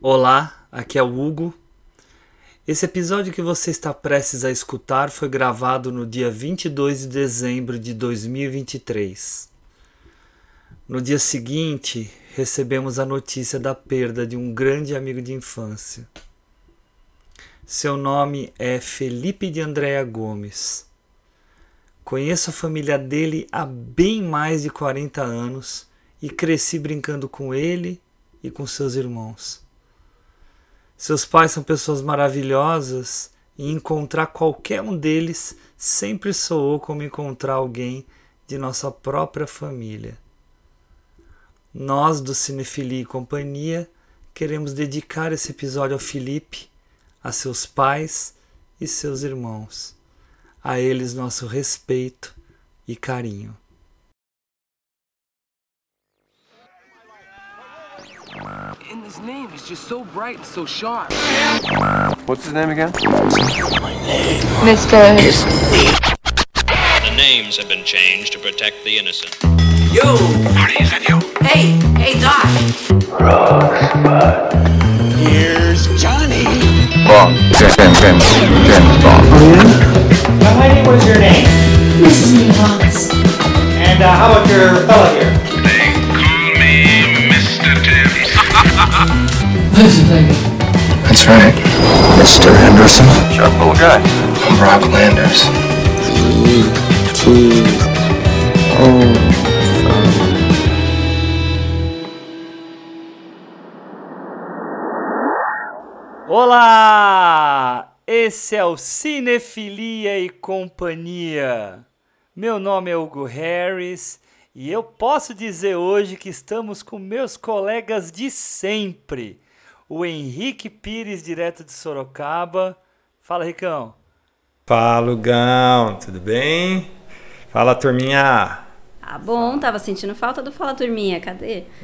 Olá, aqui é o Hugo. Esse episódio que você está prestes a escutar foi gravado no dia 22 de dezembro de 2023. No dia seguinte, recebemos a notícia da perda de um grande amigo de infância. Seu nome é Felipe de Andréa Gomes. Conheço a família dele há bem mais de 40 anos e cresci brincando com ele e com seus irmãos. Seus pais são pessoas maravilhosas e encontrar qualquer um deles sempre soou como encontrar alguém de nossa própria família. Nós do Cinefilia e Companhia queremos dedicar esse episódio ao Felipe, a seus pais e seus irmãos. A eles nosso respeito e carinho. And his name is just so bright and so sharp. What's his name again? Mr. The names have been changed to protect the innocent. Yo! Marty, is that you? Hey, hey, Doc. Here's Johnny. Bond. James, James, James Bond. Young lady, what is your name? Mrs. Newhouse. And uh, how about your fella here? That's right. Mr. Henderson. Sharp little guy. I'm Rob Landers. Olá! Esse é o Cinefilia e Companhia. Meu nome é Hugo Harris e eu posso dizer hoje que estamos com meus colegas de sempre. O Henrique Pires, direto de Sorocaba. Fala, Ricão. Fala, Gão, tudo bem? Fala, turminha. Ah, bom, tava sentindo falta do Fala Turminha, cadê?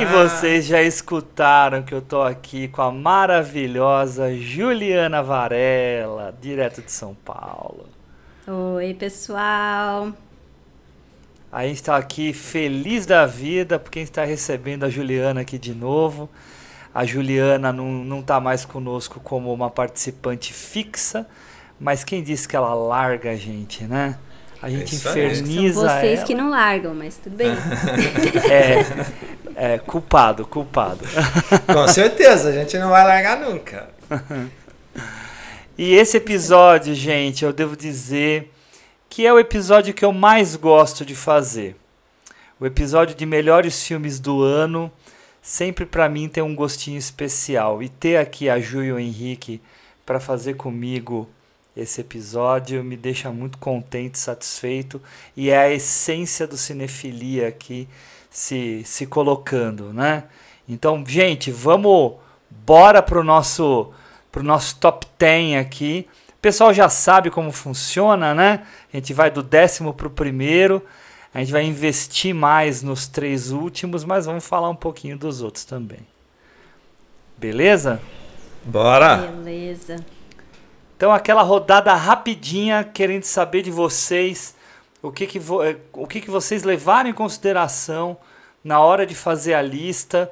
E vocês já escutaram que eu tô aqui com a maravilhosa Juliana Varela, direto de São Paulo. Oi, pessoal. A gente está aqui feliz da vida porque a gente está recebendo a Juliana aqui de novo. A Juliana não, não tá mais conosco como uma participante fixa, mas quem disse que ela larga a gente, né? A gente aí. inferniza São vocês ela. que não largam, mas tudo bem. É, é, culpado, culpado. Com certeza, a gente não vai largar nunca. E esse episódio, gente, eu devo dizer que é o episódio que eu mais gosto de fazer. O episódio de melhores filmes do ano sempre pra mim tem um gostinho especial. E ter aqui a Ju e o Henrique para fazer comigo esse episódio me deixa muito contente, satisfeito e é a essência do cinefilia aqui se, se colocando, né? Então, gente, vamos bora pro nosso pro nosso top 10 aqui. O pessoal já sabe como funciona, né? A gente vai do décimo pro primeiro. A gente vai investir mais nos três últimos, mas vamos falar um pouquinho dos outros também. Beleza? Bora! Beleza. Então, aquela rodada rapidinha, querendo saber de vocês o que, que, vo- o que, que vocês levaram em consideração na hora de fazer a lista,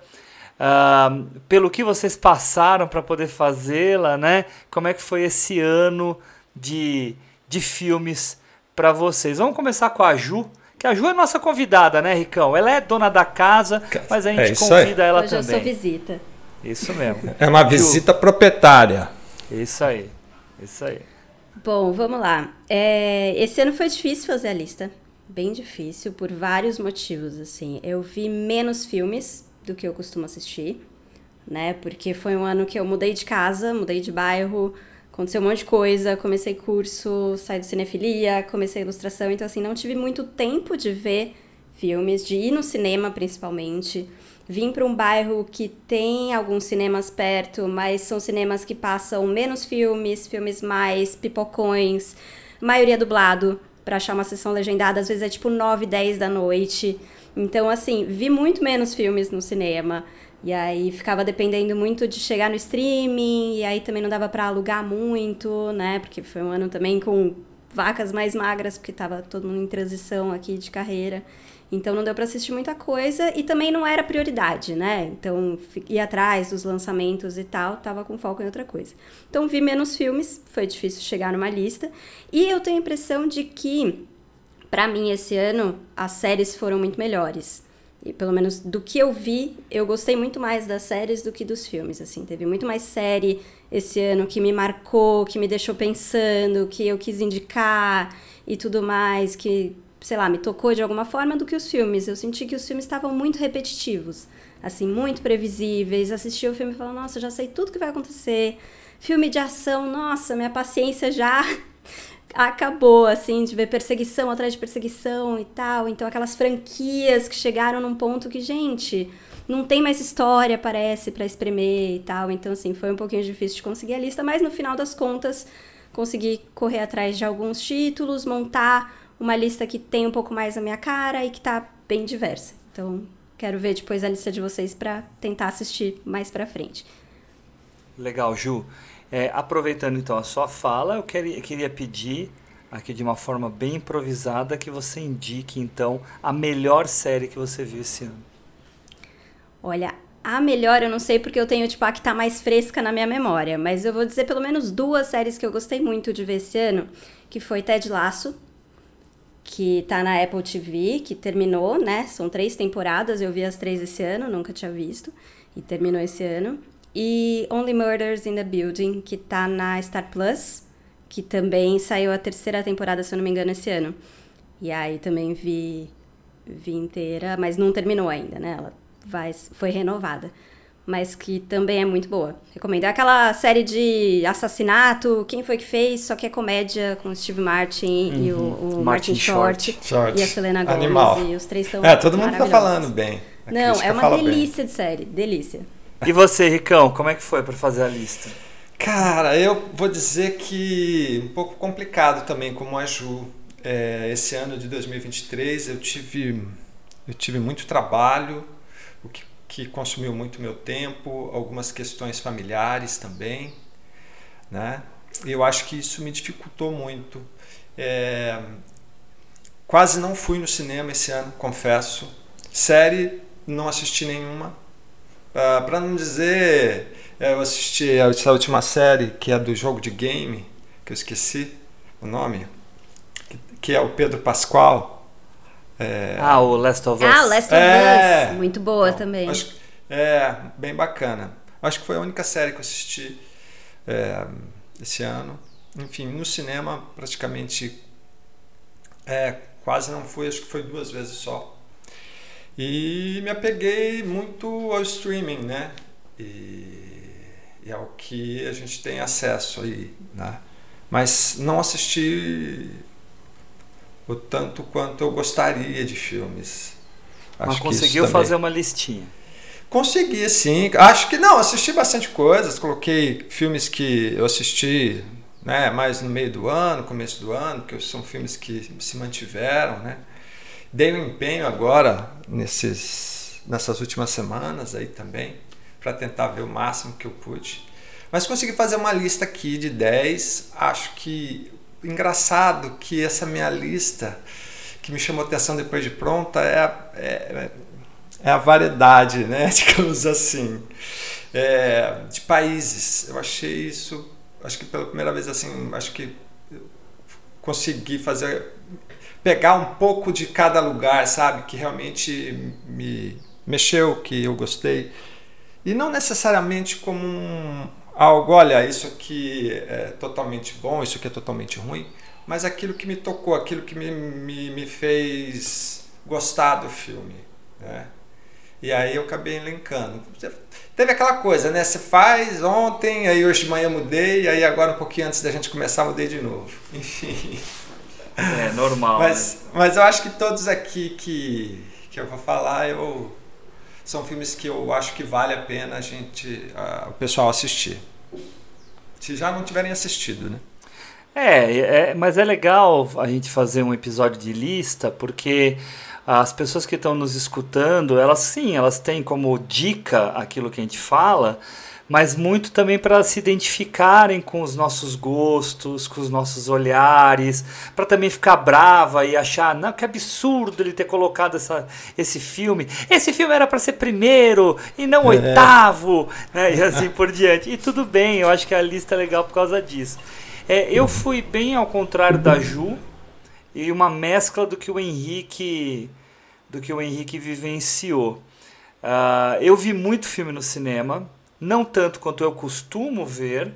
ah, pelo que vocês passaram para poder fazê-la, né? Como é que foi esse ano de, de filmes para vocês? Vamos começar com a Ju, que a Ju é nossa convidada, né, Ricão? Ela é dona da casa, mas a É gente aí. convida ela Hoje eu sou também. visita. Isso mesmo. É uma Ju, visita proprietária. Isso aí. Isso aí. Bom, vamos lá. É, esse ano foi difícil fazer a lista. Bem difícil, por vários motivos, assim. Eu vi menos filmes do que eu costumo assistir, né? Porque foi um ano que eu mudei de casa, mudei de bairro, aconteceu um monte de coisa, comecei curso, saí do cinefilia, comecei ilustração, então assim, não tive muito tempo de ver filmes, de ir no cinema principalmente. Vim para um bairro que tem alguns cinemas perto, mas são cinemas que passam menos filmes, filmes mais pipocões, maioria dublado, para achar uma sessão legendada, às vezes é tipo 9, 10 da noite. Então, assim, vi muito menos filmes no cinema. E aí ficava dependendo muito de chegar no streaming, e aí também não dava para alugar muito, né? Porque foi um ano também com vacas mais magras, porque tava todo mundo em transição aqui de carreira. Então não deu para assistir muita coisa e também não era prioridade, né? Então ir atrás dos lançamentos e tal, tava com foco em outra coisa. Então vi menos filmes, foi difícil chegar numa lista. E eu tenho a impressão de que, para mim, esse ano, as séries foram muito melhores. E pelo menos do que eu vi, eu gostei muito mais das séries do que dos filmes, assim. Teve muito mais série esse ano que me marcou, que me deixou pensando, que eu quis indicar e tudo mais, que sei lá, me tocou de alguma forma do que os filmes. Eu senti que os filmes estavam muito repetitivos, assim, muito previsíveis. Assisti o filme e falei, nossa, já sei tudo que vai acontecer. Filme de ação, nossa, minha paciência já acabou, assim, de ver perseguição atrás de perseguição e tal. Então, aquelas franquias que chegaram num ponto que, gente, não tem mais história, parece, para espremer e tal. Então, assim, foi um pouquinho difícil de conseguir a lista, mas no final das contas, consegui correr atrás de alguns títulos, montar uma lista que tem um pouco mais a minha cara e que tá bem diversa. Então, quero ver depois a lista de vocês para tentar assistir mais para frente. Legal, Ju. É, aproveitando então a sua fala, eu queria, queria pedir aqui de uma forma bem improvisada que você indique então a melhor série que você viu esse ano. Olha, a melhor eu não sei porque eu tenho tipo a que tá mais fresca na minha memória, mas eu vou dizer pelo menos duas séries que eu gostei muito de ver esse ano, que foi Ted Lasso, que tá na Apple TV, que terminou, né? São três temporadas, eu vi as três esse ano, nunca tinha visto, e terminou esse ano. E Only Murders in the Building, que tá na Star Plus, que também saiu a terceira temporada, se eu não me engano, esse ano. E aí também vi, vi inteira, mas não terminou ainda, né? Ela vai, foi renovada mas que também é muito boa. Recomendo. É aquela série de assassinato, quem foi que fez, só que é comédia com o Steve Martin uhum. e o, o Martin, Martin Short, Short, e a Selena Gomez. Animal. E os três estão É, todo mundo tá falando bem. A Não, é uma delícia bem. de série, delícia. E você, Ricão, como é que foi para fazer a lista? Cara, eu vou dizer que um pouco complicado também, como a Ju. É, esse ano de 2023 eu tive, eu tive muito trabalho, o que que consumiu muito meu tempo, algumas questões familiares também, né? E eu acho que isso me dificultou muito. É, quase não fui no cinema esse ano, confesso. Série, não assisti nenhuma. Ah, Para não dizer, eu assisti essa última série que é do jogo de game, que eu esqueci o nome, que é o Pedro Pascoal. É... Ah, o Last of Us. Ah, Last of é... Us. Muito boa então, também. Acho, é, bem bacana. Acho que foi a única série que eu assisti é, esse ano. Enfim, no cinema praticamente é, quase não fui, acho que foi duas vezes só. E me apeguei muito ao streaming, né? E, e ao que a gente tem acesso aí, né? Mas não assisti o tanto quanto eu gostaria de filmes. Acho Mas conseguiu fazer uma listinha. Consegui, sim. Acho que não, assisti bastante coisas. Coloquei filmes que eu assisti né, mais no meio do ano, começo do ano, que são filmes que se mantiveram. Né? Dei um empenho agora nesses, nessas últimas semanas aí também, para tentar ver o máximo que eu pude. Mas consegui fazer uma lista aqui de 10. Acho que engraçado que essa minha lista, que me chamou atenção depois de pronta, é, é, é a variedade, né, digamos assim, é, de países. Eu achei isso, acho que pela primeira vez assim, acho que consegui fazer pegar um pouco de cada lugar, sabe, que realmente me mexeu, que eu gostei. E não necessariamente como um, algo, olha, isso aqui é totalmente bom, isso aqui é totalmente ruim, mas aquilo que me tocou, aquilo que me, me, me fez gostar do filme. Né? E aí eu acabei elencando. Teve aquela coisa, né? Você faz ontem, aí hoje de manhã mudei, aí agora um pouquinho antes da gente começar mudei de novo. Enfim. É normal. mas, né? mas eu acho que todos aqui que, que eu vou falar, eu são filmes que eu acho que vale a pena a gente, o pessoal assistir. Se já não tiverem assistido, né? É, é, mas é legal a gente fazer um episódio de lista, porque as pessoas que estão nos escutando, elas sim, elas têm como dica aquilo que a gente fala, mas muito também para se identificarem com os nossos gostos, com os nossos olhares, para também ficar brava e achar, não, que absurdo ele ter colocado essa, esse filme. Esse filme era para ser primeiro e não oitavo, né? E assim por diante. E tudo bem, eu acho que a lista é legal por causa disso. É, eu fui bem ao contrário da Ju e uma mescla do que o Henrique do que o Henrique vivenciou. Uh, eu vi muito filme no cinema, não tanto quanto eu costumo ver,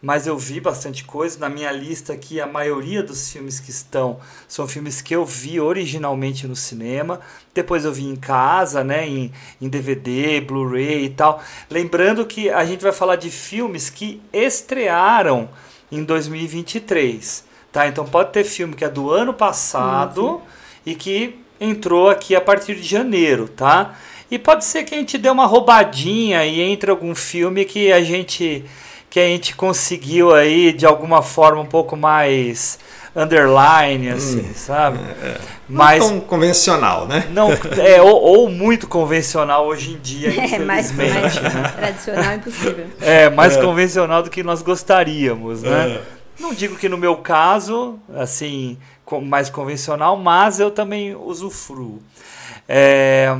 mas eu vi bastante coisa. Na minha lista aqui, a maioria dos filmes que estão são filmes que eu vi originalmente no cinema. Depois eu vi em casa, né, em, em DVD, Blu-ray e tal. Lembrando que a gente vai falar de filmes que estrearam em 2023. Tá? Então pode ter filme que é do ano passado uhum. e que entrou aqui a partir de janeiro, tá? E pode ser que a gente dê uma roubadinha e entre algum filme que a gente que a gente conseguiu aí de alguma forma um pouco mais underline, assim, hum, sabe? É, é. Mas não tão convencional, né? Não, é, ou, ou, muito convencional hoje em dia, é, mais, mais né? tradicional impossível. É, mais é. convencional do que nós gostaríamos, né? É. Não digo que no meu caso, assim, mais convencional, mas eu também usufruo. É,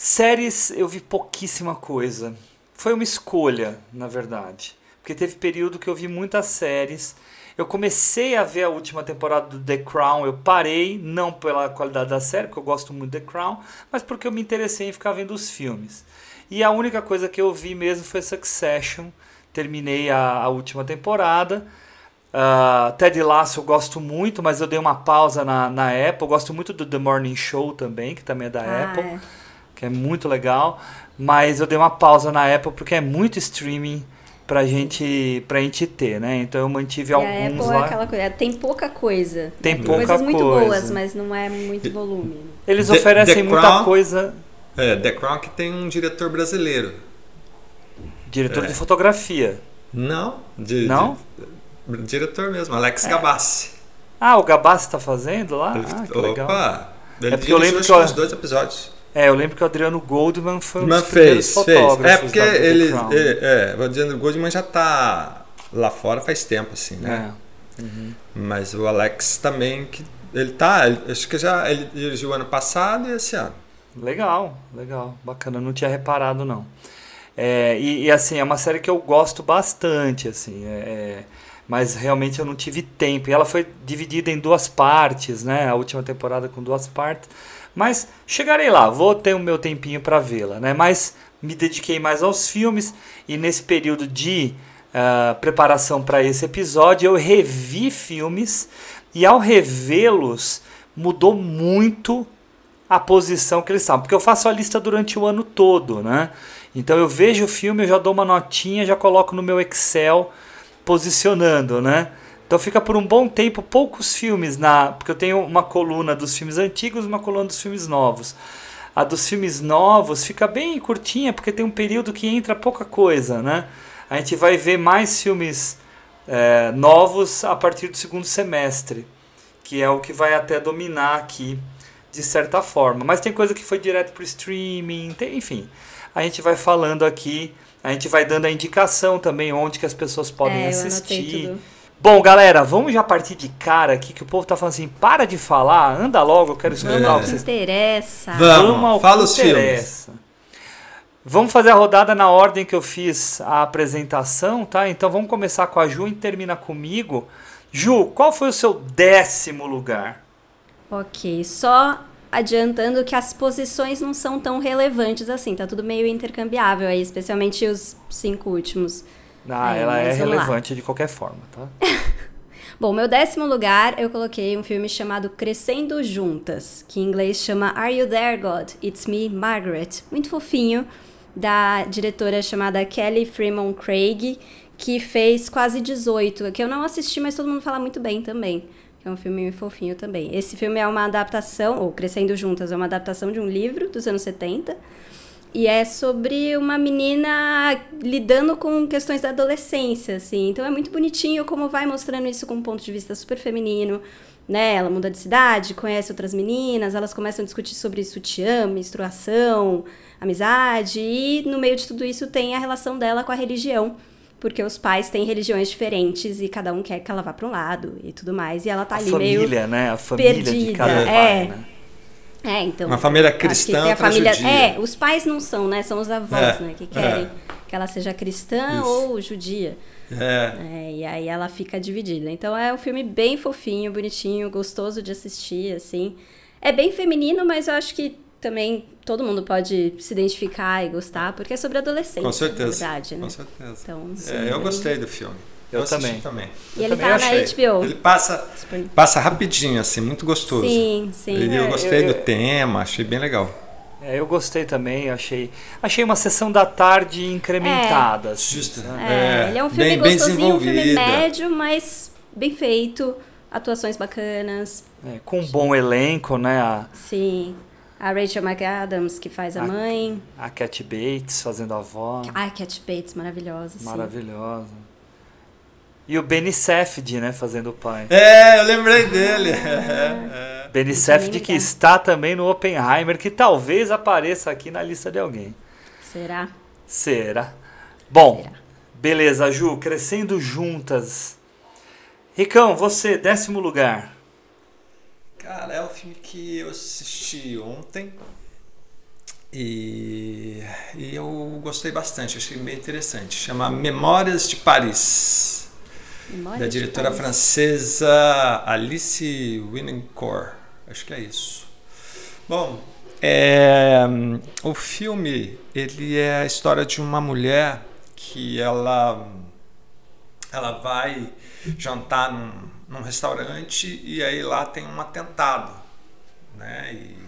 Séries eu vi pouquíssima coisa. Foi uma escolha, na verdade. Porque teve período que eu vi muitas séries. Eu comecei a ver a última temporada do The Crown, eu parei, não pela qualidade da série, porque eu gosto muito do The Crown, mas porque eu me interessei em ficar vendo os filmes. E a única coisa que eu vi mesmo foi Succession. Terminei a, a última temporada. Uh, Ted Lasso eu gosto muito, mas eu dei uma pausa na, na Apple. Eu gosto muito do The Morning Show também, que também é da ah, Apple. É que é muito legal, mas eu dei uma pausa na Apple porque é muito streaming pra gente pra gente ter, né? Então eu mantive e alguns a Apple lá. É aquela coisa, tem pouca coisa. Tem né? pouca coisas coisa. muito boas, mas não é muito volume. Eles oferecem The muita Crown, coisa. É, The Crown que tem um diretor brasileiro. Diretor é. de fotografia. Não, de, não? De, diretor mesmo, Alex é. Gabassi. Ah, o Gabassi tá fazendo lá? Ah, que Opa! Legal. Ele é porque eu lembro que eu... dois episódios. É, eu lembro que o Adriano Goldman foi um dos fez, fotógrafos. Fez. É porque ele, ele, é, o Adriano Goldman já tá lá fora faz tempo, assim, né? É. Uhum. Mas o Alex também, que ele tá, ele, acho que já ele dirigiu ano passado e esse ano. Legal, legal, bacana, não tinha reparado não. É, e, e, assim, é uma série que eu gosto bastante, assim, é, é, mas realmente eu não tive tempo. E ela foi dividida em duas partes, né? A última temporada com duas partes. Mas chegarei lá, vou ter o meu tempinho para vê-la, né? Mas me dediquei mais aos filmes e nesse período de uh, preparação para esse episódio eu revi filmes e ao revê-los mudou muito a posição que eles estavam, porque eu faço a lista durante o ano todo, né? Então eu vejo o filme, eu já dou uma notinha, já coloco no meu Excel posicionando, né? Então fica por um bom tempo poucos filmes na, porque eu tenho uma coluna dos filmes antigos, uma coluna dos filmes novos. A dos filmes novos fica bem curtinha porque tem um período que entra pouca coisa, né? A gente vai ver mais filmes é, novos a partir do segundo semestre, que é o que vai até dominar aqui de certa forma. Mas tem coisa que foi direto para o streaming, tem, enfim. A gente vai falando aqui, a gente vai dando a indicação também onde que as pessoas podem é, assistir. Bom, galera, vamos já partir de cara aqui, que o povo tá falando assim, para de falar, anda logo, eu quero escutar é. o que vocês... interessa. Vamos, vamos fala os interessa. filmes. Vamos fazer a rodada na ordem que eu fiz a apresentação, tá? Então vamos começar com a Ju e termina comigo. Ju, qual foi o seu décimo lugar? Ok, só adiantando que as posições não são tão relevantes assim, tá tudo meio intercambiável aí, especialmente os cinco últimos. Ah, é, ela é relevante lá. de qualquer forma, tá? Bom, meu décimo lugar eu coloquei um filme chamado Crescendo Juntas, que em inglês chama Are You There, God? It's Me, Margaret. Muito fofinho, da diretora chamada Kelly Freeman Craig, que fez quase 18, que eu não assisti, mas todo mundo fala muito bem também. É um filme fofinho também. Esse filme é uma adaptação, ou Crescendo Juntas, é uma adaptação de um livro dos anos 70 E é sobre uma menina lidando com questões da adolescência, assim. Então é muito bonitinho como vai mostrando isso com um ponto de vista super feminino, né? Ela muda de cidade, conhece outras meninas, elas começam a discutir sobre sutiã, menstruação, amizade, e no meio de tudo isso tem a relação dela com a religião. Porque os pais têm religiões diferentes e cada um quer que ela vá para um lado e tudo mais. E ela tá A ali família, meio né? A família de perdida. cada é. pai, né? É, então. Uma família que cristã tem a família, judia. É, os pais não são, né? São os avós, É, né? Que querem é. que ela seja cristã Isso. ou judia. É. É, e aí ela fica dividida. Então é um filme bem fofinho, bonitinho, gostoso de assistir, assim. É bem feminino, mas eu acho que também todo mundo pode se identificar e gostar, porque é sobre adolescência, Com certeza. verdade, né? Com certeza. Então, É, eu gostei do filme. Eu assisti também. E ele Eu tá também na achei. HBO. Ele passa, passa rapidinho, assim, muito gostoso. Sim, sim. E eu É, gostei eu- do tema, achei bem legal. É, eu gostei também, achei, achei uma sessão da tarde incrementada. assim, Justo. sabe? É, ele é um filme bem- bem gostosinho, um filme médio, mas bem feito, atuações bacanas. É, com um bom elenco, né? A, Sim. A Rachel McAdams, que faz a, A- mãe. a Cat Bates fazendo a avó, Ai, Cat Bates, maravilhosa. sim. E o Benny Safdie, né, fazendo o pai. É, eu lembrei dele. É, Benny Safdie que está também no Oppenheimer, que talvez apareça aqui na lista de alguém. Será? Será? Bom, Será. beleza, Ju, crescendo juntas. Ricão, você, décimo lugar. Cara, é um filme que eu assisti ontem e, e eu gostei bastante, achei bem interessante. Chama Memórias de Paris, Memória da diretora francesa Alice Winencourt. Acho que é isso. Bom, é, o filme ele é a história de uma mulher que ela ela vai jantar num, num restaurante e aí lá tem um atentado, né? E,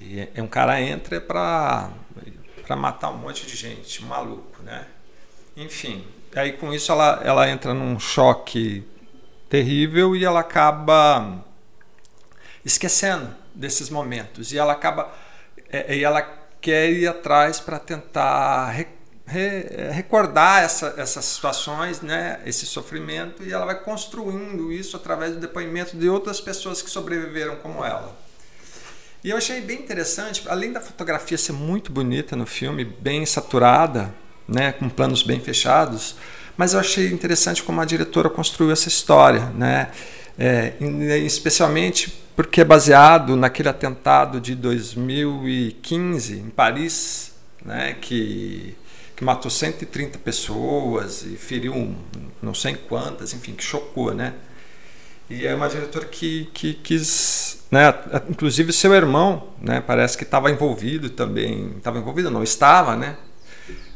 e é- um cara entra para para matar um monte de gente, maluco, né? Enfim, aí com isso ela ela entra num choque terrível e ela acaba esquecendo desses momentos e ela acaba é, e ela quer ir atrás para tentar re- re- recordar essa, essas situações, né, esse sofrimento e ela vai construindo isso através do depoimento de outras pessoas que sobreviveram como ela. E eu achei bem interessante, além da fotografia ser muito bonita no filme, bem saturada, né, com planos bem fechados, mas eu achei interessante como a diretora construiu essa história, né, é, em- especialmente porque é baseado naquele atentado de 2015 em Paris, né, que, que matou 130 pessoas e feriu um- não sei quantas, enfim, que chocou, né? E é uma diretora que, que quis, né, inclusive seu irmão, né, parece que estava envolvido também, estava envolvido, não estava, né,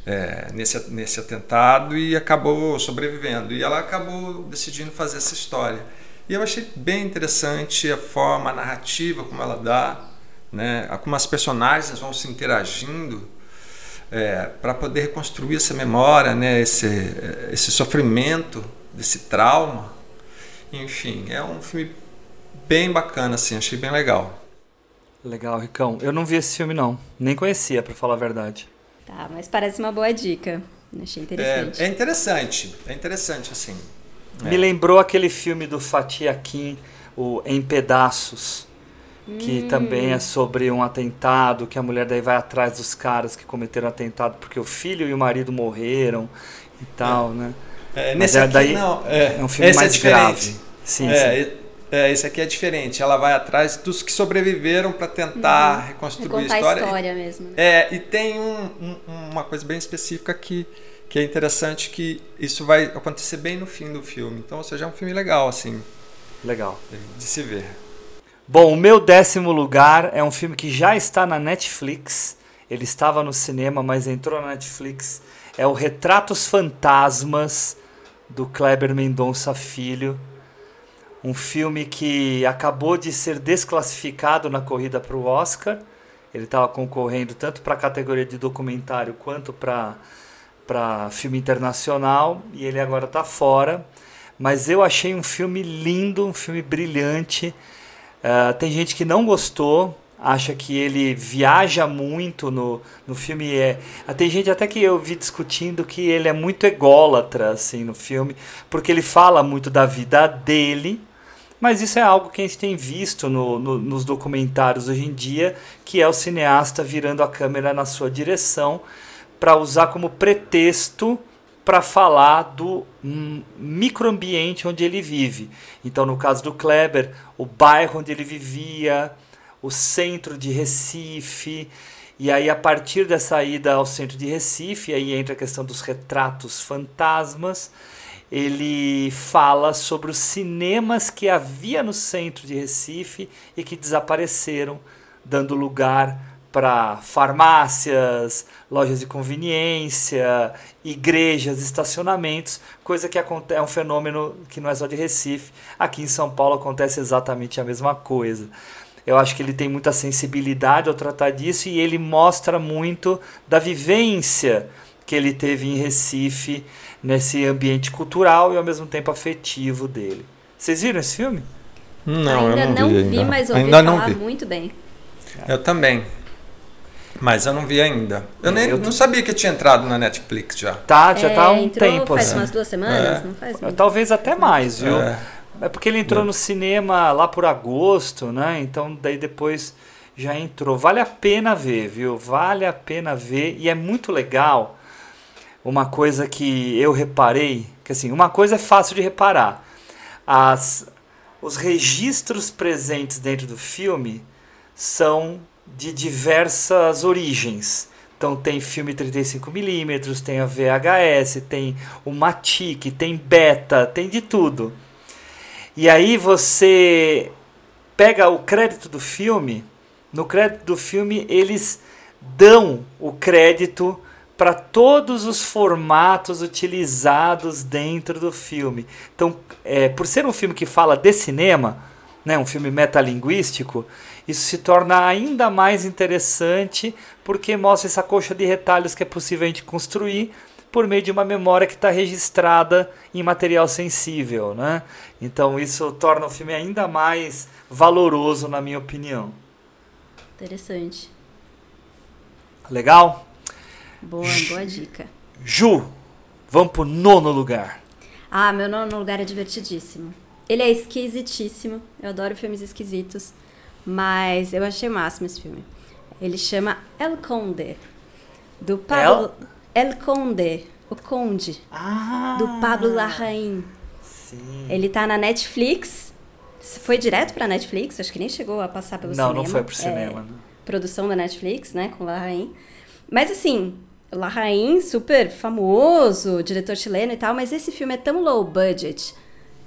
é, nesse, nesse atentado e acabou sobrevivendo. E ela acabou decidindo fazer essa história. E eu achei bem interessante a forma, a narrativa como ela dá, né, como as personagens vão se interagindo para poder reconstruir essa memória, né, esse, esse sofrimento, desse trauma. Enfim, é um filme bem bacana, assim, achei bem legal. Legal, Ricão. Eu não vi esse filme, não. Nem conhecia, pra falar a verdade. Tá, mas parece uma boa dica. Achei interessante. É, é interessante, é interessante, assim. Me lembrou aquele filme do Fatih Akin, o Em Pedaços, que também é sobre um atentado, que a mulher daí vai atrás dos caras que cometeram atentado porque o filho e o marido morreram e tal, né? É, Mas nesse é aqui, daí- não, é, É um filme mais é diferente. grave. Sim, sim. É, esse aqui é diferente. Ela vai atrás dos que sobreviveram para tentar Vou reconstruir contar a a história. história mesmo. né? É, e tem um- um- uma coisa bem específica que, que é interessante que isso vai acontecer bem no fim do filme. Então, ou seja, é um filme legal, assim, Legal. de se ver. Bom, o meu décimo lugar é um filme que já está na Netflix. Ele estava no cinema, mas entrou na Netflix. É o Retratos Fantasmas, do Kleber Mendonça Filho. Um filme que acabou de ser desclassificado na corrida para o Oscar. Ele estava concorrendo tanto para a categoria de documentário quanto para filme internacional e ele agora está fora. Mas eu achei um filme lindo, um filme brilhante. Ah, tem gente que não gostou. acha que ele viaja muito no, no filme. É, tem gente até que eu vi discutindo que ele é muito ególatra assim, no filme, porque ele fala muito da vida dele, mas isso é algo que a gente tem visto no, no, nos documentários hoje em dia, que é o cineasta virando a câmera na sua direção para usar como pretexto para falar do microambiente onde ele vive. Então, no caso do Kleber, o bairro onde ele vivia, o centro de Recife. E aí, a partir dessa ida ao centro de Recife, aí entra a questão dos retratos fantasmas. Ele fala sobre os cinemas que havia no centro de Recife e que desapareceram, dando lugar para farmácias, lojas de conveniência, igrejas, estacionamentos, coisa que é um fenômeno que não é só de Recife. Aqui em São Paulo acontece exatamente a mesma coisa. Eu acho que ele tem muita sensibilidade ao tratar disso e ele mostra muito da vivência que ele teve em Recife, nesse ambiente cultural e ao mesmo tempo afetivo dele. Vocês viram esse filme? Não, ainda eu não, não vi, vi, ainda. mas ouvi ainda falar não vi. muito bem. Eu também. Mas eu não vi ainda. Eu nem Eu não sabia que tinha entrado na Netflix já. Tá, já É, tá há um entrou tempo faz assim. umas duas semanas, É. não faz muito. Talvez até mais, viu? É. É porque ele entrou no cinema lá por agosto, né? Então daí depois já entrou. Vale a pena ver, viu? Vale a pena ver e é muito legal. Uma coisa que eu reparei, que assim, uma coisa é fácil de reparar. As os registros presentes dentro do filme são de diversas origens. Então tem filme 35mm, tem a VHS, tem o Matic, tem Beta, tem de tudo. E aí você pega o crédito do filme, no crédito do filme eles dão o crédito para todos os formatos utilizados dentro do filme. Então, é, por ser um filme que fala de cinema, né, um filme metalinguístico, isso se torna ainda mais interessante porque mostra essa coxa de retalhos que é possível a gente construir por meio de uma memória que está registrada em material sensível, né? Então isso torna o filme ainda mais valoroso, na minha opinião. Interessante. Legal? Boa, boa dica. Ju, vamos pro nono lugar. Ah, meu nono lugar é divertidíssimo. Ele é esquisitíssimo. Eu adoro filmes esquisitos. Mas eu achei o máximo esse filme. Ele chama El Conde. Do Pablo. El, Conde. O Conde. Ah, Do Pablo Larraín. sim. Ele tá na Netflix. Foi direto pra Netflix? Acho que nem chegou a passar pelo Não, cinema. não foi pro É, cinema. né? produção da Netflix, né, com Larraín. Mas assim, Larraín super famoso, diretor chileno e tal, mas esse filme é tão low budget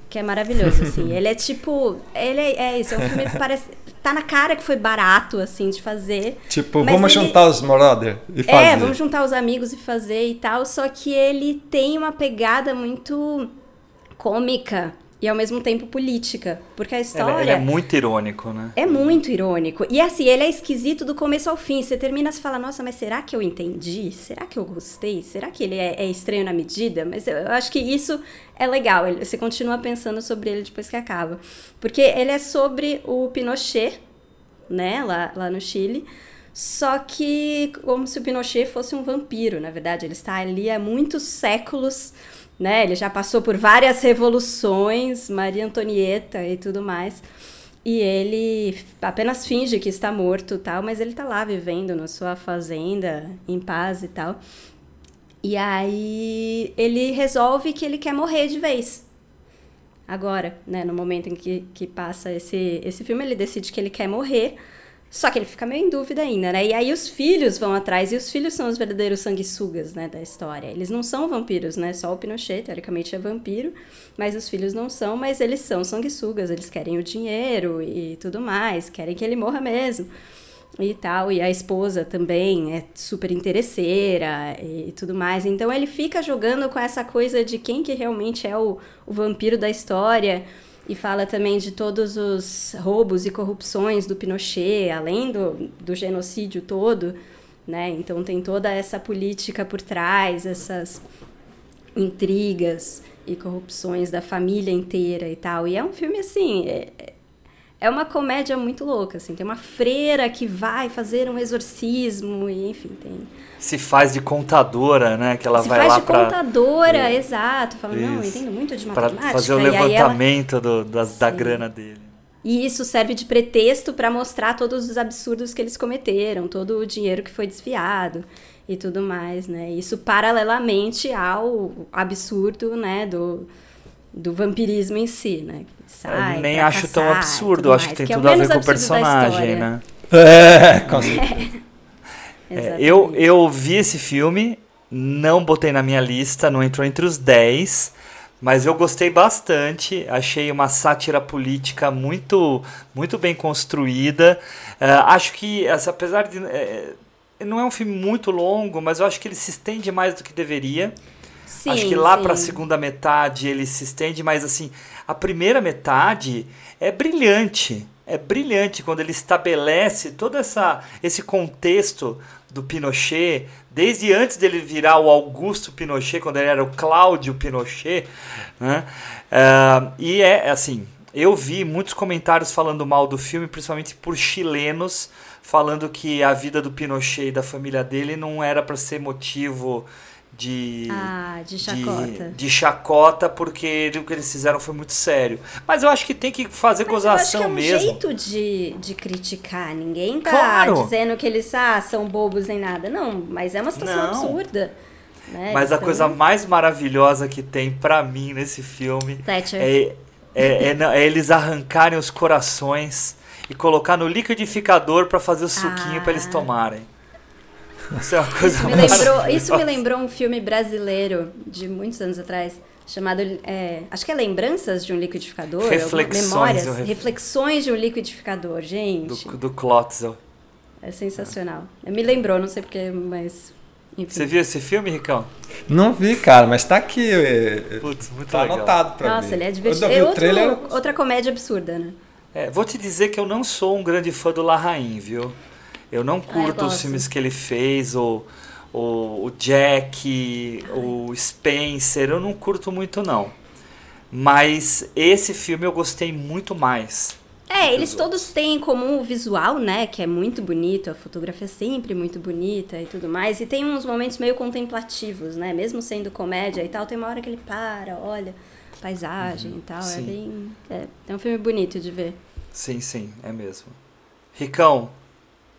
que é maravilhoso, assim. ele é tipo, ele é, é isso, é um filme que parece tá na cara que foi barato assim de fazer. Tipo, vamos ele- juntar os brother e fazer. É, vamos juntar os amigos e fazer e tal, só que ele tem uma pegada muito cômica e ao mesmo tempo política, porque a história ele é muito irônico, né? é muito irônico. E assim, ele é esquisito do começo ao fim. Você termina e fala, nossa, mas será que eu entendi? Será que eu gostei? Será que ele é, é estranho na medida? Mas eu, eu acho que isso é legal. ele- Você continua pensando sobre ele depois que acaba. Porque ele é sobre o Pinochet, né, lá, lá no Chile. Só que como se o Pinochet fosse um vampiro, na verdade. Ele está ali há muitos séculos, né? Ele já passou por várias revoluções, Maria Antonieta e tudo mais. E ele apenas finge que está morto tal, mas ele tá lá vivendo na sua fazenda, em paz e tal. E aí ele resolve que ele quer morrer de vez. Agora, né, no momento em que, que passa esse, esse filme, ele decide que ele quer morrer. Só que ele fica meio em dúvida ainda, né? E aí os filhos vão atrás, e os filhos são os verdadeiros sanguessugas, né, da história. Eles não são vampiros, né? Só o Pinochet, teoricamente, é vampiro, mas os filhos não são, mas eles são sanguessugas, eles querem o dinheiro e tudo mais, querem que ele morra mesmo. E tal, e a esposa também é super interesseira e tudo mais. Então ele fica jogando com essa coisa de quem que realmente é o, o vampiro da história e fala também de todos os roubos e corrupções do Pinochet, além do, do genocídio todo, né? Então tem toda essa política por trás, essas intrigas e corrupções da família inteira e tal. E é um filme assim, é, é é uma comédia muito louca, assim. Tem uma freira que vai fazer um exorcismo e, enfim, tem... Se faz de contadora, né? Que ela Se vai faz lá de pra, exato. exato. Fala, não, eu Isso. entendo muito de pra matemática. fazer o aí ela- levantamento do- da Sim. grana dele. E isso serve de pretexto para mostrar todos os absurdos que eles cometeram, todo o dinheiro que foi desviado e tudo mais, né? Isso paralelamente ao absurdo, né, do, do vampirismo em si, né? Sai eu nem pra acho tão caçar e absurdo, acho mais, que tem é o tudo a ver com o personagem, né? É, com certeza. É, Exatamente. eu, eu vi esse filme, não botei na minha lista, não entrou entre os 10, mas eu gostei bastante. Achei uma sátira política muito, muito bem construída. É, acho que, essa, apesar de. é, não é um filme muito longo, mas eu acho que ele se estende mais do que deveria. Sim, Acho que lá para a segunda metade ele se estende, mas assim, a primeira metade é brilhante. É brilhante quando ele estabelece todo essa, esse contexto do Pinochet, desde antes dele virar o Augusto Pinochet, quando ele era o Cláudio Pinochet. Né? Ah, e é assim, eu vi muitos comentários falando mal do filme, principalmente por chilenos, falando que a vida do Pinochet e da família dele não era para ser motivo de, Ah, de chacota. de chacota, porque o que eles fizeram foi muito sério. Mas eu acho que tem que fazer Mas eu acho gozação que é um mesmo. jeito de, de criticar. Ninguém tá Claro. dizendo que eles ah, são bobos nem nada. Não, mas é uma situação Não. absurda. né? Mas a Eles coisa mais maravilhosa que tem pra mim nesse filme é, é, é é eles arrancarem os corações e colocar no liquidificador pra fazer o suquinho pra eles Ah. tomarem. Isso é uma coisa Isso me, lembrou, maravilhosa. isso me lembrou um filme brasileiro de muitos anos atrás, chamado, é, acho que é Lembranças de um Liquidificador, Reflexões Memórias, um ref- Reflexões de um Liquidificador, gente, do, do Klotzel. é sensacional. Me lembrou, não sei porquê, mas enfim. Você viu esse filme, Ricão? Não vi, cara, mas tá aqui. é, é, Putz, muito tá legal. anotado pra Nossa, ver. ele é Eu divertido. É o outro- trailer. outra comédia absurda, né? É, vou te dizer que eu não sou um grande fã do Larraín, viu? Eu não curto os gosto. filmes que ele fez, ou o, o Jack, o Spencer, eu não curto muito não. Mas esse filme eu gostei muito mais. É, eles todos têm em comum o visual, né? Que é muito bonito, a fotografia é sempre muito bonita e tudo mais. E tem uns momentos meio contemplativos, né? Mesmo sendo comédia e tal, tem uma hora que ele para, olha, paisagem e tal. É sim. bem. É, é um filme bonito de ver. Sim, sim, é mesmo. Ricão,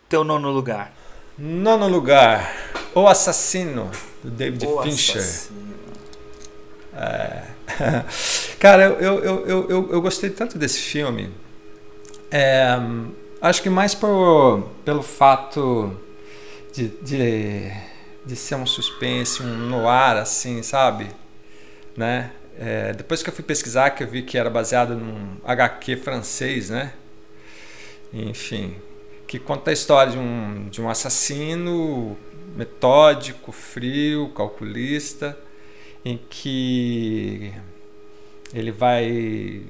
teu nono lugar. Nono lugar, O Assassino, do David O Fincher. Assassino. Cara, eu, eu, eu, eu, eu, eu gostei tanto desse filme. É, acho que mais por, pelo fato de, de, de ser um suspense, um noir, assim, sabe? Né? É, depois que eu fui pesquisar, que eu vi que era baseado num HQ francês, né? Enfim, que conta a história de um, de um assassino metódico, frio, calculista, em que ele vai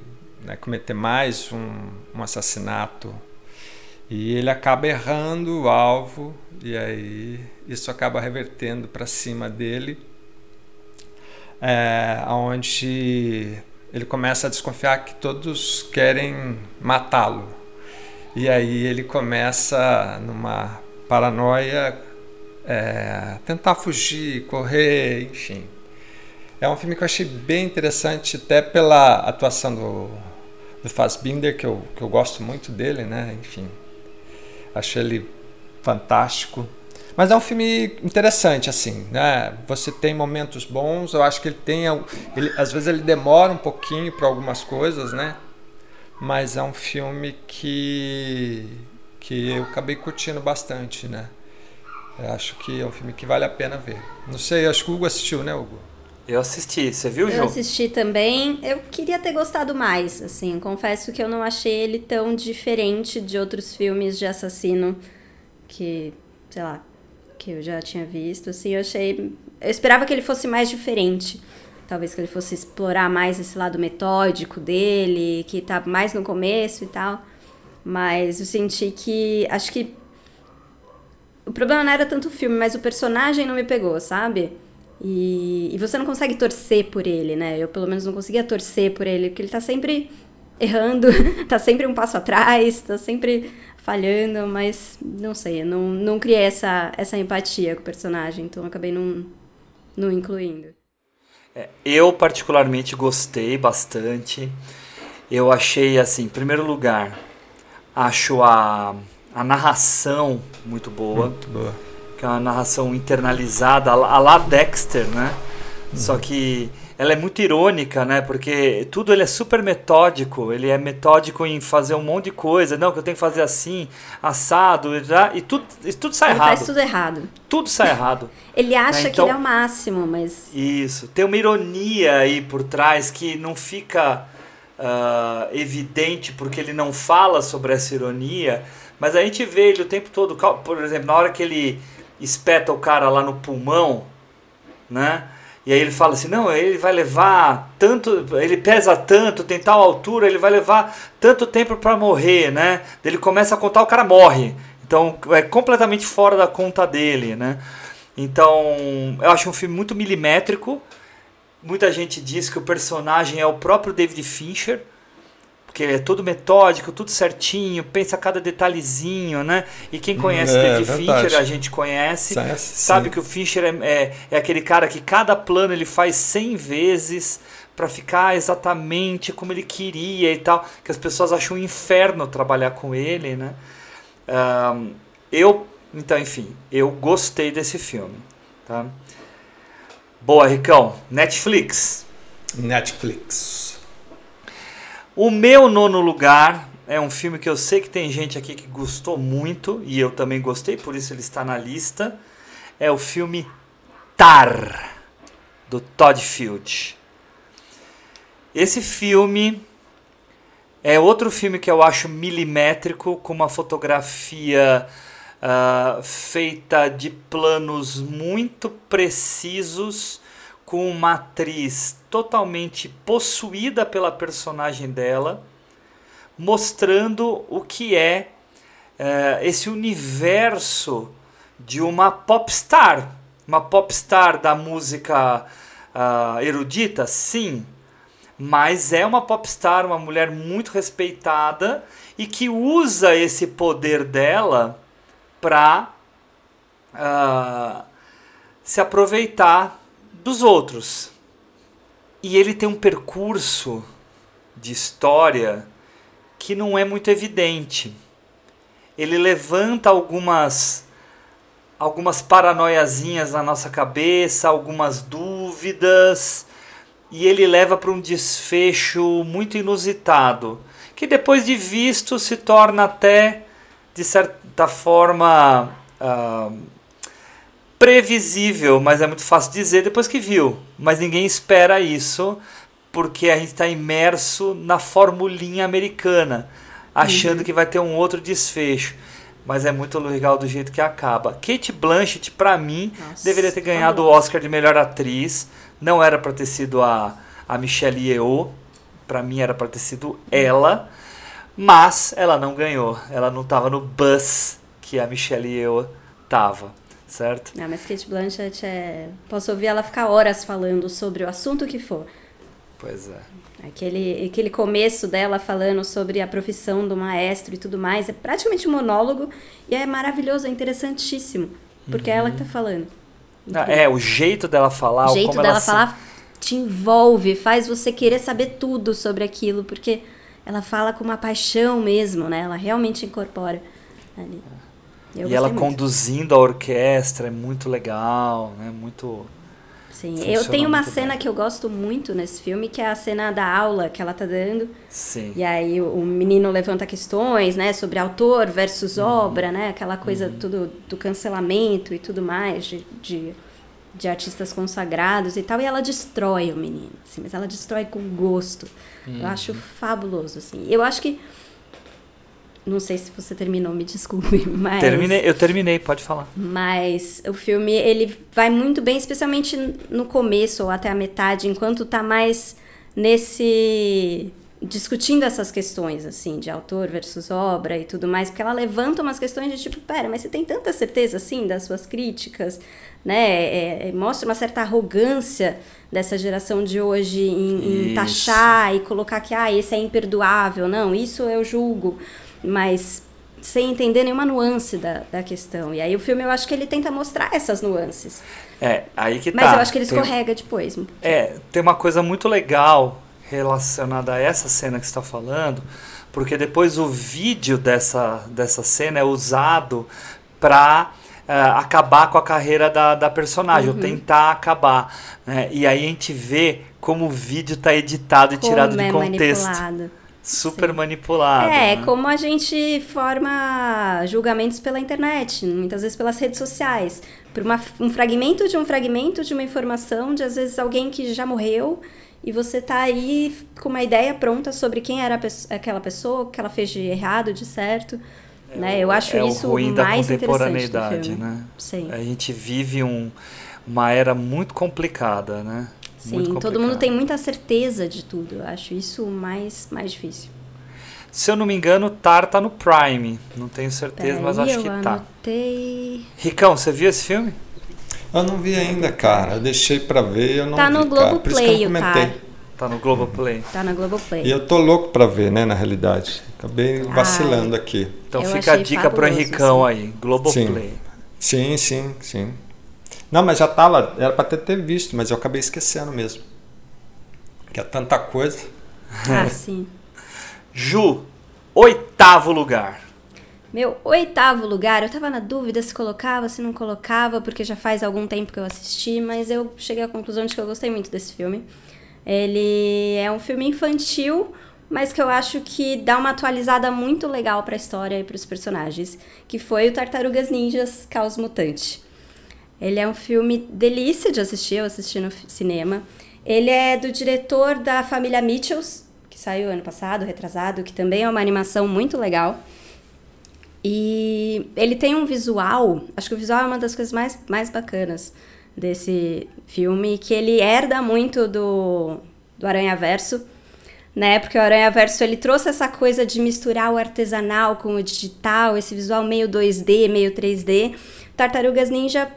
né, cometer mais um, um assassinato. E ele acaba errando o alvo e aí isso acaba revertendo para cima dele é, onde ele começa a desconfiar que todos querem matá-lo e aí ele começa numa paranoia é, tentar fugir, correr, enfim é um filme que eu achei bem interessante, até pela atuação do, do Fassbinder, que eu, que eu gosto muito dele, né? Enfim, achei ele fantástico. Mas é um filme interessante, assim, né? Você tem momentos bons, eu acho que ele tem. Ele, às vezes ele demora um pouquinho para algumas coisas, né? Mas é um filme que, que eu acabei curtindo bastante, né? Eu acho que é um filme que vale a pena ver. Não sei, acho que o Hugo assistiu, né, Hugo? Eu assisti, você viu, Eu Ju? assisti também. Eu queria ter gostado mais, assim. Confesso que eu não achei ele tão diferente de outros filmes de assassino que, sei lá, que eu já tinha visto. Assim, eu achei. Eu esperava que ele fosse mais diferente. Talvez que ele fosse explorar mais esse lado metódico dele, que tá mais no começo e tal. Mas eu senti que. Acho que. O problema não era tanto o filme, mas o personagem não me pegou, sabe? E, e você não consegue torcer por ele, né? Eu, pelo menos, não conseguia torcer por ele, porque ele tá sempre errando, tá sempre um passo atrás, tá sempre falhando, mas não sei, não, não criei essa, essa empatia com o personagem, então acabei não, não incluindo. É, eu particularmente gostei bastante. Eu achei assim, em primeiro lugar, acho a, a narração muito boa. Muito boa. Que é uma narração internalizada, a la- a lá Dexter, né? Só que ela é muito irônica, né? Porque tudo ele é super metódico. Ele é metódico em fazer um monte de coisa. Não, que eu tenho que fazer assim, assado, e, já- e tudo, e tudo sai Ele errado. faz tudo errado. Tudo sai errado. Ele acha Né, que então- ele é o máximo, mas Isso. Tem uma ironia aí por trás que não fica ah, evidente porque ele não fala sobre essa ironia, mas a gente vê ele o tempo todo. Por exemplo, na hora que ele espeta o cara lá no pulmão, né? E aí ele fala assim, não, ele vai levar tanto, ele pesa tanto, tem tal altura, ele vai levar tanto tempo para morrer, né? Ele começa a contar, o cara morre. Então é completamente fora da conta dele, né? Então eu acho um filme muito milimétrico. Muita gente diz que o personagem é o próprio David Fincher, porque é todo metódico, tudo certinho, pensa cada detalhezinho, né? E quem conhece é, David verdade. Fincher, a gente conhece, sabe sim. que o Fincher é, é, é aquele cara que cada plano ele faz 100 vezes para ficar exatamente como ele queria e tal, que as pessoas acham um inferno trabalhar com ele, né? Ahn, eu, então, enfim, eu gostei desse filme, tá? Boa, Ricão. Netflix. Netflix. O meu nono lugar é um filme que eu sei que tem gente aqui que gostou muito e eu também gostei, por isso ele está na lista. É o filme Tar, do Todd Field. Esse filme é outro filme que eu acho milimétrico, com uma fotografia ah, feita de planos muito precisos, com uma atriz totalmente possuída pela personagem dela, mostrando o que é eh, esse universo de uma popstar. Uma popstar da música ah, erudita, sim, mas é uma popstar, uma mulher muito respeitada e que usa esse poder dela para se aproveitar dos outros. E ele tem um percurso de história que não é muito evidente. Ele levanta algumas algumas paranoiazinhas na nossa cabeça, algumas dúvidas, e ele leva para um desfecho muito inusitado, que depois de visto se torna até de certa forma ah, previsível, mas é muito fácil dizer depois que viu. Mas ninguém espera isso, porque a gente está imerso na formulinha americana, achando que vai ter um outro desfecho. Mas é muito legal do jeito que acaba. Kate Blanchett, pra mim, Nossa, deveria ter ganhado o. Oscar de melhor atriz. Não era pra ter sido a, a Michelle Yeoh. Pra mim era pra ter sido ela. Mas ela não ganhou. Ela não tava no bus que a Michelle Yeoh tava. Certo? Não, mas Kate Blanchett é. Posso ouvir ela ficar horas falando sobre o assunto que for. Pois é. Aquele, aquele começo dela falando sobre a profissão do maestro e tudo mais, é praticamente um monólogo e é maravilhoso, é interessantíssimo. Porque é ela que tá falando. Ah, É, o jeito dela falar, o jeito como dela ela se- falar te envolve, faz você querer saber tudo sobre aquilo, porque ela fala com uma paixão mesmo, né? Ela realmente incorpora ali. Eu E ela muito. conduzindo a orquestra é muito legal, né? Muito. Sim, funciona eu tenho uma cena bem. que eu gosto muito nesse filme, que é a cena da aula que ela tá dando. Sim. E aí o, menino levanta questões, né, sobre autor versus Uhum. obra, né, aquela coisa tudo do cancelamento e tudo mais de, de, de artistas consagrados e tal, e ela destrói o menino, assim, mas ela destrói com gosto. Uhum. Eu acho fabuloso, assim. Eu acho que não sei se você terminou, me desculpe, mas Terminei, eu terminei, pode falar. mas o filme, ele vai muito bem, especialmente no começo ou até a metade, enquanto tá mais nesse discutindo essas questões, assim, de autor versus obra e tudo mais, porque ela levanta umas questões de tipo, pera, mas você tem tanta certeza, assim, das suas críticas, né? É, é, mostra uma certa arrogância dessa geração de hoje em, em taxar e colocar que, ah, esse é imperdoável. Não, isso eu julgo, mas sem entender nenhuma nuance da, da questão. E aí o filme, eu acho que ele tenta mostrar essas nuances. É, aí que Mas tá. eu acho que ele Tem- escorrega depois. É, tem uma coisa muito legal relacionada a essa cena que você está falando, porque depois o vídeo dessa, dessa cena é usado para acabar com a carreira da, da personagem, Uhum. ou tentar acabar. né? E aí a gente vê como o vídeo está editado e tirado Como de é contexto. manipulado. Super manipulado. É, né? como a gente forma julgamentos pela internet, muitas vezes pelas redes sociais. Por uma, um fragmento de um fragmento de uma informação de, às vezes, alguém que já morreu e você tá aí com uma ideia pronta sobre quem era aquela pessoa, o que ela fez de errado, de certo. né? Eu acho é isso o ruim da mais do contemporaneidade, né? Sim. A gente vive um, uma era muito complicada, né? Sim, Muito todo mundo tem muita certeza de tudo. Eu acho isso o mais, mais difícil. Se eu não me engano, Tar tá no Prime. Não tenho certeza, mas Peraí, acho que eu tá. anotei. Ricão, você viu esse filme? Eu não vi ainda, cara. Eu deixei pra ver eu não Tá vi, no cara. Por isso que eu comentei. Tar. Tá no Globoplay. Tá na Globoplay. E eu tô louco pra ver, né, na realidade. Acabei vacilando aqui. Então Eu fica a dica pro Henricão assim. aí. Globoplay. Sim, sim, sim. Não, mas já tava, era pra ter, ter visto, mas eu acabei esquecendo mesmo. Que é tanta coisa. Ah, sim. Ju, oitavo lugar. Meu oitavo lugar, eu tava na dúvida se colocava, se não colocava, porque já faz algum tempo que eu assisti, mas eu cheguei à conclusão de que eu gostei muito desse filme. Ele é um filme infantil, mas que eu acho que dá uma atualizada muito legal pra história e pros personagens, que foi o Tartarugas Ninjas Caos Mutante. Ele é um filme delícia de assistir, eu assisti no cinema. Ele é do diretor da família Mitchells, que saiu ano passado, retrasado, que também é uma animação muito legal. E ele tem um visual, acho que o visual é uma das coisas mais, mais bacanas desse filme, que ele herda muito do, do Aranha Verso, né? Porque o Aranha Verso ele trouxe essa coisa de misturar o artesanal com o digital, esse visual meio 2D, meio 3D. Tartarugas Ninja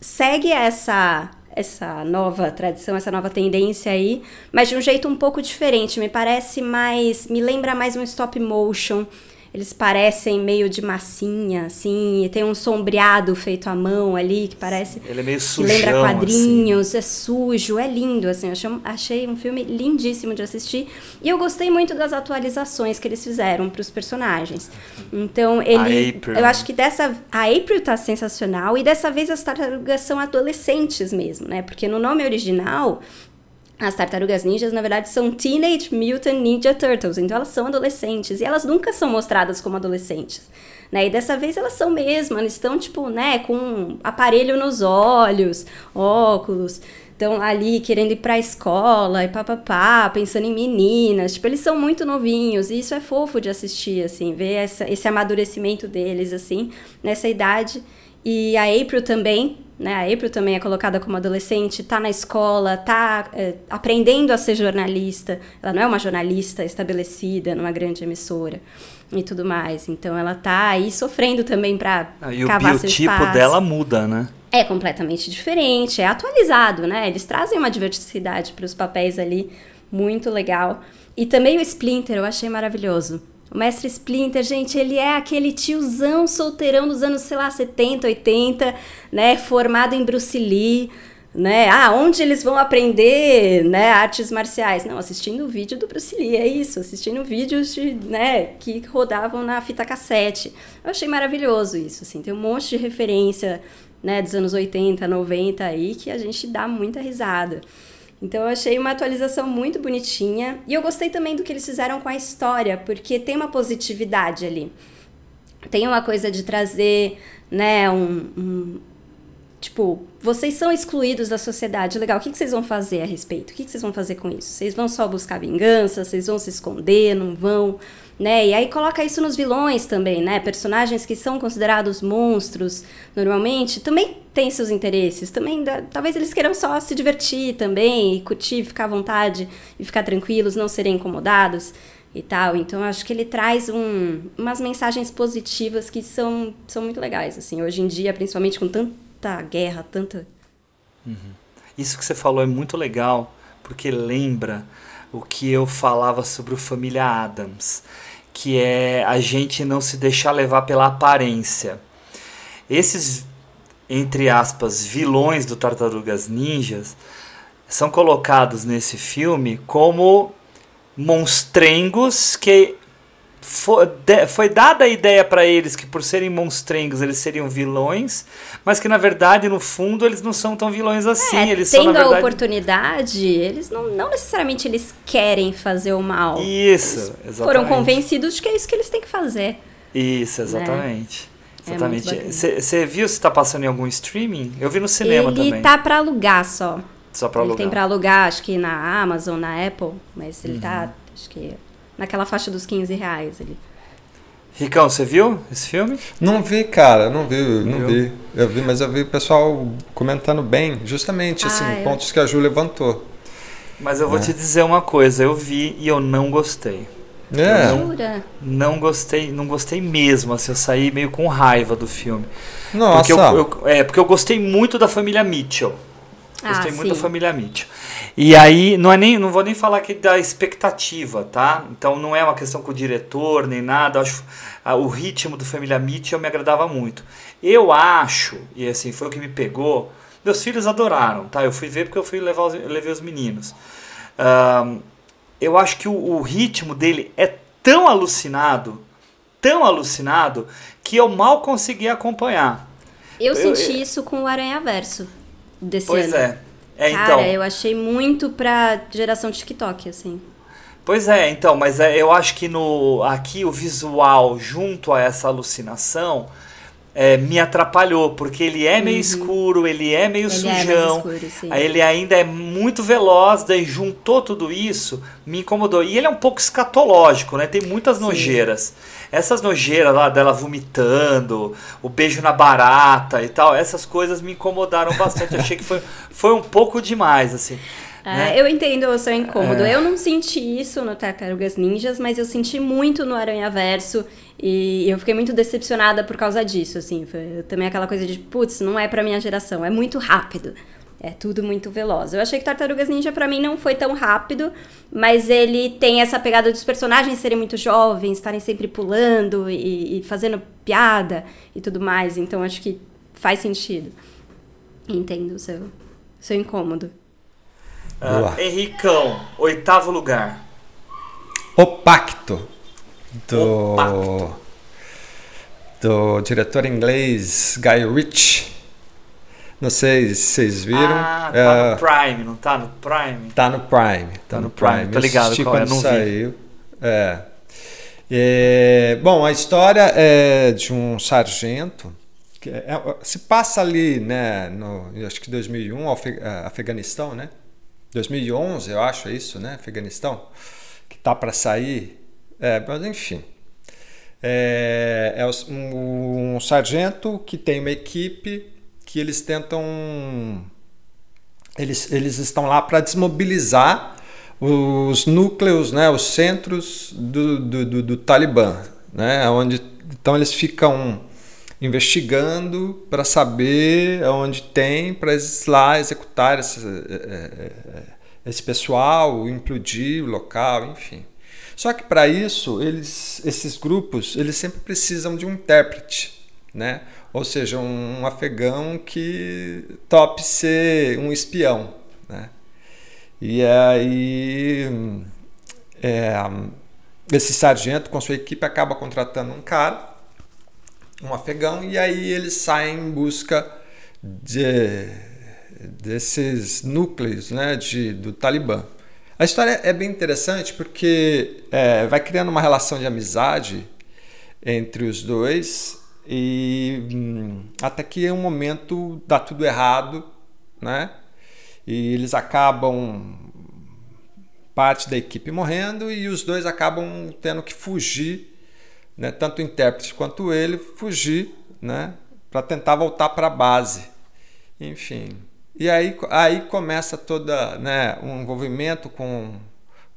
segue essa essa nova tradição, essa nova tendência aí, mas de um jeito um pouco diferente. Me parece mais, me lembra mais um stop motion. Eles parecem meio de massinha, assim, e tem um sombreado feito à mão ali que parece Ele é meio que sujão, lembra assim. quadrinhos, é sujo, é lindo, assim, eu achei, achei um filme lindíssimo de assistir e eu gostei muito das atualizações que eles fizeram para os personagens. Então ele, April. eu acho que dessa a April tá sensacional e dessa vez as tartarugas são adolescentes mesmo, né? Porque no nome original as tartarugas ninjas, na verdade, são Teenage Mutant Ninja Turtles, então elas são adolescentes e elas nunca são mostradas como adolescentes. Né? E dessa vez elas são mesmo, elas estão, tipo, né, com um aparelho nos olhos, óculos, estão ali querendo ir pra escola e papapá, pensando em meninas. Tipo, eles são muito novinhos e isso é fofo de assistir, assim, ver essa, esse amadurecimento deles, assim, nessa idade. E a April também, né? A April também é colocada como adolescente, tá na escola, tá é, aprendendo a ser jornalista. Ela não é uma jornalista estabelecida numa grande emissora e tudo mais. Então ela tá aí sofrendo também para Ah, E o cavar seu biotipo espaço. dela muda, né? É completamente diferente, é atualizado, né? Eles trazem uma diversidade para os papéis ali, muito legal. E também o Splinter eu achei maravilhoso. O mestre Splinter, gente, ele é aquele tiozão solteirão dos anos, sei lá, 70, 80, né? Formado em Bruce Lee, né? Ah, onde eles vão aprender, né, artes marciais? Não, assistindo o vídeo do Bruce Lee, é isso, assistindo vídeos de, né, que rodavam na fita cassete. Eu achei maravilhoso isso, assim, tem um monte de referência, né, dos anos 80, 90 aí que a gente dá muita risada. Então eu achei uma atualização muito bonitinha e eu gostei também do que eles fizeram com a história, porque tem uma positividade ali. Tem uma coisa de trazer, né, um, um Tipo, vocês são excluídos da sociedade. Legal, o que, que vocês vão fazer a respeito? O que, que vocês vão fazer com isso? Vocês vão só buscar vingança? Vocês vão se esconder? Não vão? Né? E aí coloca isso nos vilões também, né? Personagens que são considerados monstros normalmente também têm seus interesses. Também dá- talvez eles queiram só se divertir também, e curtir, ficar à vontade e ficar tranquilos, não serem incomodados e tal. Então acho que ele traz um, umas mensagens positivas que são, são muito legais, assim, hoje em dia, principalmente com tanta guerra, tanta Isso que você falou é muito legal, porque lembra o que eu falava sobre o Família Adams, que é a gente não se deixar levar pela aparência. Esses, entre aspas, vilões do Tartarugas Ninjas são colocados nesse filme como monstrengos que fo- de- foi dada a ideia para eles que por serem monstrengos eles seriam vilões, mas que na verdade no fundo eles não são tão vilões assim, É, eles são tendo a verdade oportunidade, eles não, não necessariamente eles querem fazer o mal. Isso, Eles Foram exatamente. convencidos de que é isso que eles têm que fazer. Isso, exatamente. É Exatamente. Você viu se tá passando em algum streaming? Eu vi no cinema ele também. tá pra alugar só. Só pra ele alugar. tem pra alugar, acho que na Amazon, na Apple, mas ele Uhum. tá, acho que naquela faixa dos 15 reais. Ele. Ricão, você viu esse filme? Não vi, cara, não vi, não vi. Eu vi, mas eu vi o pessoal comentando bem, justamente assim, Ah, eu- pontos que a Ju levantou. Mas eu vou É. te dizer uma coisa, eu vi e eu não gostei. É. Jura? Não gostei, não gostei mesmo, assim, eu saí meio com raiva do filme. Nossa. Porque eu, eu- é, porque eu gostei muito da família Mitchell. Gostei Ah, muito da família Mitchell. E aí, não, é nem, não vou nem falar aqui da expectativa, tá? Então não é uma questão com o diretor nem nada. Acho ah, o ritmo do família Mitchell me agradava muito. Eu acho, e assim, foi o que me pegou. Meus filhos adoraram, tá? Eu fui ver porque eu fui levar os, eu levei os meninos. Ahn, eu acho que o, o ritmo dele é tão alucinado, tão alucinado, que eu mal consegui acompanhar. Eu, Eu- senti eu- isso com o Aranha Verso desse Pois ano. é. É, Cara, então. eu achei muito pra geração TikTok, assim. Pois é, então, mas é, eu acho que no aqui o visual junto a essa alucinação é, me atrapalhou, porque ele é meio escuro, ele é meio Uhum. Ele é sujão, escuro, sim. aí ele ainda é muito veloz, daí juntou tudo isso, me incomodou. E ele é um pouco escatológico, né? Tem muitas nojeiras. Essas nojeiras lá dela vomitando, o beijo na barata e tal, essas coisas me incomodaram bastante. Eu achei que foi, foi um pouco demais, assim. É, né? Eu entendo o seu incômodo. É. Eu não senti isso no Tartarugas Ninjas, mas eu senti muito no Aranha Verso e eu fiquei muito decepcionada por causa disso, assim. Foi também aquela coisa de, putz, não é pra minha geração, é muito rápido. É tudo muito veloz. Eu achei que Tartarugas Ninja pra mim não foi tão rápido, mas ele tem essa pegada dos personagens serem muito jovens, estarem sempre pulando e, e fazendo piada e tudo mais. Então acho que faz sentido. Entendo o seu, seu incômodo. Boa. Henricão, oitavo lugar. O Pacto, do, do diretor inglês Guy Ritchie. Não sei se vocês viram. Ah, tá É, no Prime, não tá no Prime? Tá no Prime. Tá, no no Prime, Prime. tô ligado assisti qual é, quando não vi. saiu. É. É, Bom, a história é de um sargento. Que é- é- se passa ali, né? No, acho que 2001, Afe- eh, Afeganistão, né? 2011, eu acho, é isso, né? Afeganistão. Que tá para sair. É, mas enfim. É, é um, um sargento que tem uma equipe que eles tentam eles, eles estão lá para desmobilizar os núcleos, né, os centros do, do, do, do Talibã, né, onde então eles ficam investigando para saber onde tem para lá executar esse, eh, eh, esse pessoal, implodir o local, enfim. Só que para isso eles, esses grupos, eles sempre precisam de um intérprete, né? Ou seja, um afegão que tope ser um espião, né? E aí é, esse sargento com sua equipe acaba contratando um cara, um afegão, e aí eles saem em busca de, desses núcleos né, de, do Talibã. A história é bem interessante porque é, vai criando uma relação de amizade entre os dois E hum, até que em um momento dá tudo errado, né? E eles acabam parte da equipe morrendo e os dois acabam tendo que fugir, né? Tanto o intérprete quanto ele fugir, né? Para tentar voltar para a base. Enfim. E aí, aí começa toda, né, um envolvimento com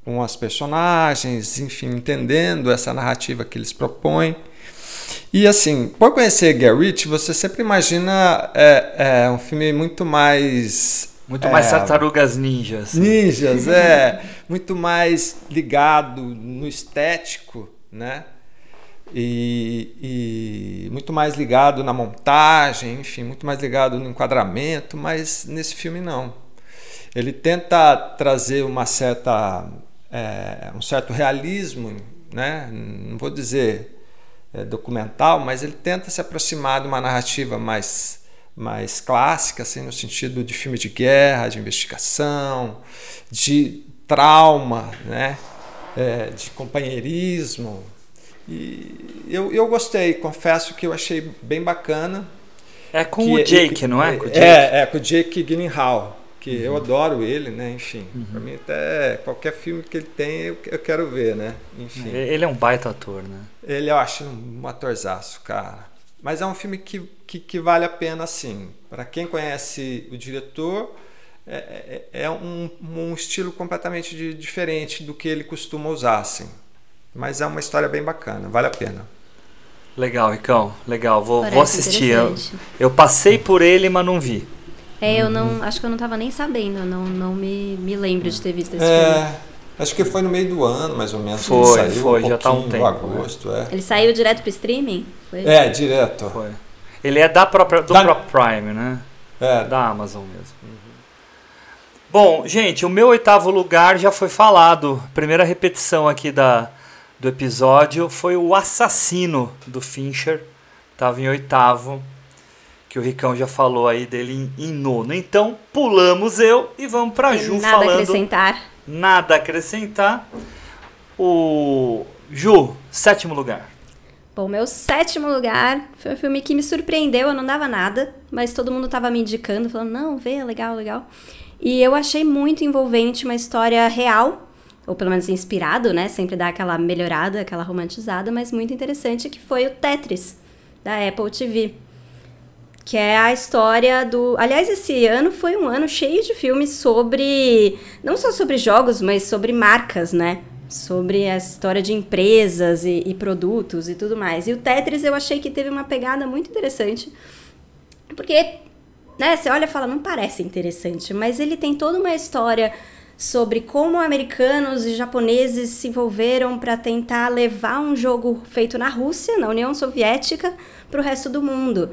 com as personagens, enfim, entendendo essa narrativa que eles propõem. E assim, por conhecer Gary Ritchie, você sempre imagina é, é um filme muito mais muito mais é, tartarugas ninjas. Ninjas, é. muito mais ligado no estético, né? E, e, muito mais ligado na montagem, enfim, muito mais ligado no enquadramento, mas nesse filme não. Ele tenta trazer uma certa, é, um certo realismo, né? não vou dizer é, documental, mas ele tenta se aproximar de uma narrativa mais, mais clássica, assim, no sentido de filme de guerra, de investigação, de trauma, né? É, de companheirismo. E eu, eu gostei, confesso que eu achei bem bacana. É com o Jake, não é? Com é, é, com o Jake Gyllenhaal que uhum. eu adoro ele, né? Enfim, uhum. para mim até qualquer filme que ele tem eu, eu, quero ver, né? Enfim. Ele é um baita ator, né? Ele eu acho um atorzaço, cara. Mas é um filme que, que, que vale a pena, sim. Para quem conhece o diretor, é, é, é um, um, estilo completamente de, diferente do que ele costuma usar, assim. Mas é uma história bem bacana, vale a pena. Legal, Ricão, legal. Vou, vou assistir. Eu, eu passei por ele, mas não vi. É, eu não. Acho que eu não estava nem sabendo, não, não me, me lembro de ter visto esse é, filme. Acho que foi no meio do ano, mais ou menos. Foi, saiu, foi, um já tá um tempo. agosto, né? é. Ele saiu direto pro streaming? Foi? É, direto. Foi. Ele é da própria, do da... próprio Prime, né? É. Da Amazon mesmo. Uhum. Bom, gente, o meu oitavo lugar já foi falado. Primeira repetição aqui da, do episódio foi o assassino do Fincher. Tava em oitavo que o Ricão já falou aí dele em, em nono. Então, pulamos eu e vamos para Ju nada falando. Nada acrescentar. Nada acrescentar. O Ju, sétimo lugar. Bom, meu sétimo lugar foi um filme que me surpreendeu, eu não dava nada, mas todo mundo tava me indicando, falando, não, vê, legal, legal. E eu achei muito envolvente, uma história real, ou pelo menos inspirado, né? Sempre dá aquela melhorada, aquela romantizada, mas muito interessante, que foi o Tetris, da Apple TV que é a história do. Aliás, esse ano foi um ano cheio de filmes sobre. Não só sobre jogos, mas sobre marcas, né? Sobre a história de empresas e, e produtos e tudo mais. E o Tetris eu achei que teve uma pegada muito interessante. Porque, né, você olha e fala, não parece interessante, mas ele tem toda uma história sobre como americanos e japoneses se envolveram para tentar levar um jogo feito na Rússia, na União Soviética, para o resto do mundo.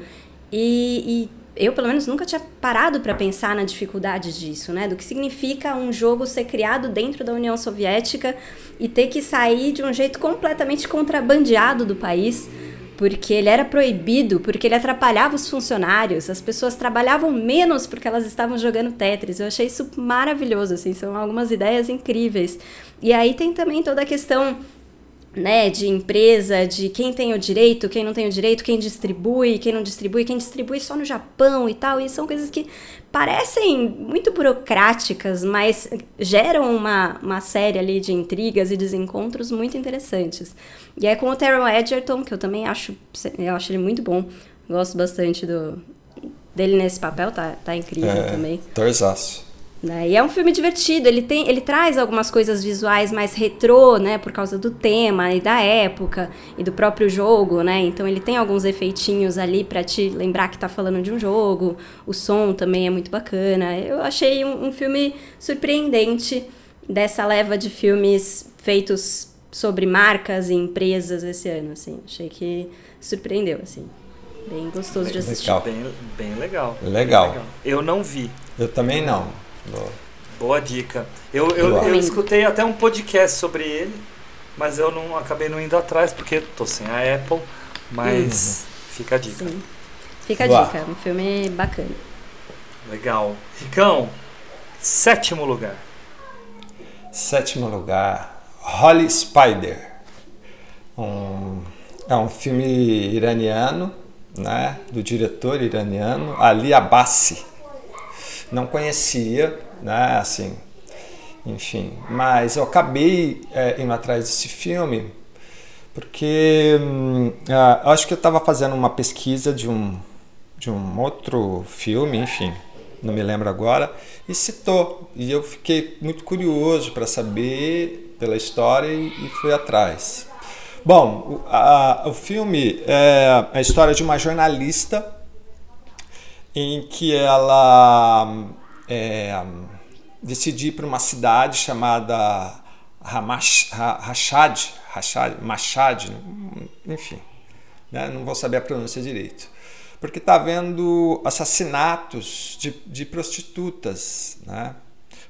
E, e eu, pelo menos, nunca tinha parado para pensar na dificuldade disso, né? Do que significa um jogo ser criado dentro da União Soviética e ter que sair de um jeito completamente contrabandeado do país, porque ele era proibido, porque ele atrapalhava os funcionários, as pessoas trabalhavam menos porque elas estavam jogando Tetris. Eu achei isso maravilhoso, assim, são algumas ideias incríveis. E aí tem também toda a questão né, de empresa, de quem tem o direito, quem não tem o direito, quem distribui, quem não distribui, quem distribui só no Japão e tal. E são coisas que parecem muito burocráticas, mas geram uma, uma série ali de intrigas e desencontros muito interessantes. E é com o Taron Edgerton, que eu também acho, eu acho ele muito bom. Gosto bastante do, dele nesse papel, tá, tá incrível é, também. Torzaço. Né? E é um filme divertido, ele, tem, ele traz algumas coisas visuais mais retrô, né? Por causa do tema e da época e do próprio jogo, né? Então ele tem alguns efeitinhos ali para te lembrar que tá falando de um jogo. O som também é muito bacana. Eu achei um, um filme surpreendente dessa leva de filmes feitos sobre marcas e empresas esse ano, assim. Achei que surpreendeu, assim. Bem gostoso bem de assistir. Legal. Bem, bem legal. Legal. Bem legal. Eu não vi. Eu também não. Boa dica. Eu, eu, eu, escutei até um podcast sobre ele, mas eu não acabei não indo atrás porque tô sem a Apple, mas uhum. fica a dica. Sim. Fica a dica, um filme bacana. Legal. Ricão, sétimo lugar. Sétimo lugar, Holly Spider. Um, é um filme iraniano, né, do diretor iraniano Ali Abbasi. Não conhecia, né, assim, enfim, mas eu acabei é, indo atrás desse filme porque hum, ah, acho que eu estava fazendo uma pesquisa de um, de um outro filme, enfim, não me lembro agora, e citou. E eu fiquei muito curioso para saber pela história e, e fui atrás. Bom, o, a, o filme é a história de uma jornalista em que ela é, decide ir para uma cidade chamada Hamash, Rashad, Rashad, Mashad, enfim, né? não vou saber a pronúncia direito porque está havendo assassinatos de, de prostitutas, né?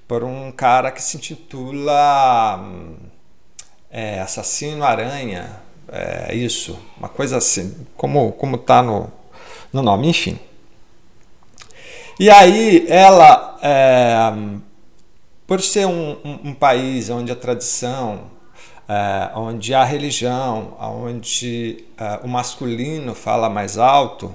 por um cara que se intitula é, Assassino Aranha, é isso, uma coisa assim, como como está no, no nome, enfim. E aí ela, é, por ser um, um, um, país onde a tradição, é, onde a religião, onde é, o masculino fala mais alto,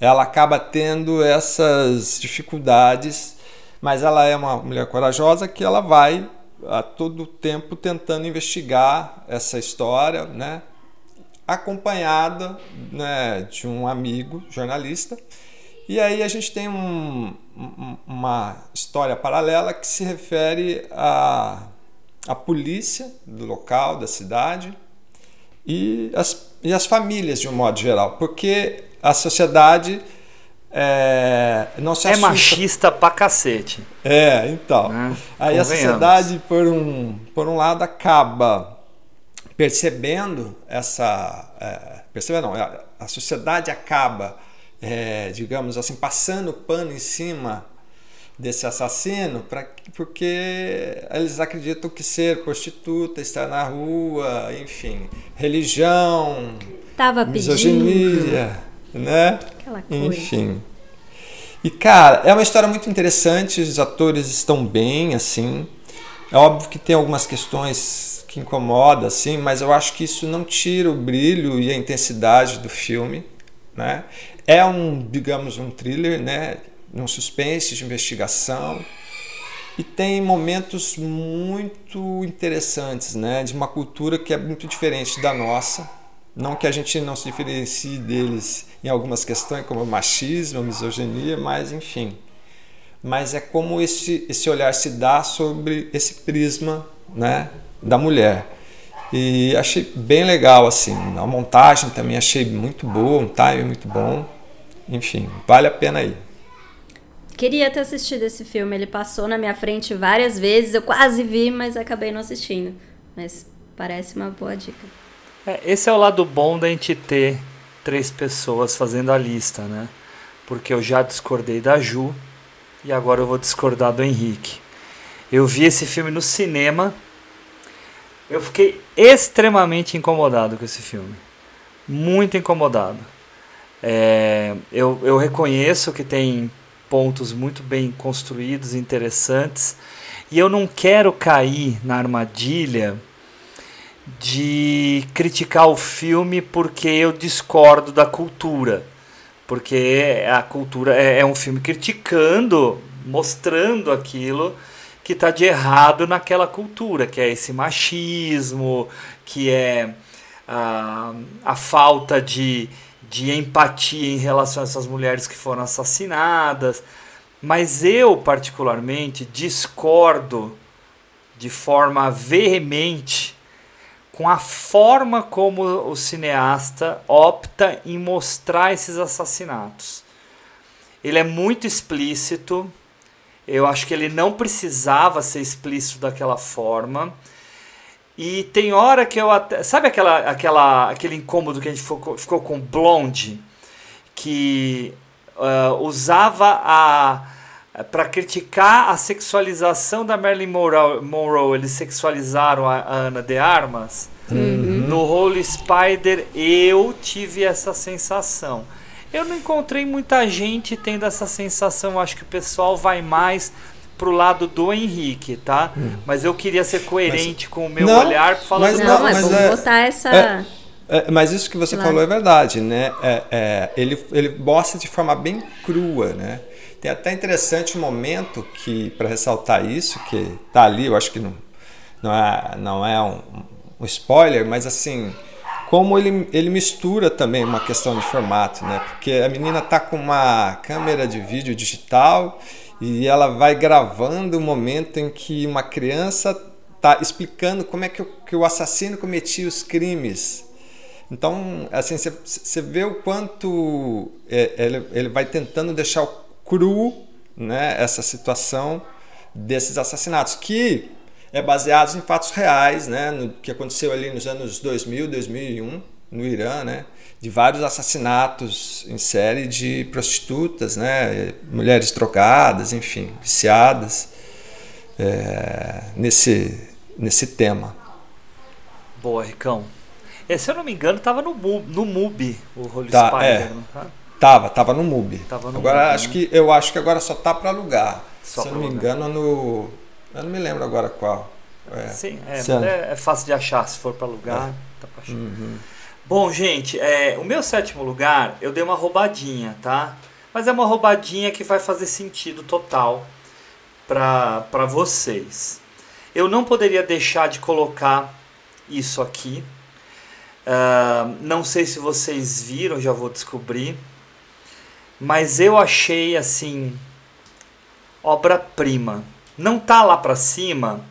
ela acaba tendo essas dificuldades, mas ela é uma mulher corajosa que ela vai a todo tempo tentando investigar essa história, né? acompanhada né, de um amigo jornalista. E aí a gente tem um, uma história paralela que se refere à, à polícia do local, da cidade, e as, e as famílias de um modo geral, porque a sociedade é, não se É machista pra cacete. É, então. Né? Aí a sociedade, por um, por um lado, acaba percebendo essa. É, percebendo, não, a sociedade acaba, é, digamos assim, passando pano em cima desse assassino pra, porque eles acreditam que ser prostituta, estar na rua, enfim, religião, Tava misoginia. Pedindo né? Aquela coisa. Enfim. E cara, é uma história muito interessante, os atores estão bem, assim. É óbvio que tem algumas questões que incomodam, assim, mas eu acho que isso não tira o brilho e a intensidade do filme, né? É um, digamos, um thriller, né? Um suspense de investigação e tem momentos muito interessantes, né? De uma cultura que é muito diferente da nossa, não que a gente não se diferencie deles em algumas questões, como machismo, misoginia, mas enfim. Mas é como esse, esse olhar se dá sobre esse prisma né, da mulher. E achei bem legal, assim. A montagem também achei muito boa, um time muito bom. Enfim, vale a pena aí. Queria ter assistido esse filme, ele passou na minha frente várias vezes, eu quase vi, mas acabei não assistindo. Mas parece uma boa dica. É, esse é o lado bom da gente ter três pessoas fazendo a lista, né? Porque eu já discordei da Ju e agora eu vou discordar do Henrique. Eu vi esse filme no cinema. Eu fiquei extremamente incomodado com esse filme. Muito incomodado. É, eu, eu reconheço que tem pontos muito bem construídos, interessantes. E eu não quero cair na armadilha de criticar o filme porque eu discordo da cultura. Porque a cultura é, é um filme criticando, mostrando aquilo que está de errado naquela cultura, que é esse machismo, que é a, a falta de, de empatia em relação a essas mulheres que foram assassinadas. Mas eu, particularmente, discordo de forma veemente com a forma como o cineasta opta em mostrar esses assassinatos. Ele é muito explícito. Eu acho que ele não precisava ser explícito daquela forma. E tem hora que eu até. Sabe aquela, aquela, aquele incômodo que a gente ficou, ficou com Blonde? Que uh, usava a para criticar a sexualização da Marilyn Monroe, Monroe eles sexualizaram a, a Ana de Armas. Uhum. No Holy Spider eu tive essa sensação. Eu não encontrei muita gente tendo essa sensação. Acho que o pessoal vai mais pro lado do Henrique, tá? Hum. Mas eu queria ser coerente mas, com o meu não, olhar falando mas não, mas vamos é, botar essa é, É, mas isso que você lá. falou é verdade, né? É, é, ele, ele mostra de forma bem crua, né? Tem até interessante um momento que, para ressaltar isso, que tá ali, eu acho que não, não é, não é um, um spoiler, mas assim, como ele, ele mistura também uma questão de formato, né? Porque a menina tá com uma câmera de vídeo digital e ela vai gravando o momento em que uma criança tá explicando como é que o, que o assassino cometia os crimes. Então, assim, você vê o quanto é, ele, ele vai tentando deixar cru né, essa situação desses assassinatos, que é baseado em fatos reais, né, no que aconteceu ali nos anos 2000, 2001, no Irã, né, de vários assassinatos em série de prostitutas, né, mulheres drogadas, enfim, viciadas, é, nesse, nesse tema. Boa, Ricão. É, se eu não me engano, tava no, no MUBI, o Holy Tá, Spider, é. não tá? Tava, tava no MUBI. Tava no agora MUBI, acho né? que eu acho que agora só tá para alugar. Só Se eu não me alugar. engano no eu não me lembro agora qual. É. Sim, é, é, é fácil de achar se for para lugar. Tá pra achar. Uhum. Bom, gente, é, o meu sétimo lugar eu dei uma roubadinha, tá? Mas é uma roubadinha que vai fazer sentido total para vocês. Eu não poderia deixar de colocar isso aqui. Ah, não sei se vocês viram, já vou descobrir. Mas eu achei assim obra-prima. Não tá lá pra cima,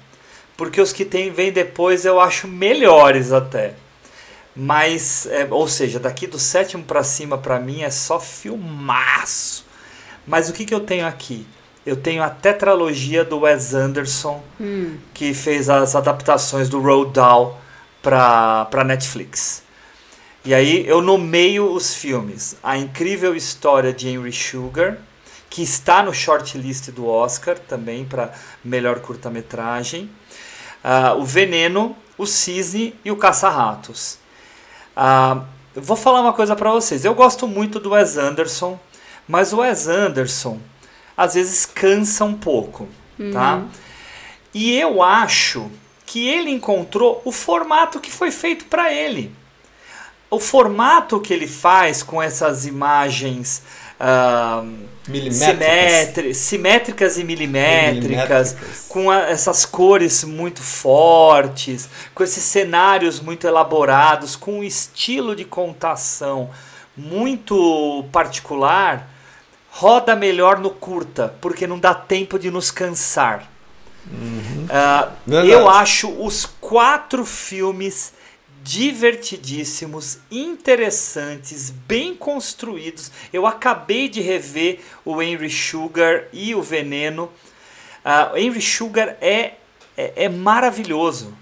porque os que tem vem depois eu acho melhores até. Mas, é, ou seja, daqui do sétimo pra cima pra mim é só filmaço. Mas o que, que eu tenho aqui? Eu tenho a tetralogia do Wes Anderson, que fez as adaptações do Roald Dahl pra, pra Netflix. E aí eu nomeio os filmes. A Incrível História de Henry Sugar, que está no shortlist do Oscar também para melhor curta-metragem. Ah, o Veneno, o Cisne e o Caça-Ratos. Ah, vou falar uma coisa para vocês. Eu gosto muito do Wes Anderson, mas o Wes Anderson às vezes cansa um pouco, tá? E eu acho que ele encontrou o formato que foi feito para ele. O formato que ele faz com essas imagens ah, Milimétricas. simétri- simétricas e milimétricas, Milimétricas. com a- essas cores muito fortes, com esses cenários muito elaborados, com um estilo de contação muito particular, roda melhor no curta, porque não dá tempo de nos cansar. Ah, Verdade. eu acho os quatro filmes divertidíssimos, interessantes, bem construídos. Eu acabei de rever o Henry Sugar e o Veneno. O Henry Sugar é, é, é maravilhoso.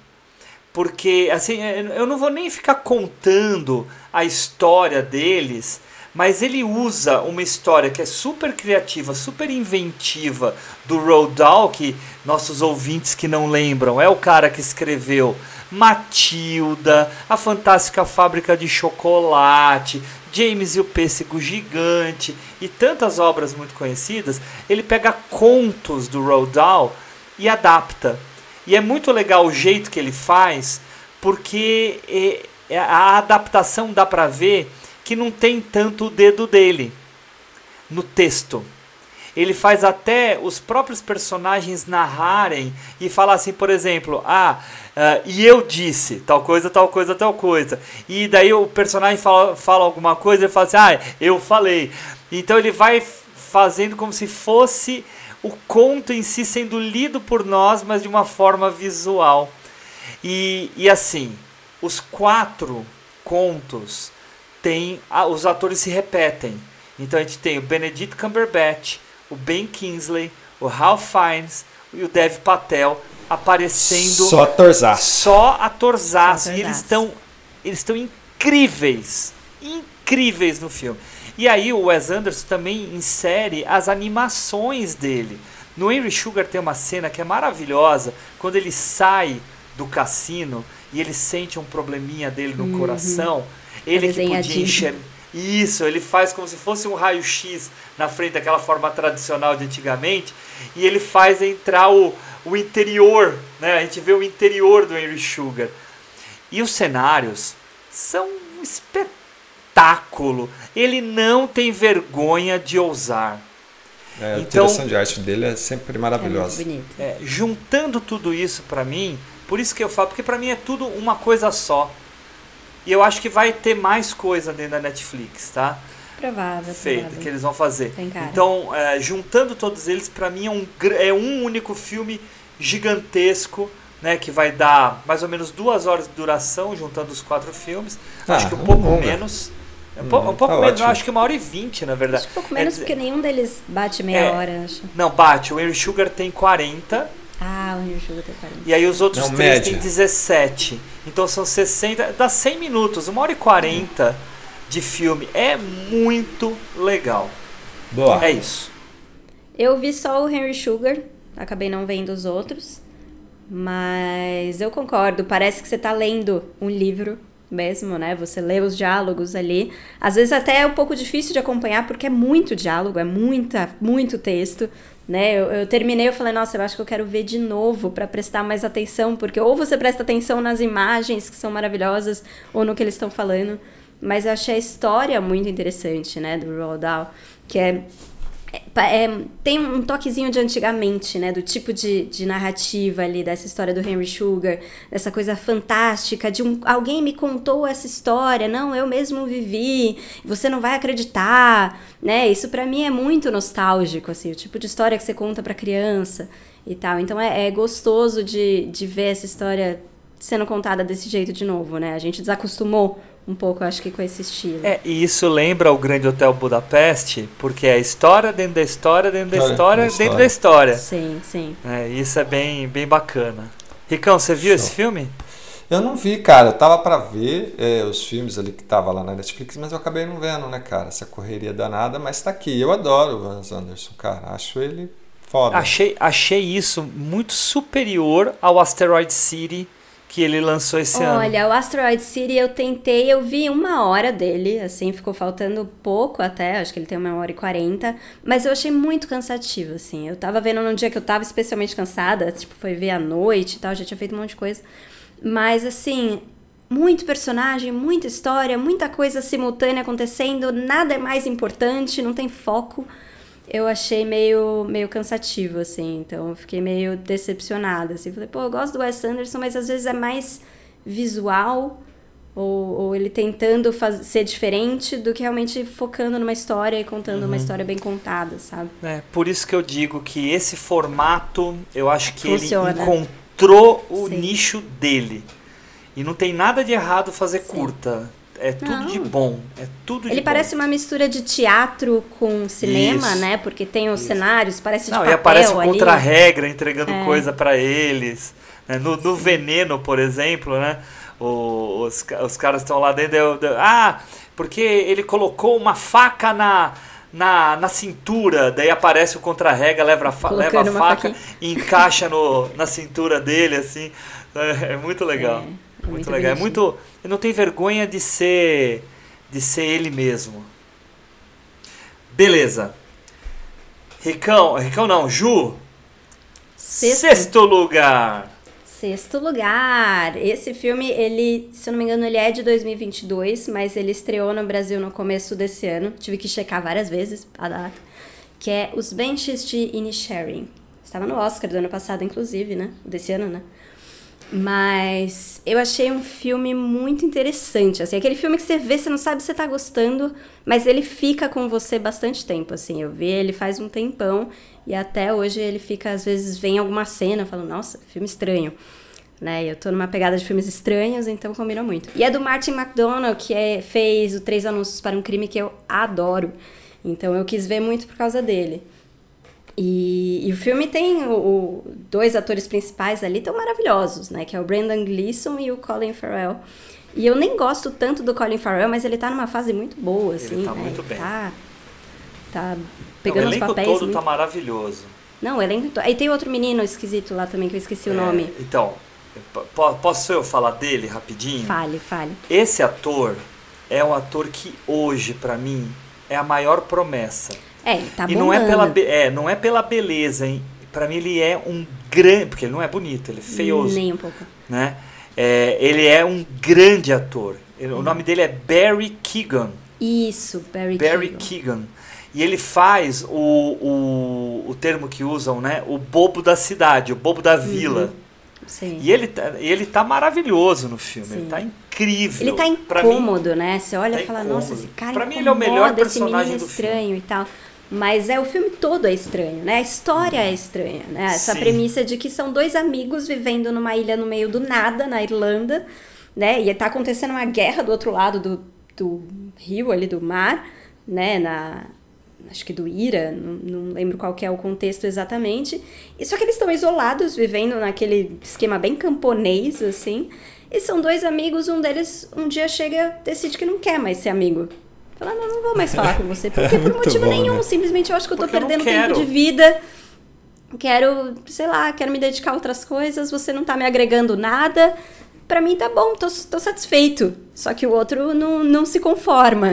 Porque, assim, eu não vou nem ficar contando a história deles, mas ele usa uma história que é super criativa, super inventiva do Roald Dahl, que nossos ouvintes que não lembram, é o cara que escreveu Matilda, A Fantástica Fábrica de Chocolate, James e o Pêssego Gigante e tantas obras muito conhecidas. Ele pega contos do Roald Dahl e adapta. E é muito legal o jeito que ele faz, porque é- é- a adaptação dá pra ver que não tem tanto o dedo dele no texto. Ele faz até os próprios personagens narrarem e falar assim, por exemplo, ah, ah, e eu disse tal coisa, tal coisa, tal coisa. E daí o personagem fala, fala alguma coisa e fala assim, ah, eu falei. Então ele vai fazendo como se fosse o conto em si sendo lido por nós, mas de uma forma visual. E, e assim, os quatro contos tem ah, os atores se repetem. Então a gente tem o Benedict Cumberbatch, o Ben Kingsley, o Ralph Fiennes e o Dev Patel aparecendo Só torzaço. só atorzaço. Só E eles atorzaço. estão eles estão incríveis, incríveis no filme. E aí o Wes Anderson também insere as animações dele. No Henry Sugar tem uma cena que é maravilhosa, quando ele sai do cassino e ele sente um probleminha dele no coração. Ele que podia enxergar. Isso, ele faz como se fosse um raio-x na frente daquela forma tradicional de antigamente, e ele faz entrar o, o interior, né? A gente vê o interior do Henry Sugar. E os cenários são um espetáculo. Ele não tem vergonha de ousar. É, a Então- direção de arte dele é sempre É muito maravilhosa. bonito. É, juntando tudo isso pra mim, por isso que eu falo, porque pra mim é tudo uma coisa só. E eu acho que vai ter mais coisa dentro da Netflix, tá? Provável, Feita, provável. que eles vão fazer. Então, é, juntando todos eles, pra mim é um, é um único filme gigantesco, né? Que vai dar mais ou menos duas horas de duração, juntando os quatro filmes. Ah, acho que um pouco longa. menos. Um, Hum, um pouco tá menos, acho que uma hora e vinte, na verdade. Acho um pouco menos, É, porque nenhum deles bate meia É. hora, acho. Não, bate. O Henry Sugar tem 40. Ah, o Rio Sugar tem 40. E aí os outros Não, três média. têm 17. Então são 60. Dá 100 minutos, uma hora e 40 de filme. É muito legal. Boa. É isso. Eu vi só o Henry Sugar, acabei não vendo os outros. Mas eu concordo, parece que você tá lendo um livro mesmo, né? Você lê os diálogos ali. Às vezes até é um pouco difícil de acompanhar, porque é muito diálogo, é muita, muito texto. Né? Eu, eu terminei, eu falei, nossa, eu acho que eu quero ver de novo para prestar mais atenção, porque ou você presta atenção nas imagens que são maravilhosas, ou no que eles estão falando. Mas eu achei a história muito interessante, né, do Roald Dahl, que é é, tem um toquezinho de antigamente, né? Do tipo de, de narrativa ali, dessa história do Henry Sugar, dessa coisa fantástica, de um, alguém me contou essa história, não, eu mesmo vivi, você não vai acreditar, né? Isso pra mim é muito nostálgico, assim, o tipo de história que você conta pra criança e tal. Então é, é gostoso de, de ver essa história sendo contada desse jeito de novo, né? A gente desacostumou um pouco, acho que, com esse estilo. É, e isso lembra o Grande Hotel Budapeste, porque é história dentro da história, dentro da História história, da dentro da história. Sim, sim. É, isso é bem, bem bacana. Ricão, você viu esse filme? Eu não vi, cara. Eu tava pra ver é, os filmes ali que tava lá na Netflix, mas eu acabei não vendo, né, cara? Essa correria danada, mas tá aqui. Eu adoro o Wes Anderson, cara. Acho ele foda. Achei, achei isso muito superior ao Asteroid City que ele lançou esse ano. Olha, o Asteroid City eu tentei, eu vi uma hora dele, assim, ficou faltando pouco até, acho que ele tem uma hora e quarenta, mas eu achei muito cansativo, assim. Eu tava vendo num dia que eu tava especialmente cansada, tipo, foi ver à noite e tal, já tinha feito um monte de coisa. Mas, assim, muito personagem, muita história, muita coisa simultânea acontecendo, nada é mais importante, não tem foco. Eu achei meio, meio cansativo, assim, então eu fiquei meio decepcionada, assim. Falei, pô, eu gosto do Wes Anderson, mas às vezes é mais visual ou, ou ele tentando faz, ser diferente do que realmente focando numa história e contando uma história bem contada, sabe? É, por isso que eu digo que esse formato, eu acho que Funciona. ele encontrou o Sim. nicho dele. E não tem nada de errado fazer curta. É tudo Não. de bom. É tudo de Ele bom. parece uma mistura de teatro com cinema, Isso. né? Porque tem os cenários, parece de Não, papel e aparece ali. contra-regra entregando É. coisa pra eles. né? No, no Veneno, por exemplo, né? O- os, os caras estão lá dentro. ah, porque ele colocou uma faca na, na, na cintura. Daí aparece o contra-regra, leva a, fa leva a faca faquinha. e encaixa no, na cintura dele, assim. É, é muito legal. é muito, muito legal. É muito. Ele não tem vergonha de ser. de ser ele mesmo. Beleza. Ricão, Ricão não, Ju. Sexto. Sexto lugar. Sexto lugar. Esse filme, ele, se eu não me engano, ele é de 2022, mas ele estreou no Brasil no começo desse ano. Tive que checar várias vezes a data. Que é Os Benches de Inisherin. Estava no Oscar do ano passado, inclusive, né? Desse ano, né? Mas eu achei um filme muito interessante, assim, aquele filme que você vê, você não sabe se você tá gostando, mas ele fica com você bastante tempo, assim, eu vi ele faz um tempão e até hoje ele fica, às vezes vem alguma cena, falo, nossa, filme estranho, né, eu tô numa pegada de filmes estranhos, então combina muito. E é do Martin McDonagh, que é, fez o Três Anúncios para um Crime, que eu adoro, então eu quis ver muito por causa dele. E, e o filme tem o, o- dois atores principais ali tão maravilhosos, né? Que é o Brendan Gleeson e o Colin Farrell. E eu nem gosto tanto do Colin Farrell, mas ele tá numa fase muito boa, Ele assim, tá né? muito bem. Tá, tá Não, pegando o os elenco papéis todo muito... tá maravilhoso. Não, o elenco... to- Aí tem outro menino esquisito lá também, que eu esqueci o É, nome. então, po- po- posso eu falar dele rapidinho? Fale, fale. Esse ator é um ator que hoje, pra mim, é a maior promessa. É, ele tá e bombando. não é pela é, não é pela beleza, hein? Pra mim ele é um grande, porque ele não é bonito, ele é feioso, Nem um pouco. né? É, ele é um grande ator. Ele- O nome dele é Barry Keegan. Isso, Barry, Barry Keoghan. Keegan. E ele faz o, o, o termo que usam, né? O bobo da cidade, o bobo da vila. Sim. E ele, tá- ele tá maravilhoso no filme. Sim. Ele tá incrível. Ele tá Pra mim, incômodo, né? Você olha tá e fala, incômodo. nossa, esse cara Pra mim, incomoda, ele é o melhor esse personagem menino do estranho e tal. Mas é o filme todo é estranho, né? A história é estranha, né? Essa Sim. premissa de que são dois amigos vivendo numa ilha no meio do nada, na Irlanda, né? E tá acontecendo uma guerra do outro lado do, do rio ali do mar, né? Na acho que do Ira, não, não lembro qual é o contexto exatamente. E só que eles estão isolados, vivendo naquele esquema bem camponês, assim. E são dois amigos, um deles um dia chega decide que não quer mais ser amigo. Fala, não, não vou mais falar com você. Porque por Muito motivo bom, nenhum, né? simplesmente eu acho que eu tô Porque perdendo tempo de vida. Quero, sei lá, quero me dedicar a outras coisas, você não tá me agregando nada. Pra mim tá bom, tô, tô satisfeito. Só que o outro não, não se conforma.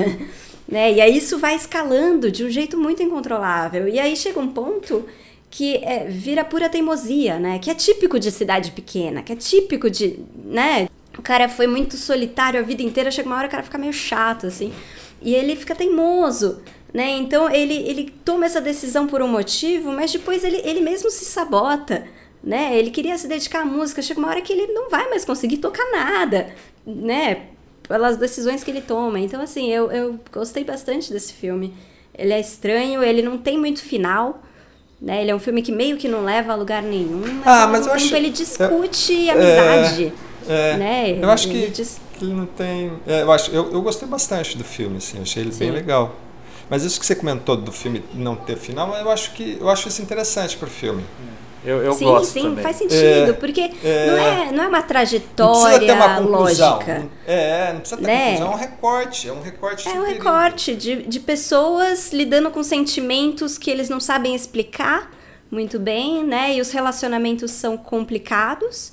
Né? E aí isso vai escalando de um jeito muito incontrolável. E aí chega um ponto que é, vira pura teimosia, né? Que é típico de cidade pequena, que é típico de, né? O cara foi muito solitário a vida inteira, chega uma hora que o cara fica meio chato, assim. E ele fica teimoso, né? Então ele, ele toma essa decisão por um motivo, mas depois ele, ele mesmo se sabota, né? Ele queria se dedicar à música, chega uma hora que ele não vai mais conseguir tocar nada, né? Pelas decisões que ele toma. Então, assim, eu, eu gostei bastante desse filme. Ele é estranho, ele não tem muito final, né? Ele é um filme que meio que não leva a lugar nenhum, mas, Ah, mas tempo acho- ele discute é, amizade, É, né? Eu acho Ele que, diz- que ele não tem. é, eu, acho, eu, eu gostei bastante do filme, assim, achei ele bem Sim. legal. Mas isso que você comentou do filme não ter final, eu acho que eu acho isso interessante pro filme. Eu, eu sim, gosto sim, também. faz sentido, É, porque é. não, é, não é uma Não precisa trajetória ter uma lógica. É, não precisa ter Né? conclusão, é um recorte, é um recorte. É de um recorte de, de pessoas lidando com sentimentos que eles não sabem explicar muito bem, né? E os relacionamentos são complicados,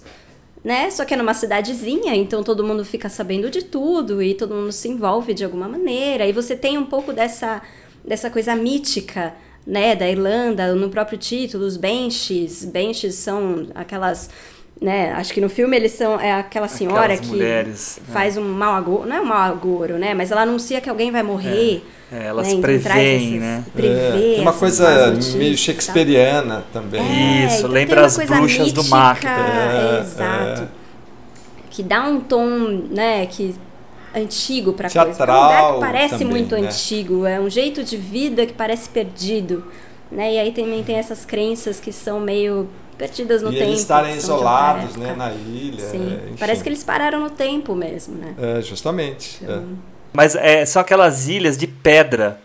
né? Só que é numa cidadezinha, então todo mundo fica sabendo de tudo e todo mundo se envolve de alguma maneira. E você tem um pouco dessa, dessa coisa mítica, né? Da Irlanda, no próprio título, os Banshees. Banshees são aquelas. Né, acho que no filme eles são é aquela senhora Aquelas que mulheres, né? faz um mau agouro, não é um mau agouro, né? Mas ela anuncia que alguém vai morrer. É, elas né? Então preveem, esses- né? Prevê É, uma coisa meio e tal. shakespeariana também. É, Isso, então lembra as bruxas do mítica, Macbeth. é, É, exato. é. Que dá um tom, né, que antigo pra coisa. É um lugar que parece também, muito né? antigo, é um jeito de vida que parece perdido, né? E aí também tem essas crenças que são meio perdidas no e tempo. eles estarem isolados, né, na ilha. Sim, enfim. parece que eles pararam no tempo mesmo, né? É, justamente. é. Mas é só aquelas ilhas de pedra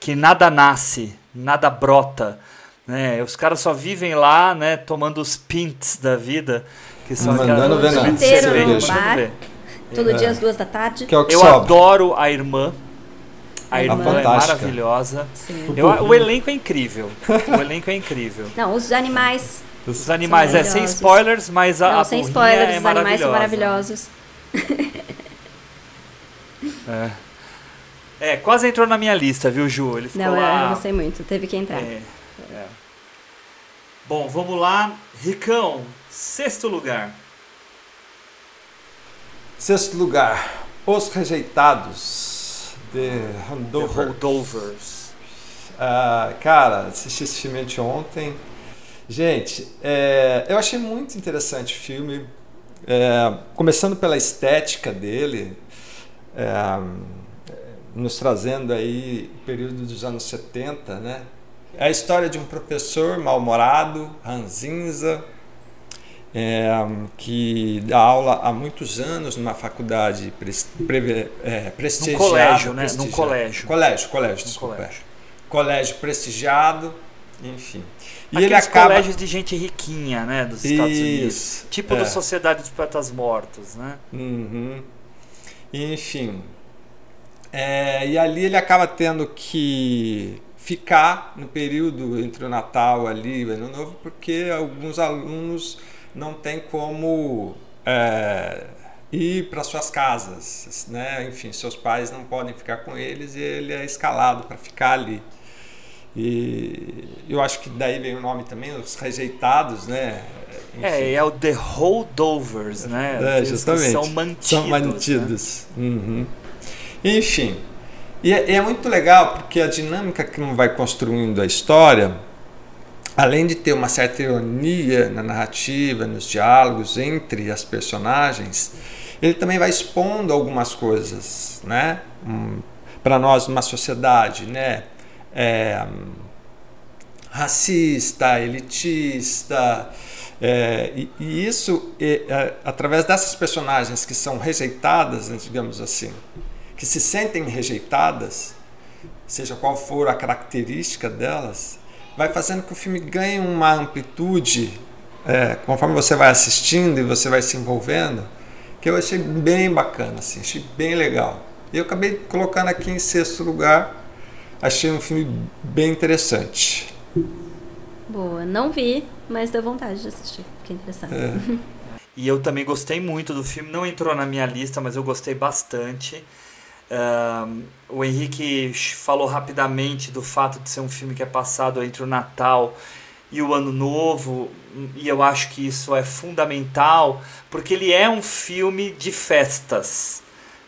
que nada nasce, nada brota. Né? Os caras só vivem lá, né, tomando os pints da vida. Que são Mandando aquelas- ver nada. Inteiro bar. ver. Todo dia às duas da tarde. Que é o que Eu sobra. adoro a irmã. A A irmã é fantástica. maravilhosa. Eu- o elenco é incrível. O elenco é incrível. Não, os animais. Os animais, é sem spoilers, mas a, não, a sem spoilers, é os animais são maravilhosos. É, quase entrou na minha lista, viu, Ju? Ele ficou Não, lá. eu gostei muito, teve que entrar. É, é. Bom, vamos lá. Ricão, sexto lugar. Sexto lugar, Os Rejeitados, de The Handover. Holdovers. Ah, cara, assisti esse filme anteontem. Gente, é, eu achei muito interessante o filme. É, começando pela estética dele, é, nos trazendo aí o período dos anos 70, né? É a história de um professor mal-humorado, ranzinza, é, que dá aula há muitos anos numa faculdade pres, preve- é, prestigiada. colégio, né? Num colégio. Colégio, colégio, Num desculpa. colégio. Colégio prestigiado, enfim. E Aqueles ele acaba. colégios de gente riquinha, né, dos Estados Unidos. Isso, Tipo é. da Sociedade dos Poetas Mortos, né? Uhum. Enfim. É, e ali ele acaba tendo que ficar no período entre o Natal ali e o Ano Novo, porque alguns alunos não têm como é, ir para suas casas, né? Enfim, seus pais não podem ficar com eles e ele é escalado para ficar ali. E eu acho que daí vem o nome também, os rejeitados, né? É, é o The Holdovers, né? É, justamente. São mantidos. São né? mantidos. Uhum. Enfim. E é, é muito legal porque a dinâmica que vai construindo a história, além de ter uma certa ironia na narrativa, nos diálogos entre as personagens, ele também vai expondo algumas coisas, né? Para nós numa sociedade, né? É, racista, elitista, é, e, e, isso, é, é, através dessas personagens que são rejeitadas, né, digamos assim, que se sentem rejeitadas, seja qual for a característica delas, vai fazendo que o filme ganhe uma amplitude é, conforme você vai assistindo e você vai se envolvendo, que eu achei bem bacana, assim, achei bem legal. E eu acabei colocando aqui em sexto lugar, achei um filme bem interessante. Boa, não vi, mas deu vontade de assistir. Fiquei interessante. É. E eu também gostei muito do filme. Não entrou na minha lista, mas eu gostei bastante. Um, o Henrique falou rapidamente do fato de ser um filme que é passado entre o Natal e o Ano Novo, e eu acho que isso é fundamental, porque ele é um filme de festas.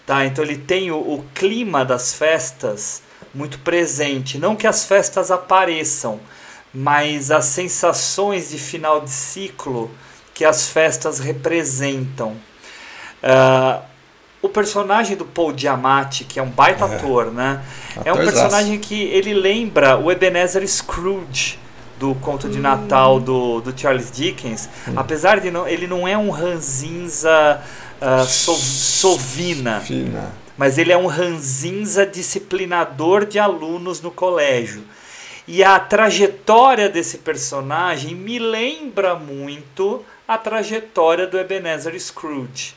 Tá? Então ele tem o, o clima das festas muito presente. Não que as festas apareçam, mas as sensações de final de ciclo que as festas representam. Uh, o personagem do Paul Giamatti, que é um baita É. ator, né? É um personagem que ele lembra o Ebenezer Scrooge do conto de Natal do, do Charles Dickens, apesar de não, ele não é um ranzinza uh, sov- sovina, Fina. mas ele é um ranzinza disciplinador de alunos no colégio. E a trajetória desse personagem me lembra muito a trajetória do Ebenezer Scrooge.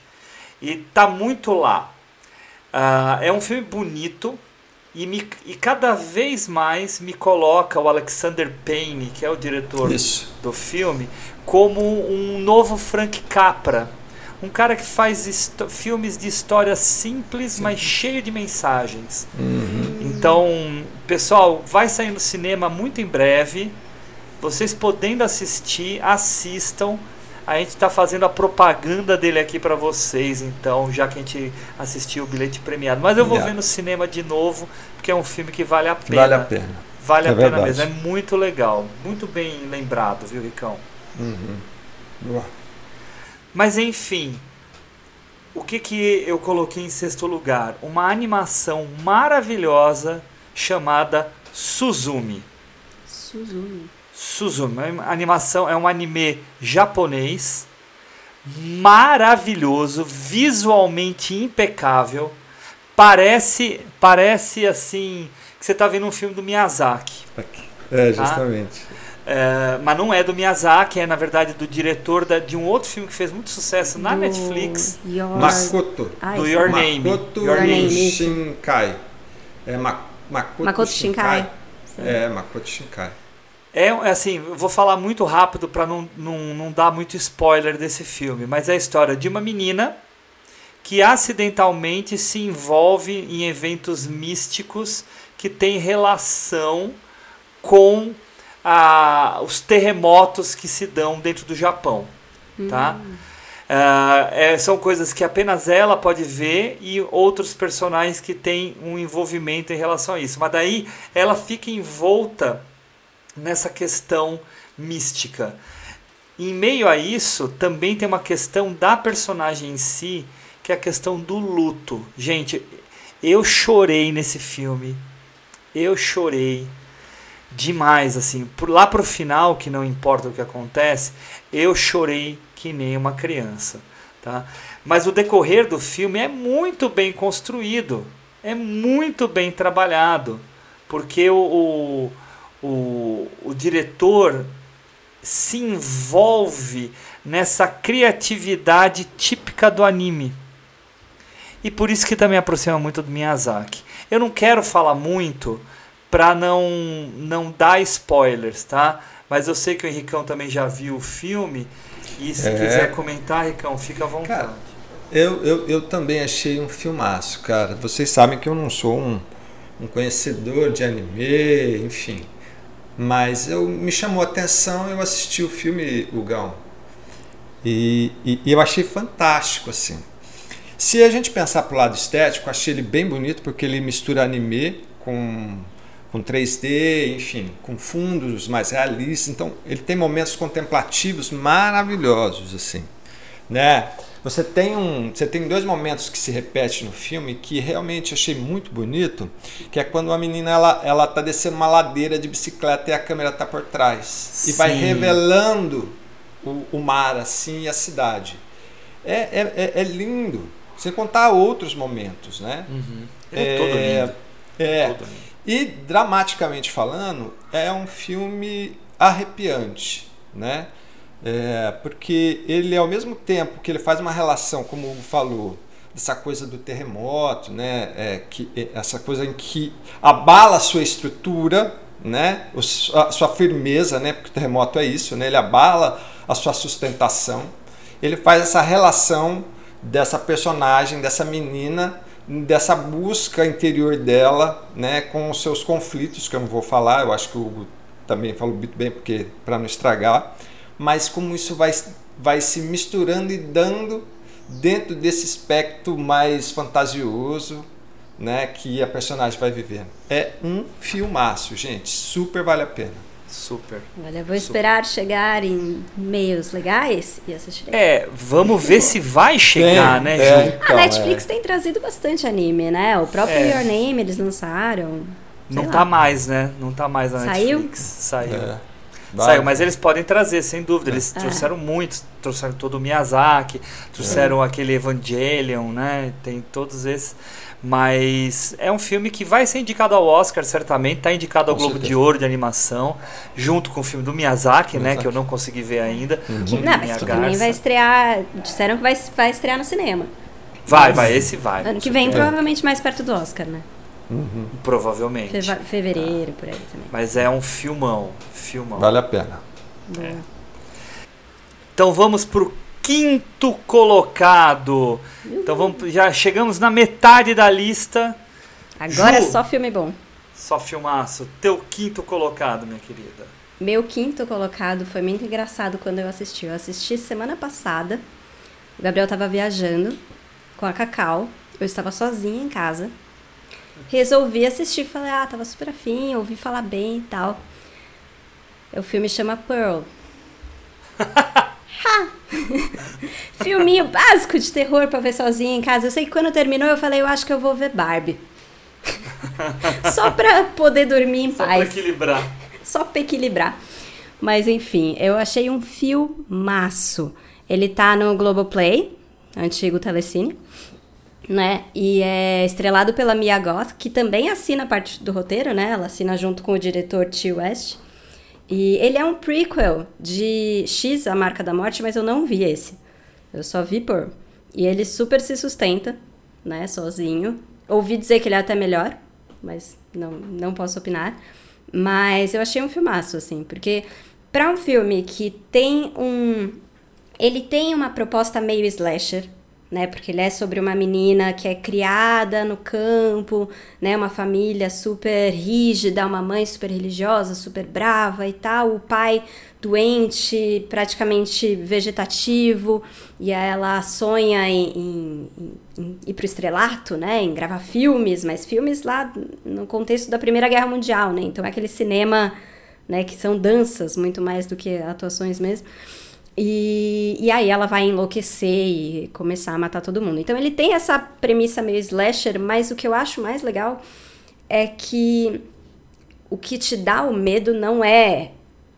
E tá muito lá. Ah, é um filme bonito e, me, e cada vez mais me coloca o Alexander Payne, que é o diretor Isso. do filme, como um novo Frank Capra. Um cara que faz filmes de histórias simples, mas cheio de mensagens. Então, pessoal, vai sair no cinema muito em breve. Vocês podendo assistir, assistam. A gente está fazendo a propaganda dele aqui para vocês, então, já que a gente assistiu o bilhete premiado. Mas eu vou Yeah. ver no cinema de novo, porque é um filme que vale a pena. Vale a pena. Vale É a pena verdade. mesmo. É muito legal. Muito bem lembrado, viu, Ricão? Boa. Mas enfim, o que, que eu coloquei em sexto lugar? Uma animação maravilhosa chamada Suzumi. Suzumi. Suzumi, é uma animação, é um anime japonês maravilhoso, visualmente impecável. Parece, parece assim que você está vendo um filme do Miyazaki. Aqui. É, Tá. É, mas não é do Miyazaki, é na verdade do diretor da- de um outro filme que fez muito sucesso na Do Netflix, Your... Makoto. Ai, do. Your Name. Makoto Your Name. Shinkai. É Ma Makoto, Makoto Shinkai. É, Makoto Shinkai. É é assim, eu vou falar muito rápido para não, não, não dar muito spoiler desse filme, mas é a história de uma menina que acidentalmente se envolve em eventos místicos que têm relação com a, os terremotos que se dão dentro do Japão. Tá? Ah, é, são coisas que apenas ela pode ver e outros personagens que têm um envolvimento em relação a isso. Mas daí ela fica envolta nessa questão mística. Em meio a isso, também tem uma questão da personagem em si, que é a questão do luto. Gente, eu chorei nesse filme. Eu chorei demais, assim. Por lá pro final, que não importa o que acontece, eu chorei que nem uma criança, tá? Mas o decorrer do filme é muito bem construído, é muito bem trabalhado, porque o, o, o, o diretor se envolve nessa criatividade típica do anime. E por isso que também aproxima muito do Miyazaki. Eu não quero falar muito para não não dar spoilers, tá? Mas eu sei que o Henricão também já viu o filme e se É. quiser comentar, Henricão, fica à vontade. Cara, Eu, eu, eu também achei um filmaço, cara. Vocês sabem que eu não sou um, um conhecedor de anime, enfim. Mas eu me chamou a atenção, eu assisti o filme O Gão. E, e, e eu achei fantástico, assim. Se a gente pensar pro lado estético, achei ele bem bonito porque ele mistura anime com, com 3D, enfim, com fundos mais realistas. Então, ele tem momentos contemplativos maravilhosos, assim, né? Você tem um, você tem dois momentos que se repetem no filme que realmente achei muito bonito, que é quando a menina ela ela tá descendo uma ladeira de bicicleta e a câmera tá por trás e vai Sim. revelando o, o mar assim e a cidade. É, é, é- é lindo. Sem contar outros momentos, né? Ele é, todo lindo. É. Todo lindo. E dramaticamente falando, é um filme arrepiante, né? É, porque ele ao mesmo tempo que ele faz uma relação, como o Hugo falou, dessa coisa do terremoto, né? É, que, é, essa coisa em que abala a sua estrutura, né? O a sua firmeza, né? Porque o terremoto é isso, né? Ele abala a sua sustentação. Ele faz essa relação dessa personagem, dessa menina, dessa busca interior dela, né, com os seus conflitos, que eu não vou falar, eu acho que o Hugo também falou muito bem, porque para não estragar, mas como isso vai, vai se misturando e dando dentro desse espectro mais fantasioso, né, que a personagem vai vivendo. É um filmaço, gente, super vale a pena. Super. Olha, vou esperar chegar em meios legais e assistir. É, vamos ver se vai chegar, Tem, né, é. Ju? A Então, Netflix tem trazido bastante anime, né? O próprio É. Your Name eles lançaram. Não lá. tá mais, né? Não tá mais na Saiu? Netflix. Saiu. É. Saiu, mas eles podem trazer, sem dúvida. Eles É. trouxeram muitos, trouxeram todo o Miyazaki, trouxeram aquele Evangelion, né? Tem todos esses. Mas é um filme que vai ser indicado ao Oscar, certamente. Tá indicado ao Com Globo certeza. de Ouro de animação, junto com o filme do Miyazaki, né? Miyazaki. Que eu não consegui ver ainda. Que, Com não, mas que também vai estrear. Disseram que vai, vai estrear no cinema. Vai, vai, esse vai. Ano que vem, certeza. provavelmente mais perto do Oscar, né? Provavelmente. Feva- fevereiro, por aí também. Mas é um filmão. Filmão. Vale a pena. É. Então vamos pro quinto colocado. Então vamos, já chegamos na metade da lista. Agora Ju. é só filme bom. Só filmaço. Teu quinto colocado, minha querida. Meu quinto colocado foi muito engraçado quando eu assisti. Eu assisti semana passada. O Gabriel tava viajando com a Cacau. Eu estava sozinha em casa. Resolvi assistir. Falei, ah, tava super afim, ouvi falar bem e tal. O filme chama Pearl. Filminho básico de terror pra ver sozinha em casa. Eu sei que quando terminou eu falei, eu acho que eu vou ver Barbie. Só pra poder dormir em Só pra paz equilibrar. só pra equilibrar. Mas enfim, eu achei um filmaço. Ele tá no Globoplay, antigo Telecine, né? E é estrelado pela Mia Goth, que também assina a parte do roteiro, né? Ela assina junto com o diretor T. West. E ele é um prequel de X, A Marca da Morte, mas eu não vi esse. Eu só vi por. E ele super se sustenta, né? Sozinho. Ouvi dizer que ele é até melhor, mas não, não posso opinar. Mas eu achei um filmaço, assim, porque pra um filme que tem um. Ele tem uma proposta meio slasher, né? Porque ele é sobre uma menina que é criada no campo, né? Uma família super rígida, uma mãe super religiosa, super brava e tal. O pai doente, praticamente vegetativo, e ela sonha em, em, em- em ir pro estrelato, né? Em gravar filmes, mas filmes lá no contexto da Primeira Guerra Mundial, né? Então é aquele cinema, né? Que são danças muito mais do que atuações mesmo. E, e aí ela vai enlouquecer e começar a matar todo mundo. Então ele tem essa premissa meio slasher, mas o que eu acho mais legal é que o que te dá o medo não é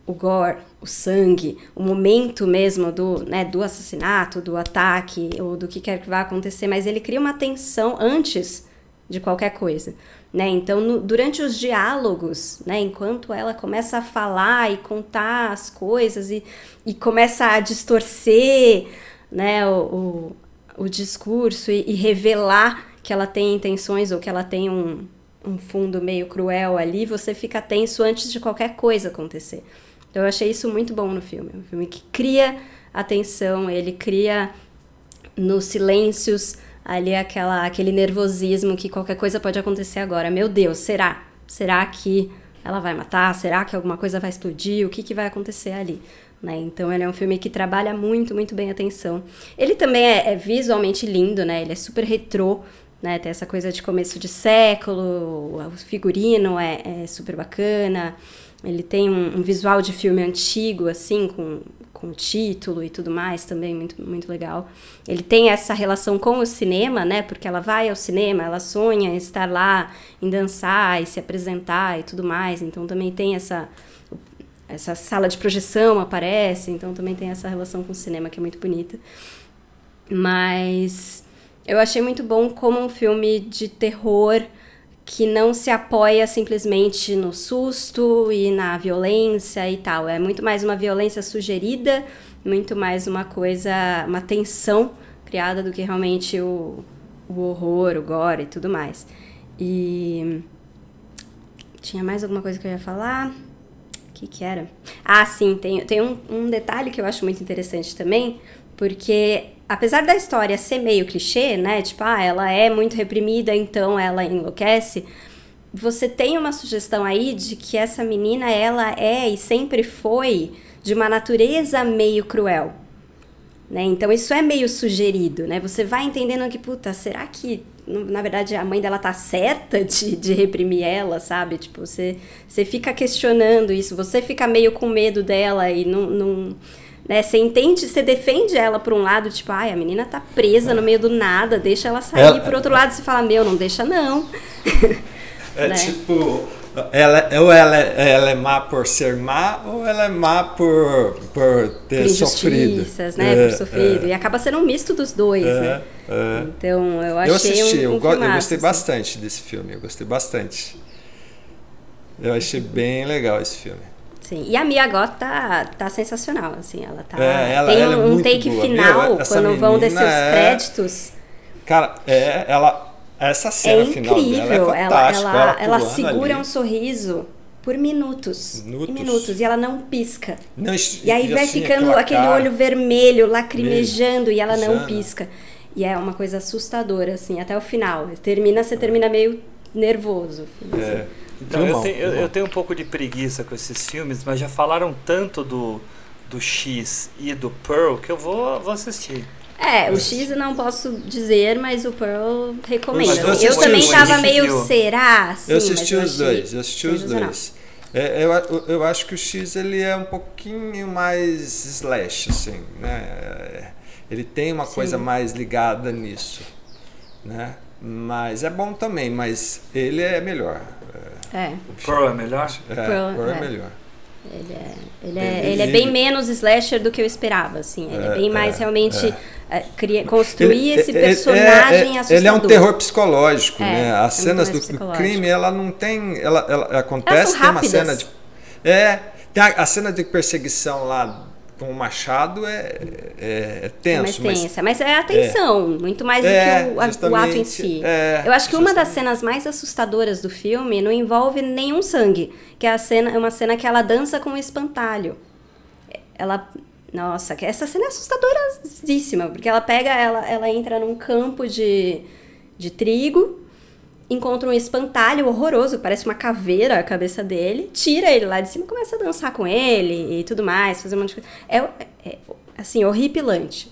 o gore, o sangue, o momento mesmo do, né, do assassinato, do ataque ou do que quer que vá acontecer, mas ele cria uma tensão antes de qualquer coisa. Né? Então, no- durante os diálogos, né, enquanto ela começa a falar e contar as coisas e, e começa a distorcer né, o, o, o discurso e, e revelar que ela tem intenções ou que ela tem um, um fundo meio cruel ali, você fica tenso antes de qualquer coisa acontecer. Então, eu achei isso muito bom no filme. Um filme que cria atenção, ele cria nos silêncios ali aquela, aquele nervosismo que qualquer coisa pode acontecer agora. Meu Deus, será? Será que ela vai matar? Será que alguma coisa vai explodir? O que, que vai acontecer ali? Né? Então ele é um filme que trabalha muito, muito bem a atenção. Ele também é, é visualmente lindo, né? Ele é super retrô, né? Tem essa coisa de começo de século, o figurino é, é super bacana. Ele tem um, um, visual de filme antigo, assim, com, com título e tudo mais, também muito, muito legal. Ele tem essa relação com o cinema, né? Porque ela vai ao cinema, ela sonha em estar lá, em dançar e se apresentar e tudo mais. Então também tem essa essa sala de projeção aparece, então também tem essa relação com o cinema que é muito bonita. Mas eu achei muito bom como um filme de terror que não se apoia simplesmente no susto e na violência e tal. É muito mais uma violência sugerida, muito mais uma coisa, uma tensão criada do que realmente o, o horror, o gore e tudo mais. E tinha mais alguma coisa que eu ia falar? que que era? Ah, sim, tem, tem um, um detalhe que eu acho muito interessante também, porque apesar da história ser meio clichê, né? Tipo, ah, ela é muito reprimida, então ela enlouquece. Você tem uma sugestão aí de que essa menina, ela é e sempre foi de uma natureza meio cruel. Né? Então isso é meio sugerido, né? Você vai entendendo que, puta, será que na verdade, a mãe dela tá certa de, de reprimir ela, sabe? Tipo, você, você fica questionando isso, você fica meio com medo dela e não. não né? Você entende, você defende ela por um lado, tipo, ai, a menina tá presa no meio do nada, deixa ela sair. Ela... Por outro lado, você fala, meu, não deixa não. É né? tipo ela, ou ela, é, ela é má por ser má, ou ela é má por, por ter por sofrido. né? É, por sofrido. É. E acaba sendo um misto dos dois, é, né? É. Então, eu achei eu assisti, um, um eu, go, eu gostei assim. bastante desse filme, eu gostei bastante. Eu achei bem legal esse filme. Sim, e a Mia Goth tá, tá sensacional, assim, ela tá... É, ela, tem ela um, um take boa. final, Meu, quando vão descer os créditos... Cara, é, ela essa cena é incrível. final dela é ela, ela, ela, segura ali. um sorriso por minutos, minutos. E minutos. E ela não pisca. Não, e aí vai assim, ficando aquele cara, olho vermelho, lacrimejando, e ela não pisca. E é uma coisa assustadora, assim, até o final. Termina, você termina meio nervoso. Assim. É. Então, eu, tenho, eu, eu, tenho um pouco de preguiça com esses filmes, mas já falaram tanto do, do X e do Pearl que eu vou, vou assistir. É, o X eu não posso dizer, mas o Pearl recomendo. Eu, eu também estava meio, será? Sim, eu assisti os dois, eu assisti os dois. É, eu, eu acho que o X ele é um pouquinho mais slash, assim, né? Ele tem uma Sim. coisa mais ligada nisso, né? Mas é bom também, mas ele é melhor. É. O Pearl é melhor? É, Pearl, Pearl é, é melhor. Ele é, ele, é, ele é bem menos slasher do que eu esperava, assim. Ele é, é bem mais realmente é. cria, construir ele, esse personagem assustador. Ele é um terror psicológico, né? As cenas do, do, crime, ela não tem... Ela, ela acontece, tem uma cena de... É, tem a, a cena de perseguição lá com o machado é, é, é tenso. É mais tensa, mas, mas é atenção, é, muito mais do é, que o, o, ato em si. É, eu acho que uma das cenas mais assustadoras do filme não envolve nenhum sangue, que é a cena, é uma cena que ela dança com um espantalho. Ela nossa, essa cena é assustadoríssima, porque ela pega, ela, ela entra num campo de, de trigo, encontra um espantalho horroroso, parece uma caveira a cabeça dele, tira ele lá de cima, começa a dançar com ele e tudo mais, fazer um monte de coisa. É, é assim, horripilante.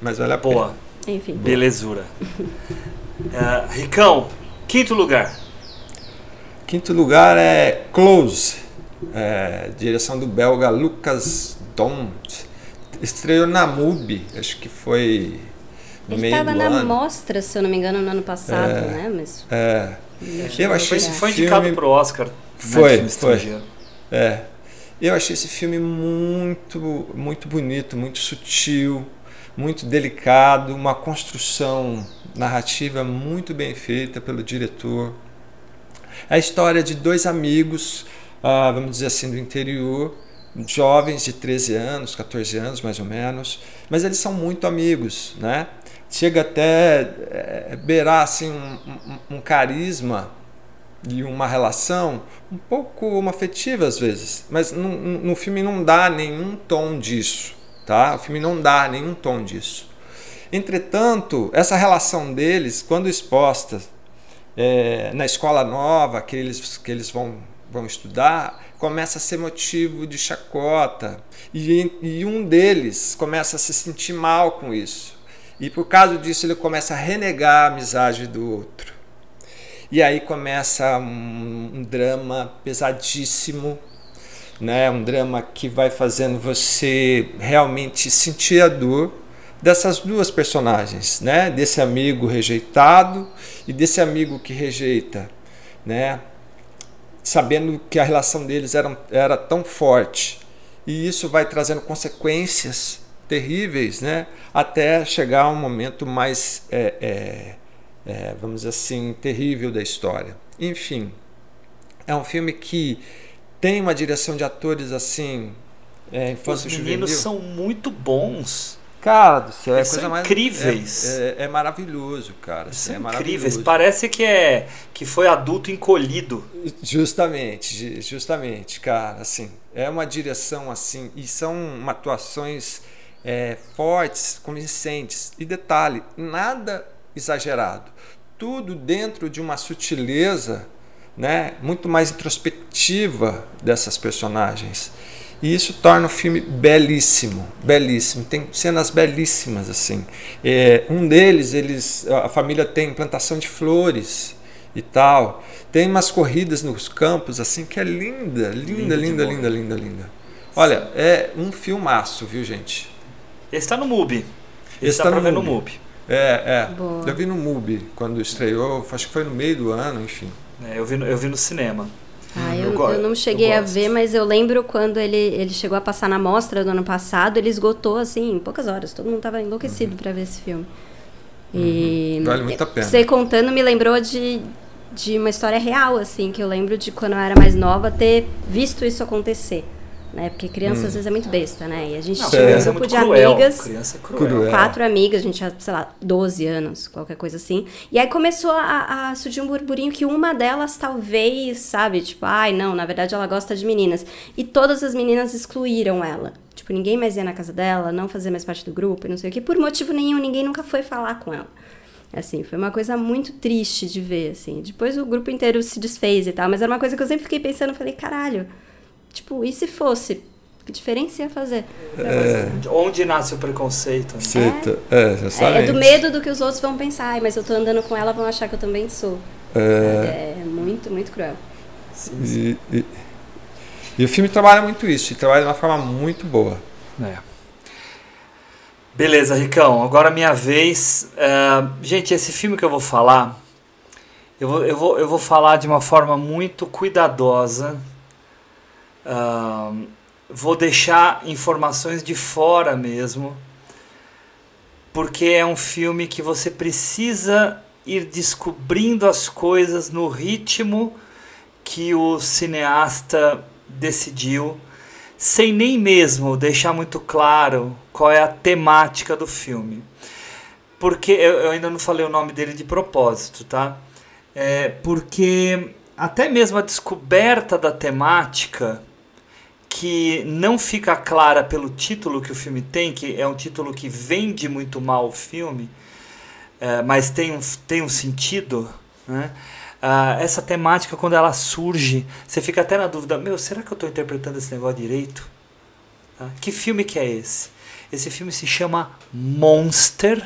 Mas olha boa. Enfim. Belezura. uh, Ricão, quinto lugar. Quinto lugar é Close, é, direção do belga Lucas Dont. Estreou na MUBI, acho que foi ele estava na ano. mostra, se eu não me engano, no ano passado, é, né? Mas é. Eu achei foi, foi indicado para o Oscar. Né, foi, foi. É. Eu achei esse filme muito, muito bonito, muito sutil, muito delicado, uma construção narrativa muito bem feita pelo diretor. É a história de dois amigos, ah, vamos dizer assim, do interior, jovens de 13 anos, 14 anos mais ou menos, mas eles são muito amigos, né? Chega até é, beirar assim, um, um, um, carisma e uma relação um pouco afetiva às vezes, mas no, no filme não dá nenhum tom disso, tá? O filme não dá nenhum tom disso. Entretanto, essa relação deles, quando exposta é, na escola nova que eles, que eles vão vão estudar, começa a ser motivo de chacota. E, e um deles começa a se sentir mal com isso. E por causa disso ele começa a renegar a amizade do outro. E aí começa um, drama pesadíssimo, né? um drama que vai fazendo você realmente sentir a dor dessas duas personagens, né? desse amigo rejeitado e desse amigo que rejeita, né? sabendo que a relação deles era, era tão forte. E isso vai trazendo consequências terríveis, né? até chegar a um momento mais é, é, é, vamos dizer assim, terrível da história. Enfim, é um filme que tem uma direção de atores assim. É, Os meninos juvenil. são muito bons. Cara do céu, é coisa mais, incríveis. É, é, é, maravilhoso, cara. São é incríveis. Parece que é que foi adulto encolhido. Justamente, justamente, cara. Assim, é uma direção assim e são atuações é, fortes, convincentes. E detalhe, nada exagerado. Tudo dentro de uma sutileza né, muito mais introspectiva dessas personagens. E isso torna o filme belíssimo, belíssimo. Tem cenas belíssimas assim. É, um deles, eles, a família tem plantação de flores e tal. Tem umas corridas nos campos assim que é linda, linda, linda, linda, linda, linda. Olha, é um filmaço, viu, gente? Esse está no MUBI. Esse está no, no MUBI. É, é. Boa. Eu vi no MUBI quando estreou, acho que foi no meio do ano, enfim. É, eu, vi, eu vi no cinema. Ah, eu, eu, eu não cheguei eu a ver, mas eu lembro quando ele, ele chegou a passar na mostra do ano passado, ele esgotou assim em poucas horas. Todo mundo estava enlouquecido uhum. para ver esse filme. E uhum. vale muito a pena. Você contando me lembrou de, de uma história real, assim, que eu lembro de quando eu era mais nova ter visto isso acontecer né? Porque criança hum. às vezes é muito besta, né? E a gente não, tinha um é grupo é de cruel. amigas, criança é cruel. quatro amigas, a gente tinha, sei lá, 12 anos, qualquer coisa assim. E aí começou a, a, surgir um burburinho que uma delas talvez, sabe, tipo, ai, não, na verdade ela gosta de meninas. E todas as meninas excluíram ela. Tipo, ninguém mais ia na casa dela, não fazia mais parte do grupo, não sei o que. Por motivo nenhum, ninguém nunca foi falar com ela. Assim, foi uma coisa muito triste de ver, assim. Depois o grupo inteiro se desfez e tal, mas era uma coisa que eu sempre fiquei pensando, falei, caralho, Tipo, e se fosse? Que diferença ia fazer? É. Onde nasce o preconceito? Né? É, é, é, do medo do que os outros vão pensar. mas eu tô andando com ela, vão achar que eu também sou. É, é muito, muito cruel. Sim, sim. E, e, e, o filme trabalha muito isso, e trabalha de uma forma muito boa. É. Beleza, Ricão. Agora minha vez. Uh, gente, esse filme que eu vou falar, eu vou, eu, vou, eu vou falar de uma forma muito cuidadosa Vou deixar informações de fora mesmo, porque é um filme que você precisa ir descobrindo as coisas no ritmo que o cineasta decidiu, sem nem mesmo deixar muito claro qual é a temática do filme. Porque eu ainda não falei o nome dele de propósito, tá? É porque até mesmo a descoberta da temática que não fica clara pelo título que o filme tem, que é um título que vende muito mal o filme, é, mas tem um, tem um sentido, né? Ah, essa temática, quando ela surge, você fica até na dúvida: meu, será que eu estou interpretando esse negócio direito? Ah, que filme que é esse? Esse filme se chama Monster.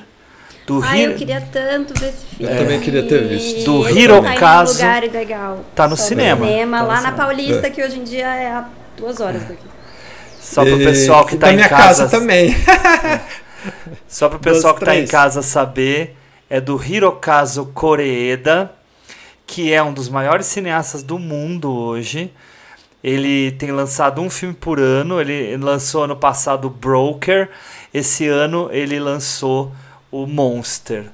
Do Ai, Hiro... eu queria tanto ver esse filme. Eu também queria ter visto. Do Hirokazu. Tá, um legal. tá no cinema. cinema tá lá na Paulista, é. que hoje em dia é a duas horas daqui. Só para o pessoal que está em minha casa. casa também. Só para o pessoal que está em casa saber, é do Hirokazu Koreeda, que é um dos maiores cineastas do mundo hoje. Ele tem lançado um filme por ano. Ele lançou ano passado Broker. Esse ano ele lançou o Monster.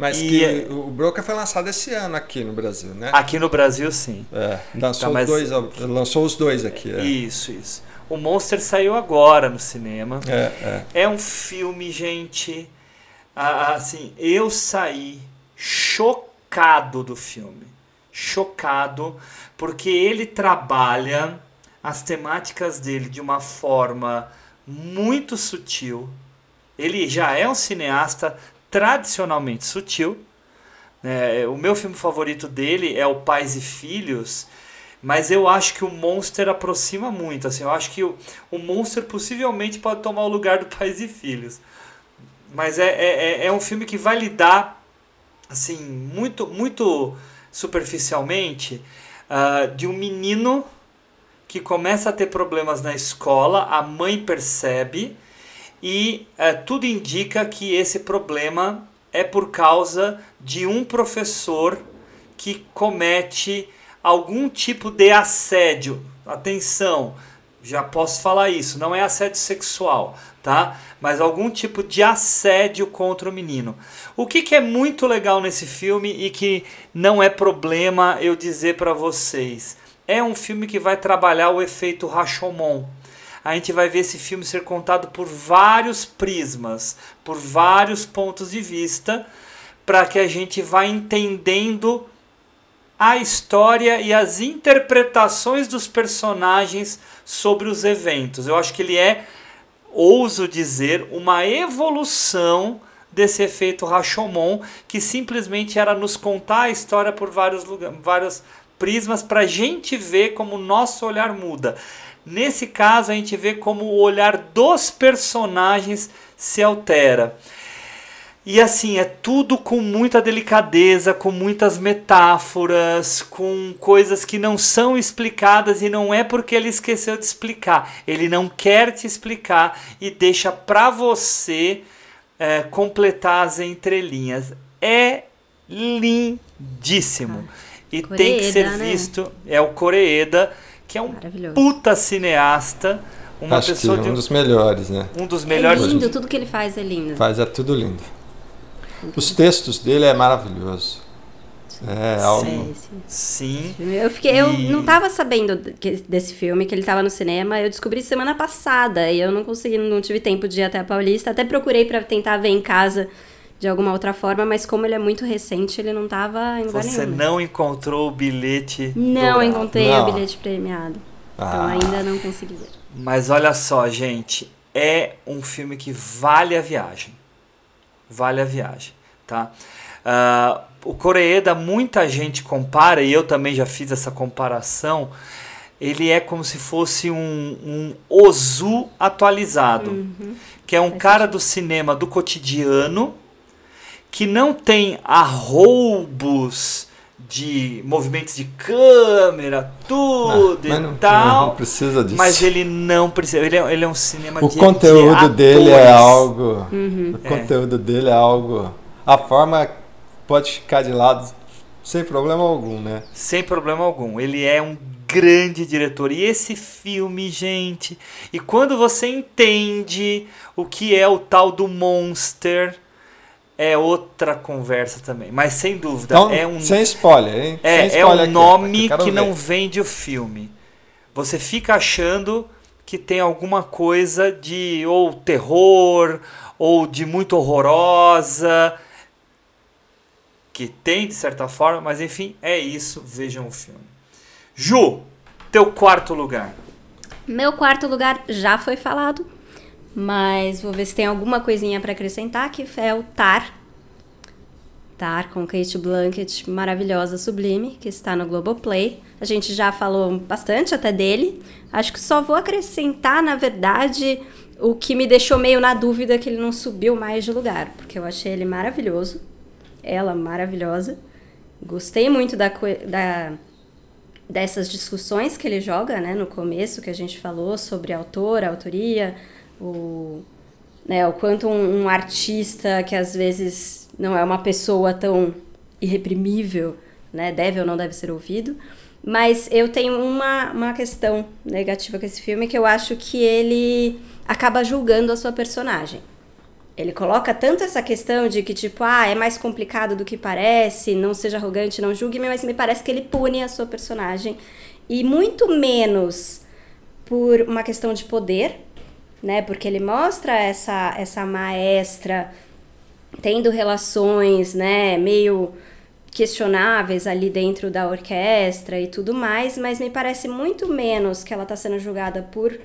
Mas e que é... o Broker foi lançado esse ano aqui no Brasil, né? Aqui no Brasil, sim. É, lançou, tá, mas... dois, lançou os dois aqui. É. Isso, isso. O Monster saiu agora no cinema. É, é. é um filme, gente. Assim, eu saí chocado do filme. Chocado, porque ele trabalha as temáticas dele de uma forma muito sutil. Ele já é um cineasta tradicionalmente sutil. É, o meu filme favorito dele é o Pais e Filhos, Mas eu acho que o Monster aproxima muito. Assim, eu acho que o, o Monster possivelmente pode tomar o lugar do Pais e Filhos. Mas é, é, é um filme que vai lidar assim, muito, muito superficialmente uh, de um menino que começa a ter problemas na escola, a mãe percebe e uh, tudo indica que esse problema é por causa de um professor que comete algum tipo de assédio. Atenção, já posso falar isso, não é assédio sexual, tá? Mas algum tipo de assédio contra o menino. O que, que é muito legal nesse filme e que não é problema eu dizer para vocês? É um filme que vai trabalhar o efeito Rashomon. A gente vai ver esse filme ser contado por vários prismas, por vários pontos de vista, para que a gente vá entendendo a história e as interpretações dos personagens sobre os eventos. Eu acho que ele é, ouso dizer, uma evolução desse efeito Rashomon, que simplesmente era nos contar a história por vários, lugares, vários prismas para a gente ver como o nosso olhar muda. Nesse caso, a gente vê como o olhar dos personagens se altera. E assim, é tudo com muita delicadeza, com muitas metáforas, com coisas que não são explicadas e não é porque ele esqueceu de explicar. Ele não quer te explicar e deixa para você é, completar as entrelinhas. É lindíssimo. E Coreeda, tem que ser né? visto. É o Coreeda, que é um puta cineasta. Uma Acho pessoa que de um dos melhores, né? um dos É melhores. lindo, tudo que ele faz é lindo. Faz é tudo lindo. Os textos dele é maravilhoso. É algo. Sim, sim. Sim. Eu, fiquei, eu E- não tava sabendo desse filme, que ele tava no cinema. Eu descobri semana passada e eu não consegui, não tive tempo de ir até a Paulista. Até procurei pra tentar ver em casa de alguma outra forma, mas como ele é muito recente, ele não tava em lugar Você nenhum. né? não encontrou o bilhete. Não dourado. encontrei Não. o bilhete premiado. Então Ah. ainda não consegui ver. Mas olha só, gente, é um filme que vale a viagem. Vale a viagem, tá? Ah, o Coreeda, muita gente compara, e eu também já fiz essa comparação. Ele é como se fosse um, um Ozu atualizado, que é um cara do cinema do cotidiano que não tem arroubos de movimentos de câmera, tudo mas e não- tal. não precisa disso. Mas ele não precisa. Ele é, ele é um cinema O de conteúdo de dele é algo. Uhum. O conteúdo dele é algo. A forma pode ficar de lado sem problema algum, né? Sem problema algum. Ele é um grande diretor. E esse filme, gente. E quando você entende o que é o tal do Monster, é outra conversa também. Mas sem dúvida, Então, é um. sem spoiler, hein? sem É, é spoiler um aqui, nome que ver. não vende o filme. Você fica achando que tem alguma coisa de ou terror ou de muito horrorosa que tem de certa forma, mas enfim, é isso, vejam o filme. Ju, teu quarto lugar. Meu quarto lugar já foi falado, mas vou ver se tem alguma coisinha pra acrescentar, que é o Tar. Tar com Kate Blanchett, maravilhosa, sublime, que está no Globoplay. A gente já falou bastante até dele. Acho que só vou acrescentar, na verdade, o que me deixou meio na dúvida que ele não subiu mais de lugar, porque eu achei ele maravilhoso. Ela maravilhosa. Gostei muito da, da dessas discussões que ele joga, né, no começo que a gente falou sobre autor, autoria, o, né, o quanto um, um artista que às vezes não é uma pessoa tão irreprimível, né, deve ou não deve ser ouvido. Mas eu tenho uma, uma questão negativa com esse filme que eu acho que ele acaba julgando a sua personagem. Ele coloca tanto essa questão de que, tipo, ah, é mais complicado do que parece, não seja arrogante, não julgue, mas me parece que ele pune a sua personagem. E muito menos por uma questão de poder, né? Porque ele mostra essa, essa maestra tendo relações, né, meio questionáveis ali dentro da orquestra e tudo mais, mas me parece muito menos que ela está sendo julgada por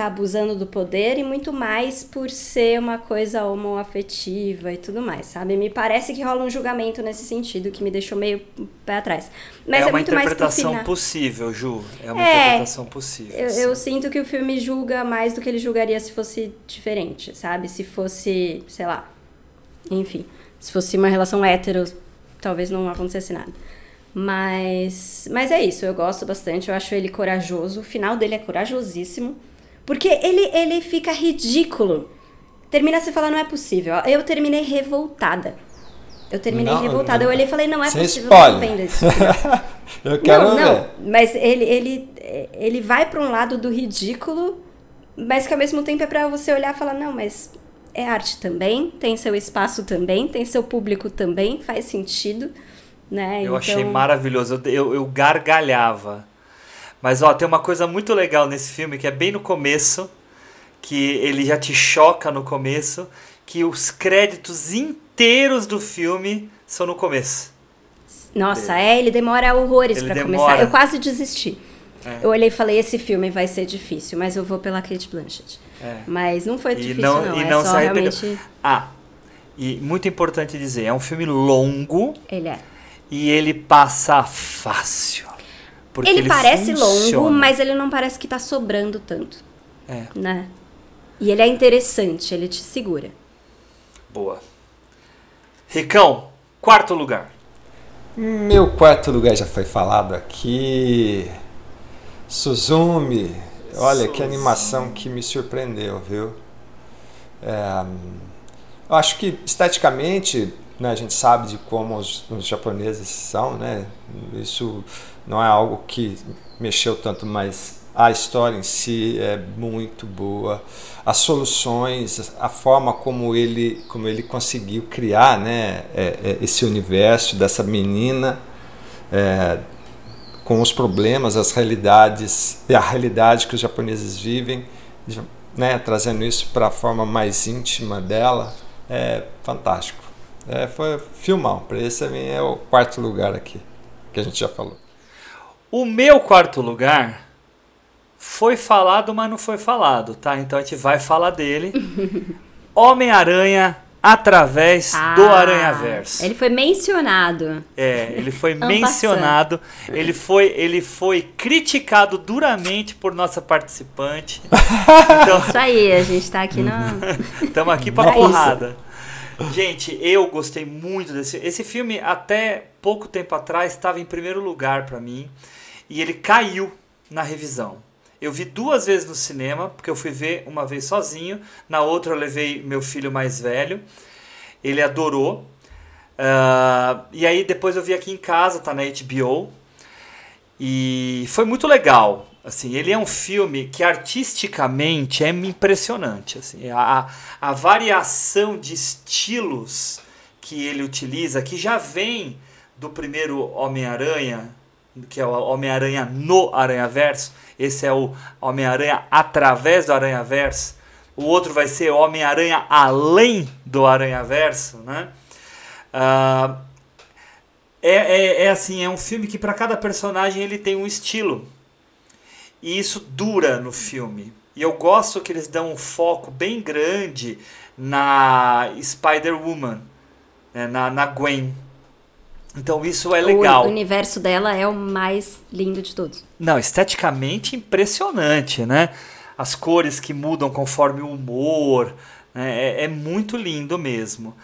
tá abusando do poder e muito mais por ser uma coisa homoafetiva e tudo mais, sabe? Me parece que rola um julgamento nesse sentido que me deixou meio pé atrás. Mas é é, uma muito mais final. possível, Ju. É uma É, interpretação possível. Eu, eu sinto que o filme julga mais do que ele julgaria se fosse diferente, sabe? Se fosse, sei lá, enfim, se fosse uma relação hétero, talvez não acontecesse nada. Mas, mas é isso, eu gosto bastante, eu acho ele corajoso, o final dele é corajosíssimo, porque ele, ele fica ridículo. Termina você fala, não é possível. Eu terminei revoltada. Eu terminei Não, revoltada. Eu olhei e falei, não é possível, não spoiler. vendo esse filme. Eu quero não, ver. não, mas ele, ele, ele vai pra um lado do ridículo, mas que ao mesmo tempo é pra você olhar e falar, não, mas é arte também, tem seu espaço também, tem seu público também, faz sentido, né? Eu achei Então, maravilhoso. Eu, eu, eu gargalhava. Mas ó, tem uma coisa muito legal nesse filme que é bem no começo, que ele já te choca no começo, que os créditos inteiros do filme são no começo. Nossa, é, ele demora horrores demora. começar. Eu quase desisti. É. Eu olhei e falei, esse filme vai ser difícil, mas eu vou pela Kate Blanchett. É. Mas não foi E difícil, não, não. e é não só se arrependeu. realmente. Ah, e muito importante dizer, é um filme longo Ele é. e ele passa fácil. Porque ele, parece funciona. longo, mas ele não parece que tá sobrando tanto, É, né? E ele é interessante, ele te segura. boa. Ricão, quarto lugar. Meu quarto lugar já foi falado aqui. Suzumi. Olha que Suzumi. animação que me surpreendeu, viu? É, eu acho que esteticamente, né, a gente sabe de como os, os japoneses são, né? Isso não é algo que mexeu tanto, mas a história em si é muito boa. As soluções, a forma como ele, como ele conseguiu criar, né, é, é, esse universo dessa menina. é, com os problemas, as realidades e a realidade que os japoneses vivem, né, trazendo isso para a forma mais íntima dela, é fantástico. É, foi filmão, para esse é o quarto lugar aqui, que a gente já falou. O meu quarto lugar foi falado, mas não foi falado, tá? Então a gente vai falar dele. Homem-Aranha através do Ah, Aranhaverso. Ele foi mencionado. É, ele foi En mencionado, ele foi, ele foi criticado duramente por nossa participante. Então, Isso aí, a gente tá aqui na. Estamos aqui pra É isso. porrada. Gente, eu gostei muito desse. Esse filme, até pouco tempo atrás, estava em primeiro lugar pra mim. E ele caiu na revisão. Eu vi duas vezes no cinema, porque eu fui ver uma vez sozinho. Na outra, eu levei meu filho mais velho. Ele adorou. Ah, e aí, depois eu vi aqui em casa, tá na HBO. E foi muito legal. Assim, ele é um filme que artisticamente é impressionante. Assim, a, a variação de estilos que ele utiliza, que já vem do primeiro Homem-Aranha, que é o Homem-Aranha no Aranhaverso. Esse é o Homem-Aranha através do Aranhaverso. O outro vai ser Homem-Aranha além do Aranhaverso, né? Ah, é, é, é assim, é um filme que para cada personagem ele tem um estilo. E isso dura no filme. E eu gosto que eles dão um foco bem grande na Spider-Woman, né, na, na Gwen. Então isso é legal. O universo dela é o mais lindo de todos. Não, esteticamente impressionante, né? As cores que mudam conforme o humor. né? É, é muito lindo mesmo.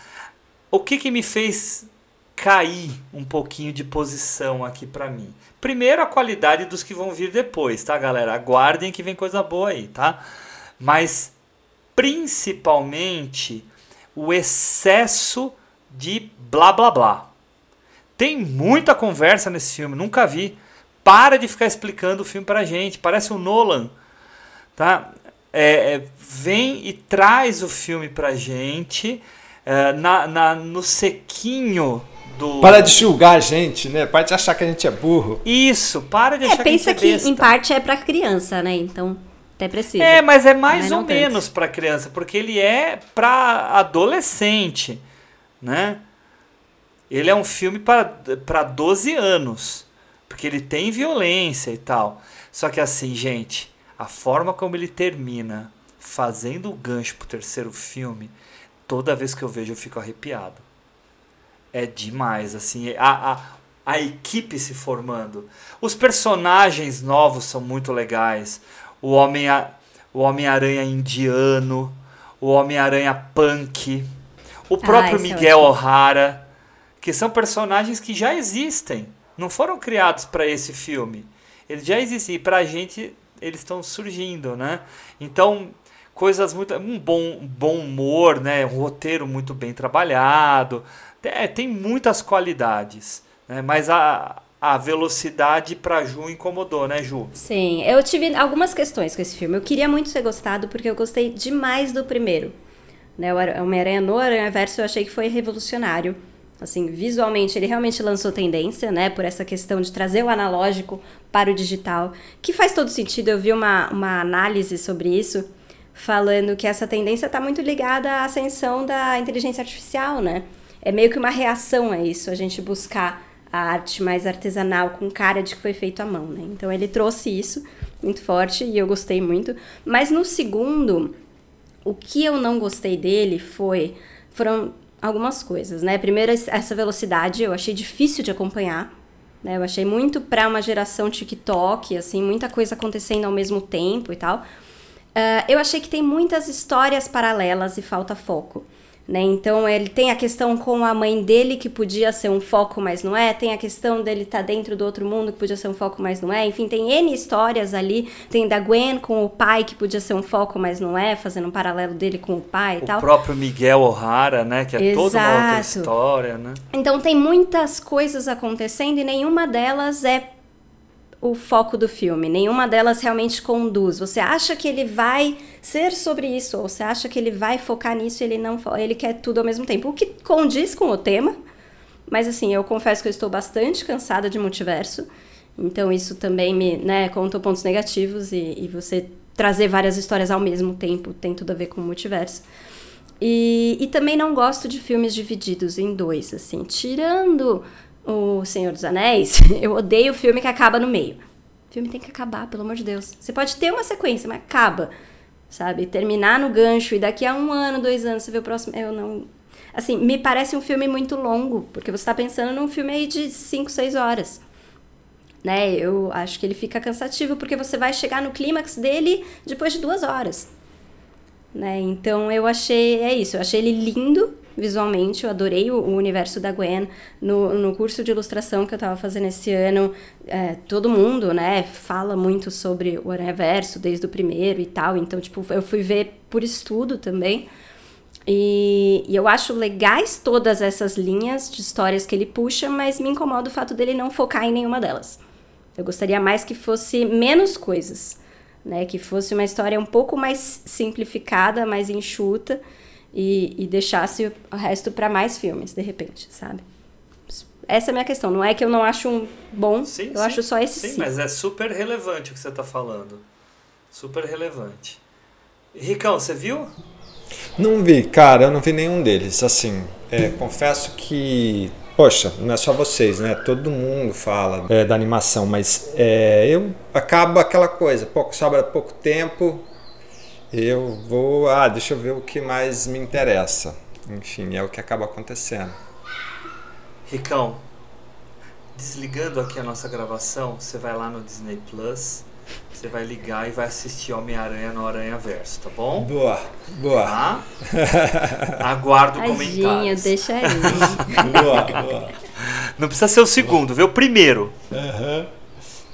O que, que me fez cair um pouquinho de posição aqui pra mim? Primeiro, a qualidade dos que vão vir depois, tá, galera? Aguardem que vem coisa boa aí, tá? Mas principalmente o excesso de blá blá blá. Tem muita conversa nesse filme, nunca vi. Para de ficar explicando o filme pra gente, parece o Nolan, tá? É, é, vem e traz o filme pra gente é, na, na, no sequinho do. Para de julgar a gente, né? Para de achar que a gente é burro. Isso, para de É, achar pensa que, que a gente é em besta. parte é pra criança, né? Então, até precisa. É, mas é mais Mas ou menos pra criança, porque ele é pra adolescente, né? Ele é um filme para 12 anos, porque ele tem violência e tal. Só que assim, gente, a forma como ele termina fazendo o gancho pro terceiro filme, toda vez que eu vejo eu fico arrepiado. É demais, assim, a, a, a equipe se formando. Os personagens novos são muito legais. O Homem o Homem-Aranha indiano, o Homem-Aranha punk, o próprio Ah, esse é Miguel ótimo. O'Hara, que são personagens que já existem, não foram criados para esse filme. Eles já existem e pra gente eles estão surgindo, né? Então, coisas muito um bom bom humor, né? Um roteiro muito bem trabalhado. É, tem muitas qualidades, né? Mas a a velocidade pra Ju incomodou, né, Ju? Sim, eu tive algumas questões com esse filme. Eu queria muito ter gostado porque eu gostei demais do primeiro. Né, o Ar- Homem-Aranha no Aranha-Verso eu achei que foi revolucionário. Assim, visualmente ele realmente lançou tendência, né, por essa questão de trazer o analógico para o digital, que faz todo sentido. Eu vi uma, uma análise sobre isso, falando que essa tendência está muito ligada à ascensão da inteligência artificial, né? É meio que uma reação a isso, a gente buscar a arte mais artesanal, com cara de que foi feito à mão, né? Então ele trouxe isso muito forte e eu gostei muito. Mas no segundo, o que eu não gostei dele foi foram algumas coisas, né? Primeiro essa velocidade, eu achei difícil de acompanhar. Né? Eu achei muito para uma geração TikTok, assim, muita coisa acontecendo ao mesmo tempo e tal. Ah, eu achei que tem muitas histórias paralelas e falta foco. Né? Então ele tem a questão com a mãe dele que podia ser um foco, mas não é. Tem a questão dele estar dentro do outro mundo que podia ser um foco, mas não é. Enfim, tem N histórias ali. Tem da Gwen com o pai que podia ser um foco, mas não é, fazendo um paralelo dele com o pai e O tal. próprio Miguel O'Hara, né, que é toda uma outra Exato. história, né? Então tem muitas coisas acontecendo e nenhuma delas é o foco do filme. Nenhuma delas realmente conduz. Você acha que ele vai ser sobre isso, ou você acha que ele vai focar nisso ele não ele quer tudo ao mesmo tempo. O que condiz com o tema. Mas assim, eu confesso que eu estou bastante cansada de multiverso. Então isso também me, né, conta pontos negativos e, e você trazer várias histórias ao mesmo tempo tem tudo a ver com o multiverso. E, e também não gosto de filmes divididos em dois, assim. Tirando o Senhor dos Anéis, eu odeio o filme que acaba no meio. O filme tem que acabar, pelo amor de Deus. Você pode ter uma sequência, mas acaba. Sabe? Terminar no gancho e daqui a um ano, dois anos, você vê o próximo. Eu não. Assim, me parece um filme muito longo, porque você tá pensando num filme aí de 5, 6 horas. Né? Eu acho que ele fica cansativo, porque você vai chegar no clímax dele depois de duas horas né? Então eu achei, é isso, eu achei ele lindo visualmente, eu adorei o, o universo da Gwen. No, no curso de ilustração que eu tava fazendo esse ano, é, todo mundo, né, fala muito sobre o Aranhaverso desde o primeiro e tal, então, tipo, eu fui ver por estudo também. E, e eu acho legais todas essas linhas de histórias que ele puxa, mas me incomoda o fato dele não focar em nenhuma delas. Eu gostaria mais que fosse menos coisas, né? Que fosse uma história um pouco mais simplificada, mais enxuta e, e deixasse o resto para mais filmes, de repente, sabe? Essa é a minha questão. Não é que eu não acho um bom, Sim, eu sim. acho só esse Sim, sim. mas é super relevante o que você tá falando. Super relevante. Ricão, você viu? Não vi, cara, eu não vi nenhum deles. Assim, é, confesso que. Poxa, não é só vocês, né? Todo mundo fala é, da animação, mas é, eu acabo aquela coisa, pouco, sobra pouco tempo, eu vou. Ah, deixa eu ver o que mais me interessa. Enfim, é o que acaba acontecendo. Ricão, desligando aqui a nossa gravação, você vai lá no Disney Plus, você vai ligar e vai assistir Homem-Aranha no Aranha Verso, tá bom? Boa, boa, Tá? Aguardo Tadinho, comentários. deixa aí. boa, boa. Não precisa ser o segundo, vê o primeiro. Aham.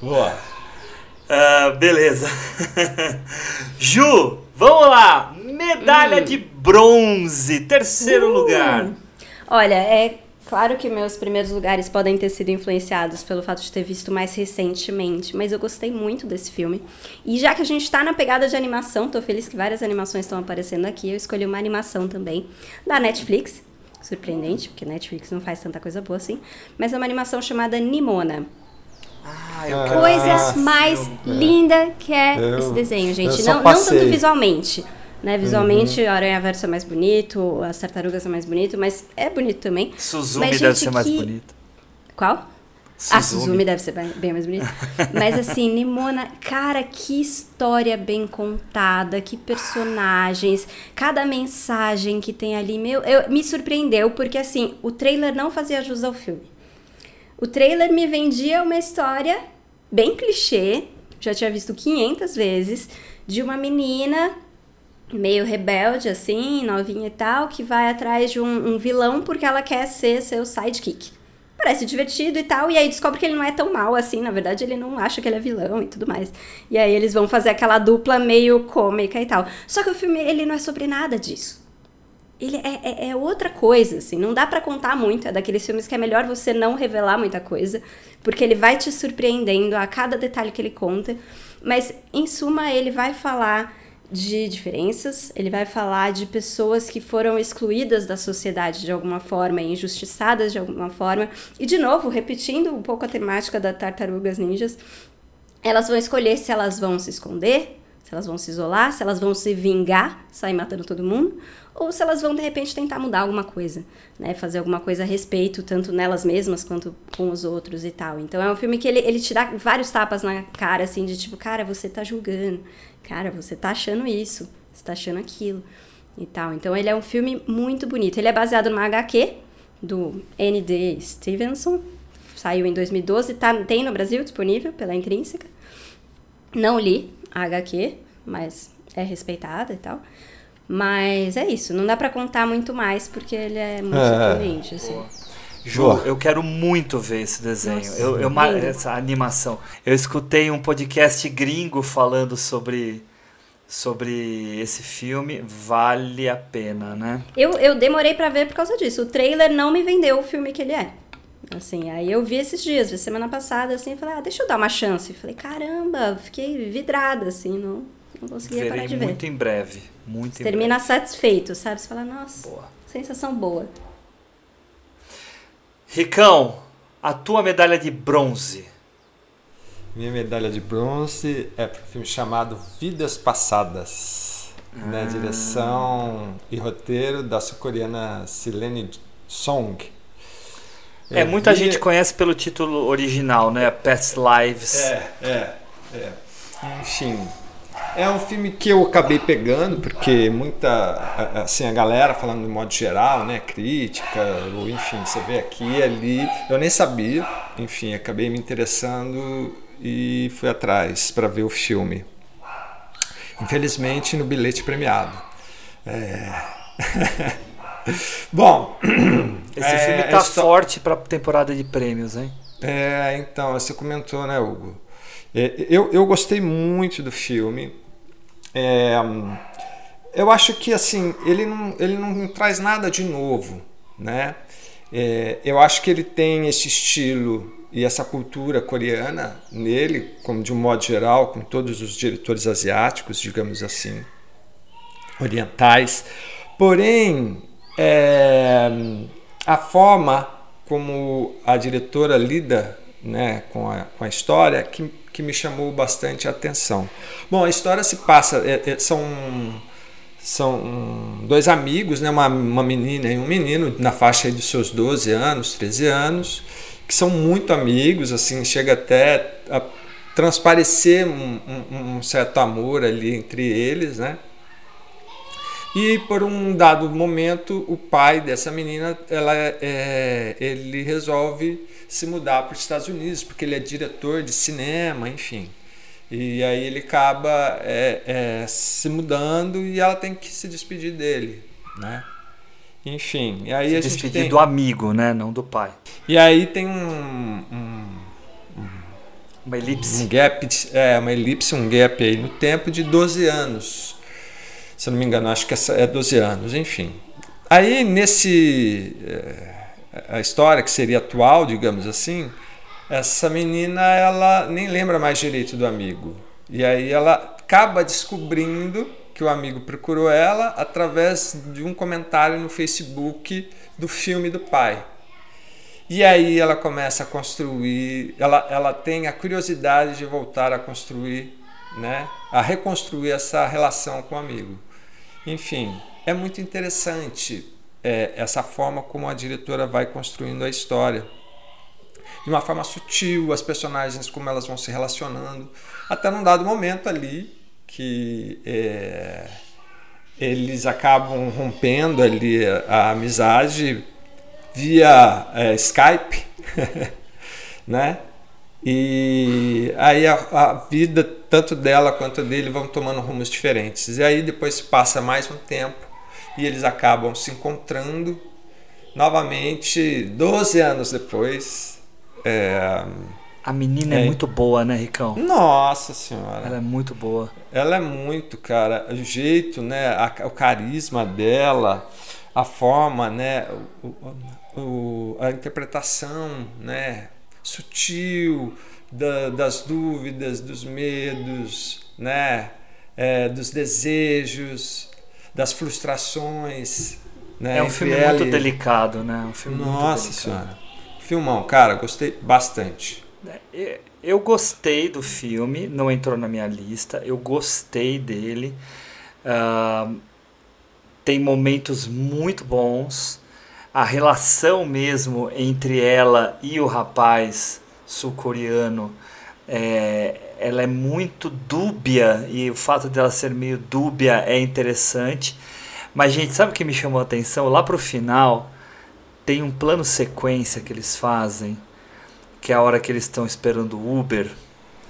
Boa. Ah, beleza. Ju, vamos lá. Medalha Hum. de bronze, terceiro Uh. lugar. Olha, é claro que meus primeiros lugares podem ter sido influenciados pelo fato de ter visto mais recentemente, mas eu gostei muito desse filme. E já que a gente tá na pegada de animação, tô feliz que várias animações estão aparecendo aqui, eu escolhi uma animação também da Netflix. Surpreendente, porque Netflix não faz tanta coisa boa assim. Mas é uma animação chamada Nimona. Ah, eu ver Coisa esse mais linda que é Eu- esse desenho, gente. Não, não tanto visualmente. Né? Visualmente, a Aranha Verso é mais bonito, as tartarugas são mais bonito, mas é bonito também. Suzumi Mas, deve gente, ser mais que- bonito. Qual? A Suzumi deve ser bem, bem mais bonita. Mas assim, Nimona, cara, que história bem contada, que personagens, cada mensagem que tem ali, meu, eu, me surpreendeu, porque assim, o trailer não fazia jus ao filme. O trailer me vendia uma história bem clichê, já tinha visto 500 vezes, de uma menina meio rebelde, assim, novinha e tal, que vai atrás de um, um vilão porque ela quer ser seu sidekick parece divertido e tal, e aí descobre que ele não é tão mal assim, na verdade ele não acha que ele é vilão e tudo mais. E aí eles vão fazer aquela dupla meio cômica e tal. Só que o filme, ele não é sobre nada disso. Ele é, é, é outra coisa, assim, não dá para contar muito, é daqueles filmes que é melhor você não revelar muita coisa, porque ele vai te surpreendendo a cada detalhe que ele conta, mas em suma ele vai falar de diferenças, ele vai falar de pessoas que foram excluídas da sociedade de alguma forma, injustiçadas de alguma forma. E, de novo, repetindo um pouco a temática da Tartarugas Ninjas, elas vão escolher se elas vão se esconder, se elas vão se isolar, se elas vão se vingar, sair matando todo mundo, ou se elas vão de repente tentar mudar alguma coisa, né? Fazer alguma coisa a respeito, tanto nelas mesmas quanto com os outros e tal. Então é um filme que ele, ele te dá vários tapas na cara, assim, de tipo, cara, você tá julgando, cara, você tá achando isso, você tá achando aquilo e tal. Então ele é um filme muito bonito. Ele é baseado numa HQ do N.D. Stevenson, saiu em 2012, tá, tem no Brasil disponível pela Intrínseca. Não li a HQ, mas é respeitada e tal. Mas é isso, não dá para contar muito mais porque ele é muito é, surpreendente, assim. Ju, eu quero muito ver esse desenho, Nossa, eu, eu essa animação. Eu escutei um podcast gringo falando sobre sobre esse filme, vale a pena, né? Eu, eu demorei para ver por causa disso. O trailer não me vendeu o filme que ele é. Assim, aí eu vi esses dias, vi semana passada, assim, falei, ah, deixa eu dar uma chance. Falei, caramba, fiquei vidrada, assim, não, não conseguia Verei parar de ver. muito em breve, muito Você termina satisfeito, sabe? Você fala, nossa, boa. sensação boa. Ricão, a tua medalha de bronze. Minha medalha de bronze é para um filme chamado Vidas Passadas, ah. na direção e roteiro da sul-coreana Silene Song. É, muita vi... gente conhece pelo título original, né? Past Lives. É, é, é. Enfim, é um filme que eu acabei pegando porque muita, assim, a galera falando de modo geral, né, crítica, ou enfim, você vê aqui e ali, eu nem sabia, enfim, acabei me interessando e fui atrás para ver o filme. Infelizmente no bilhete premiado. É... Bom, esse é, filme tá estou... forte para temporada de prêmios, hein? É, então, você comentou, né, Hugo? É, eu, eu gostei muito do filme. É, eu acho que assim ele não, ele não traz nada de novo, né? É, eu acho que ele tem esse estilo e essa cultura coreana nele, como de um modo geral, com todos os diretores asiáticos, digamos assim, orientais. Porém, é, a forma como a diretora lida né, com, a, com a história que que me chamou bastante a atenção. Bom, a história se passa, é, é, são, são dois amigos, né, uma, uma menina e um menino, na faixa dos seus 12 anos, 13 anos, que são muito amigos, assim, chega até a transparecer um, um, um certo amor ali entre eles, né? E por um dado momento, o pai dessa menina, ela, é, ele resolve se mudar para os Estados Unidos, porque ele é diretor de cinema, enfim. E aí ele acaba é, é, se mudando e ela tem que se despedir dele, né? Enfim, e aí se a despedir gente tem... do amigo, né? Não do pai. E aí tem um, um, um uma elipse. Um gap, é, uma elipse, um gap aí no tempo de 12 anos se eu não me engano, acho que essa é 12 anos, enfim. Aí nesse é, a história que seria atual, digamos assim, essa menina ela nem lembra mais direito do amigo. E aí ela acaba descobrindo que o amigo procurou ela através de um comentário no Facebook do filme do pai. E aí ela começa a construir, ela, ela tem a curiosidade de voltar a construir, né, a reconstruir essa relação com o amigo. Enfim, é muito interessante é, essa forma como a diretora vai construindo a história. de uma forma sutil, as personagens, como elas vão se relacionando, até num dado momento ali que é, eles acabam rompendo ali a, amizade via é, Skype, né? E aí a, a, vida, tanto dela quanto dele, vão tomando rumos diferentes. E aí depois passa mais um tempo e eles acabam se encontrando novamente 12 anos depois. É, a menina é, é, muito boa, né, Ricão? Nossa senhora. Ela é muito boa. Ela é muito, cara. O jeito, né? A, o carisma dela, a forma, né? O, o, a interpretação, né? Sutil da, das dúvidas, dos medos, né? É, dos desejos, das frustrações. Né? É um filme muito delicado, né? Um filme Nossa senhora. Filmão, cara, gostei bastante. É, eu gostei do filme, não entrou na minha lista, eu gostei dele. Uh, tem momentos muito bons. A relação mesmo entre ela e o rapaz sul-coreano é, ela é muito dúbia e o fato dela ser meio dúbia é interessante. Mas, gente, sabe o que me chamou a atenção? Lá pro final tem um plano sequência que eles fazem que é a hora que eles estão esperando o Uber.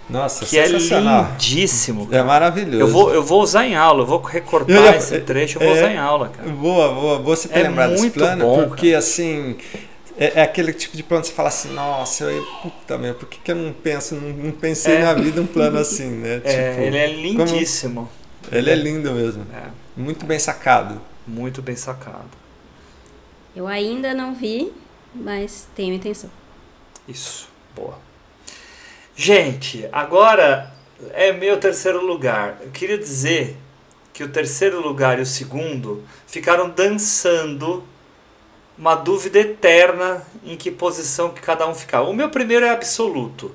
Nossa, que é lindíssimo. Cara. É maravilhoso. Eu vou, eu vou usar em aula, eu vou recortar eu, esse trecho, eu vou é, usar em aula, cara. Boa, boa. Você ter é lembrado desse plano, bom, porque cara. assim. É, é, aquele tipo de plano que você fala assim, nossa, eu, puta meu, por que, que eu não penso, não, não pensei é. na vida um plano assim, né? É, tipo, ele é lindíssimo. Como... Ele é lindo mesmo. É. Muito bem sacado. Muito bem sacado. Eu ainda não vi, mas tenho intenção. Isso, boa. Gente, agora é meu terceiro lugar. Eu queria dizer que o terceiro lugar e o segundo ficaram dançando uma dúvida eterna em que posição que cada um ficava. O meu primeiro é absoluto,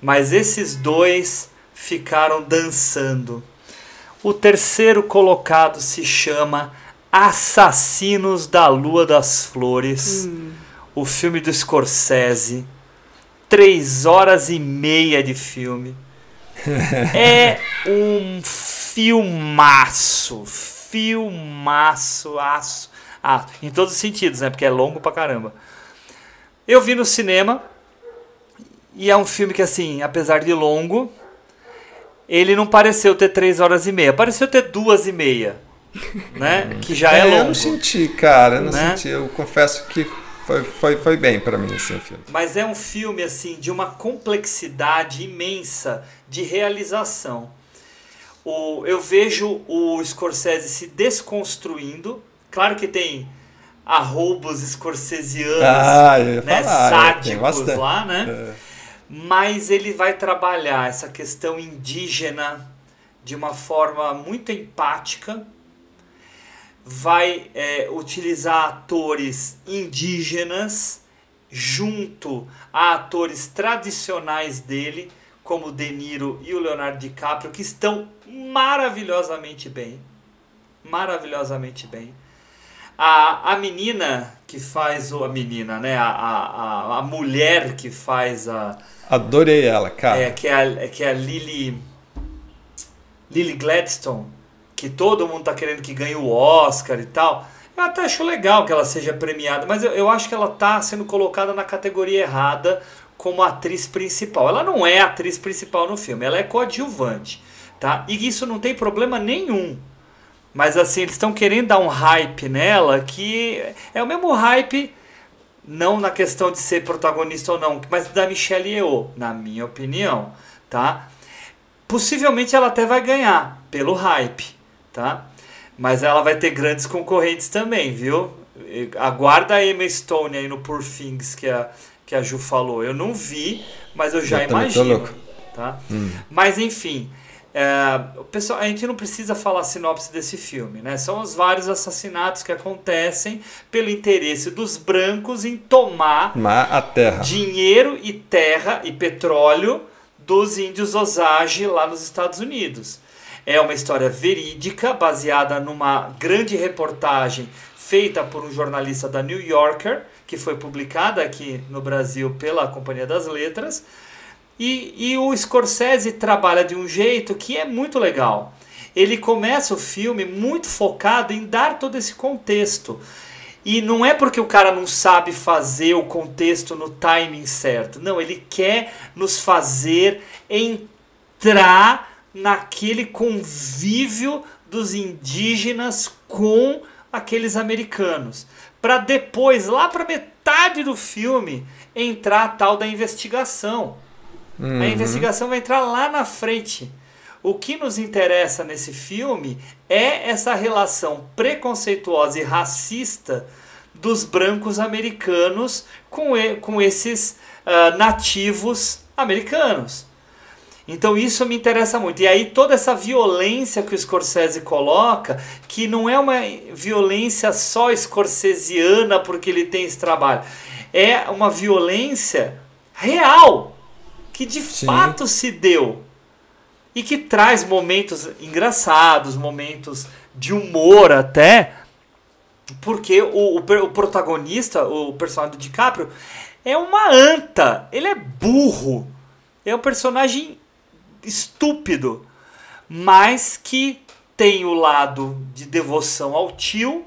mas esses dois ficaram dançando. O terceiro colocado se chama Assassinos da Lua das Flores. Hum o filme do Scorsese. Três horas e meia de filme. é um filmaço. Filmaço, aço. Ah, em todos os sentidos, né? Porque é longo pra caramba. Eu vi no cinema. E é um filme que, assim, apesar de longo, ele não pareceu ter três horas e meia. Pareceu ter duas e meia. Né? Que já é, é longo. Eu não senti, cara. Eu não né? senti. Eu confesso que foi, foi, foi bem para mim assim, o filme. Mas é um filme assim de uma complexidade imensa de realização. O, eu vejo o Scorsese se desconstruindo. Claro que tem arroubos scorsesianos, ah, né, falar, sádicos lá, né? É. Mas ele vai trabalhar essa questão indígena de uma forma muito empática vai é, utilizar atores indígenas junto a atores tradicionais dele, como o De Niro e o Leonardo DiCaprio, que estão maravilhosamente bem. Maravilhosamente bem. A, a menina que faz o. A menina, né? A, a, a mulher que faz a. Adorei ela, cara. É, que é a, que é a Lily. Lily Gladstone que todo mundo tá querendo que ganhe o Oscar e tal. Eu até acho legal que ela seja premiada, mas eu, eu acho que ela tá sendo colocada na categoria errada como atriz principal. Ela não é atriz principal no filme, ela é coadjuvante, tá? E isso não tem problema nenhum. Mas assim, eles estão querendo dar um hype nela que é o mesmo hype não na questão de ser protagonista ou não, mas da Michelle Yeoh, na minha opinião, tá? Possivelmente ela até vai ganhar pelo hype, tá? Mas ela vai ter grandes concorrentes também, viu? Aguarda a Emma Stone aí no Por Things que a, que a Ju falou. Eu não vi, mas eu já eu imagino. Tá? Hum. Mas enfim, é, o pessoal, a gente não precisa falar sinopse desse filme, né? São os vários assassinatos que acontecem pelo interesse dos brancos em tomar dinheiro e terra e petróleo dos índios Osage lá nos Estados Unidos. É uma história verídica, baseada numa grande reportagem feita por um jornalista da New Yorker, que foi publicada aqui no Brasil pela Companhia das Letras. E, e o Scorsese trabalha de um jeito que é muito legal. Ele começa o filme muito focado em dar todo esse contexto. E não é porque o cara não sabe fazer o contexto no timing certo. Não, ele quer nos fazer entrar naquele convívio dos indígenas com aqueles americanos. Para depois, lá para metade do filme, entrar a tal da investigação. Uhum. A investigação vai entrar lá na frente. O que nos interessa nesse filme é essa relação preconceituosa e racista dos brancos americanos com, e, com esses uh, nativos americanos. Então isso me interessa muito. E aí toda essa violência que o Scorsese coloca, que não é uma violência só scorsesiana porque ele tem esse trabalho, é uma violência real que de Sim. fato se deu e que traz momentos engraçados, momentos de humor até, porque o, o, o protagonista, o personagem do DiCaprio, é uma anta, ele é burro, é um personagem estúpido, mas que tem o lado de devoção ao tio,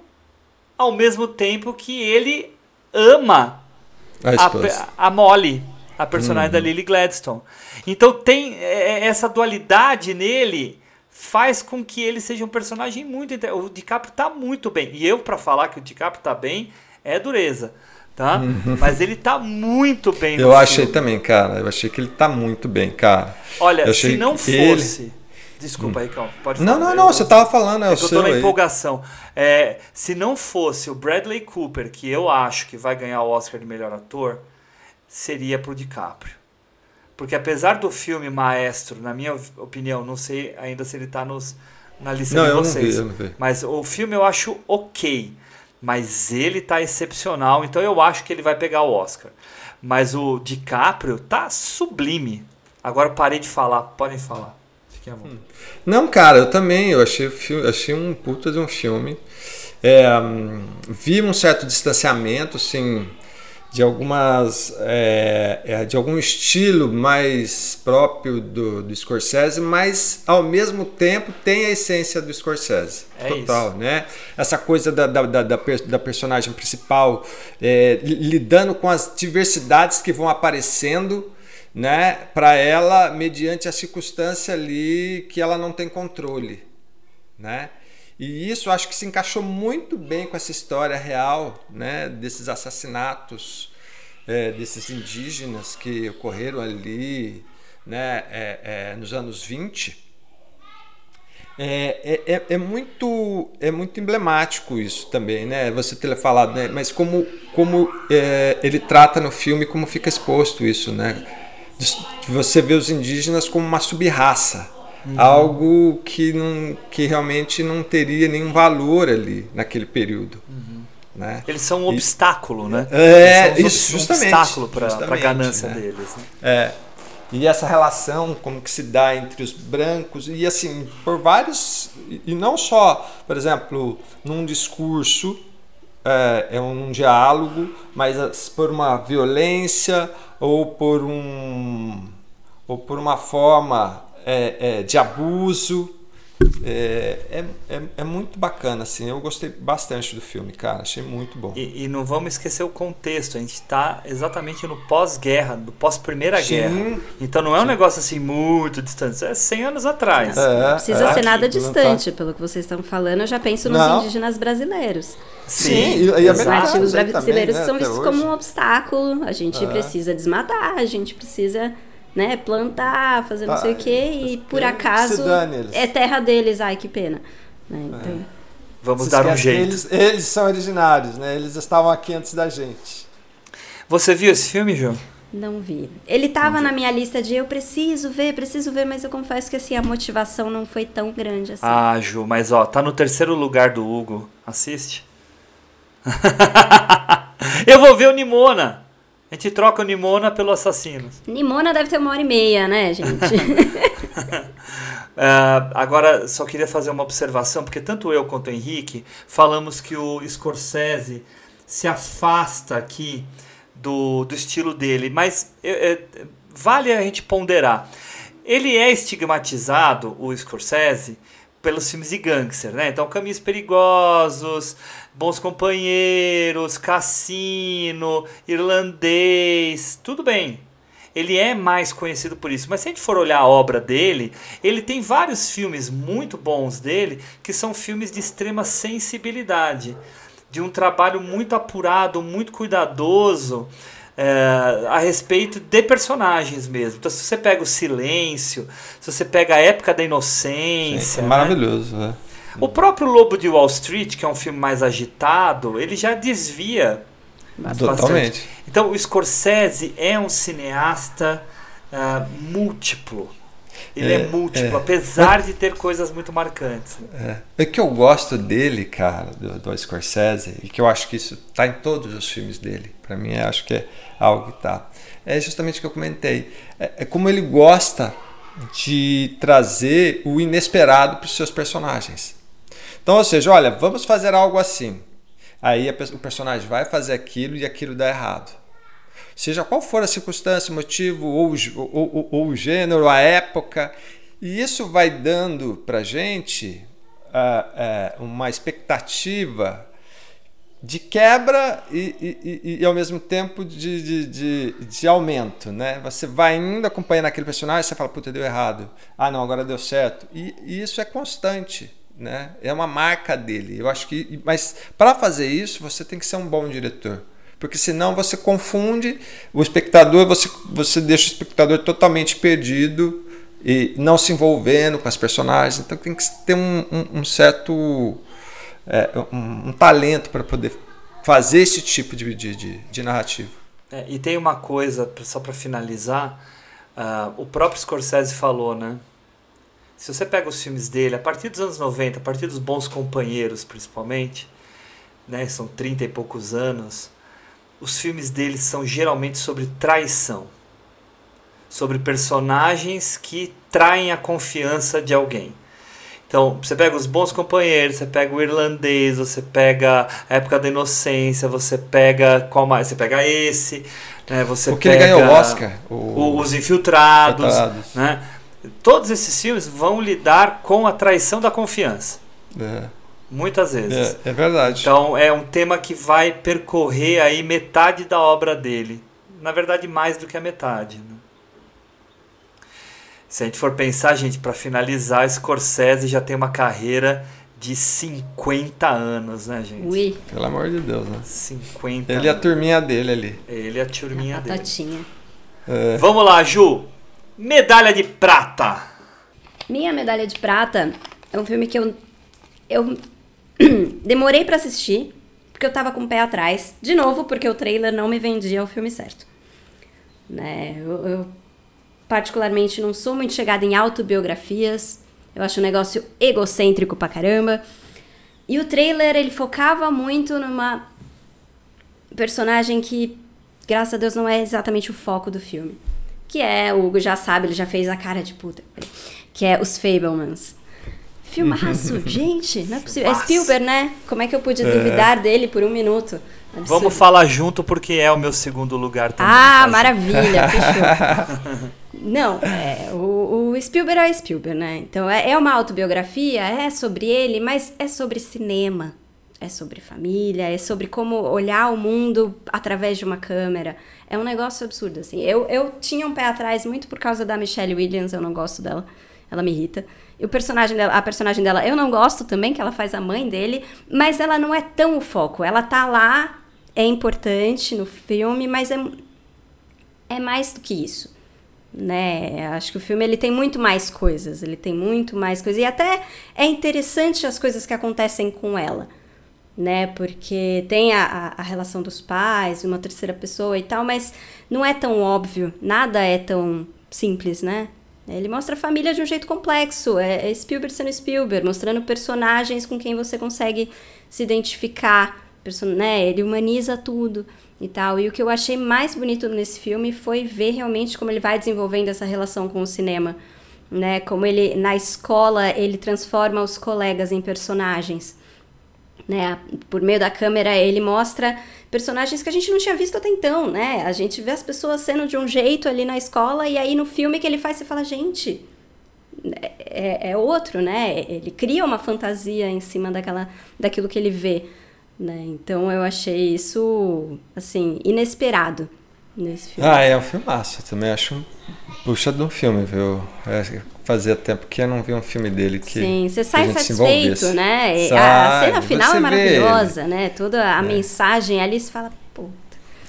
ao mesmo tempo que ele ama A a, a Molly, a personagem da Lily Gladstone. Então tem é, essa dualidade nele faz com que ele seja um personagem muito o DiCaprio tá muito bem. E eu para falar que o DiCaprio tá bem é dureza, tá? Mas ele tá muito bem no Eu achei filme. também, cara. Eu achei que ele tá muito bem, cara. Olha, se não que ele- fosse Desculpa calma. Pode Não, falar. não, Eu- não. Você tava falando, é, é o que eu tô na aí. empolgação. É, se não fosse o Bradley Cooper, que eu acho que vai ganhar o Oscar de melhor ator, seria pro DiCaprio. Porque apesar do filme maestro, na minha opinião, não sei ainda se ele tá nos, na lista Não, de eu não vocês. vi, eu não vi. Mas o filme eu acho ok. Mas ele tá excepcional, então eu acho que ele vai pegar o Oscar. Mas o DiCaprio tá sublime. Agora parei de falar, podem falar. Fiquem à vontade. Não, cara, eu também. Eu achei, o filme, achei um puta de um filme. É, hum, vi um certo distanciamento, assim, de algumas. é, é, de algum estilo mais próprio do, do Scorsese, mas ao mesmo tempo tem a essência do Scorsese. É total, isso. né? Essa coisa da, da, da, da per- da personagem principal é, li- lidando com as diversidades que vão aparecendo né, para ela mediante a circunstância ali que ela não tem controle, né? E isso acho que se encaixou muito bem com essa história real, né, desses assassinatos é, desses indígenas que ocorreram ali, né, é, é, nos anos 20. É, é, é- é muito é muito emblemático isso também, né? Você ter falado, né? Mas como como é, ele trata no filme como fica exposto isso, né? Você vê os indígenas como uma subraça, algo que não que realmente não teria nenhum valor ali naquele período, né? Eles são um obstáculo, né? É, Eles são isso, um justamente, obstáculo para a ganância né? deles. Né? É. E essa relação, como que se dá entre os brancos, e assim, por vários. e- E não só, por exemplo, num discurso, é, é um diálogo, mas as- por uma violência ou por um. ou por uma forma é, é, de abuso. É, é, é, é muito bacana, assim. Eu gostei bastante do filme, cara. Achei muito bom. E, e não vamos esquecer o contexto. A gente está exatamente no pós-guerra, no pós-primeira Sim. guerra. Então não é um negócio assim muito distante. É 100 anos atrás. É, Não precisa é. ser nada Aqui, não distante, pelo que vocês estão falando. Eu já penso nos Não. indígenas brasileiros. Sim, e- e Os americanos nativos aí também, brasileiros né, são vistos hoje. como um obstáculo. A gente precisa desmatar, a gente precisa né, plantar, fazer não Ah, sei o quê. E por acaso é terra deles. Ai, que pena. Né, então, Vamos Se dar um jeito. Eles, eles são originários, né? Eles estavam aqui antes da gente. Você viu esse filme, João? não vi. Ele tava na minha lista de eu preciso ver, preciso ver, mas eu confesso que assim, a motivação não foi tão grande assim. Ah, Ju, mas ó, tá no terceiro lugar do Hugo. Assiste. Eu vou ver o Nimona. A gente troca o Nimona pelo Assassinos. Nimona deve ter uma hora e meia, né, gente? Uh, agora, só queria fazer uma observação, porque tanto eu quanto o Henrique falamos que o Scorsese se afasta aqui do, do estilo dele, mas é, vale a gente ponderar. Ele é estigmatizado, o Scorsese, pelos filmes de gangster, né? Então, Caminhos Perigosos, Bons Companheiros, Cassino, Irlandês, tudo bem. Ele é mais conhecido por isso. Mas se a gente for olhar a obra dele, ele tem vários filmes muito bons dele que são filmes de extrema sensibilidade, de um trabalho muito apurado, muito cuidadoso. É, a respeito de personagens mesmo. Então, se você pega o Silêncio, se você pega a Época da Inocência. Sim, é maravilhoso, né? O próprio Lobo de Wall Street, que é um filme mais agitado, ele já desvia Totalmente. Bastante. Então, o Scorsese é um cineasta uh, múltiplo. Ele é, é múltiplo, é. apesar de ter coisas muito marcantes. É. O que eu gosto dele, cara, do, do Scorsese, e que eu acho que isso tá em todos os filmes dele, para mim acho que é algo que tá. É justamente o que eu comentei. É, é como ele gosta de trazer o inesperado para os seus personagens. Então, ou seja, olha, vamos fazer algo assim. Aí o personagem vai fazer aquilo e aquilo dá errado. Seja qual for a circunstância, motivo ou, ou, ou, ou o gênero, a época, e isso vai dando para gente uh, uh, uma expectativa de quebra e, e, e, e, ao mesmo tempo de, de, de, de, aumento, né? Você vai indo acompanhando aquele personagem, você fala, puta, deu errado. Ah, não, agora deu certo. E, e isso é constante né? É uma marca dele. Eu acho que, mas para fazer isso você tem que ser um bom diretor, porque senão você confunde o espectador, você você deixa o espectador totalmente perdido e não se envolvendo com as personagens. Então tem que ter um, um, um certo é, um, um, talento para poder fazer esse tipo de, de, de narrativa. É, e tem uma coisa só para finalizar, uh, o próprio Scorsese falou, né? Se você pega os filmes dele, a partir dos anos 90, a partir dos Bons Companheiros principalmente, né, são 30 e poucos anos, os filmes dele são geralmente sobre traição. Sobre personagens que traem a confiança de alguém. Então, você pega os bons companheiros, você pega o irlandês, você pega a época da inocência, você pega qual mais? Você pega esse, né? Você o que pega ele ganhou o Oscar, o... os infiltrados, infiltrados, né? Todos esses filmes vão lidar com a traição da confiança. É. Muitas vezes. É, é, verdade. Então é um tema que vai percorrer aí metade da obra dele. Na verdade, mais do que a metade. Né? Se a gente for pensar, gente, para finalizar, Scorsese já tem uma carreira de 50 anos, né, gente? Ui. Pelo amor de Deus, né? 50 Ele e a turminha dele ali. Ele e a turminha a dele. Tatinha. É. Vamos lá, Ju. Medalha de prata. Minha medalha de prata é um filme que eu eu demorei para assistir, porque eu tava com o pé atrás, de novo porque o trailer não me vendia o filme certo. Né? Eu, eu particularmente não sou muito chegada em autobiografias. Eu acho um negócio egocêntrico pra caramba. E o trailer, ele focava muito numa personagem que, graças a Deus, não é exatamente o foco do filme que é, o Hugo já sabe, ele já fez a cara de puta, que é Os Fablemans. Filmaço, gente, não é possível. É Spielberg, né? Como é que eu pude é. duvidar dele por um minuto? Absurdo. Vamos falar junto porque é o meu segundo lugar também. Ah, tá, maravilha, fechou. Não, é, o, o, Spielberg é Spielberg, né? Então é, é uma autobiografia, é sobre ele, mas é sobre cinema, é sobre família, é sobre como olhar o mundo através de uma câmera. É um negócio absurdo, assim. Eu, eu tinha um pé atrás muito por causa da Michelle Williams, eu não gosto dela. Ela me irrita. E o personagem dela, a personagem dela, eu não gosto também, que ela faz a mãe dele, mas ela não é tão o foco. Ela tá lá, é importante no filme, mas é, é mais do que isso. Né? Acho que o filme ele tem muito mais coisas, ele tem muito mais coisas. E até é interessante as coisas que acontecem com ela né? Porque tem a, a, relação dos pais, uma terceira pessoa e tal, mas não é tão óbvio, nada é tão simples, né? Ele mostra a família de um jeito complexo, é, é Spielberg sendo Spielberg, mostrando personagens com quem você consegue se identificar, né? Ele humaniza tudo e tal. E o que eu achei mais bonito nesse filme foi ver realmente como ele vai desenvolvendo essa relação com o cinema né? Como ele na escola ele transforma os colegas em personagens, né? Por meio da câmera ele mostra personagens que a gente não tinha visto até então, né? A gente vê as pessoas sendo de um jeito ali na escola e aí no filme que ele faz você fala, gente, é, é outro, né? Ele cria uma fantasia em cima daquela, daquilo que ele vê, né? Então eu achei isso assim inesperado nesse filme. Ah, é um filmaço. Eu também acho puxa de um filme, viu? É, fazia tempo que eu não vi um filme dele que. Sim, você sai se satisfeito, né? Sai, a cena final é vê maravilhosa, né? Toda a mensagem ali você fala, pô,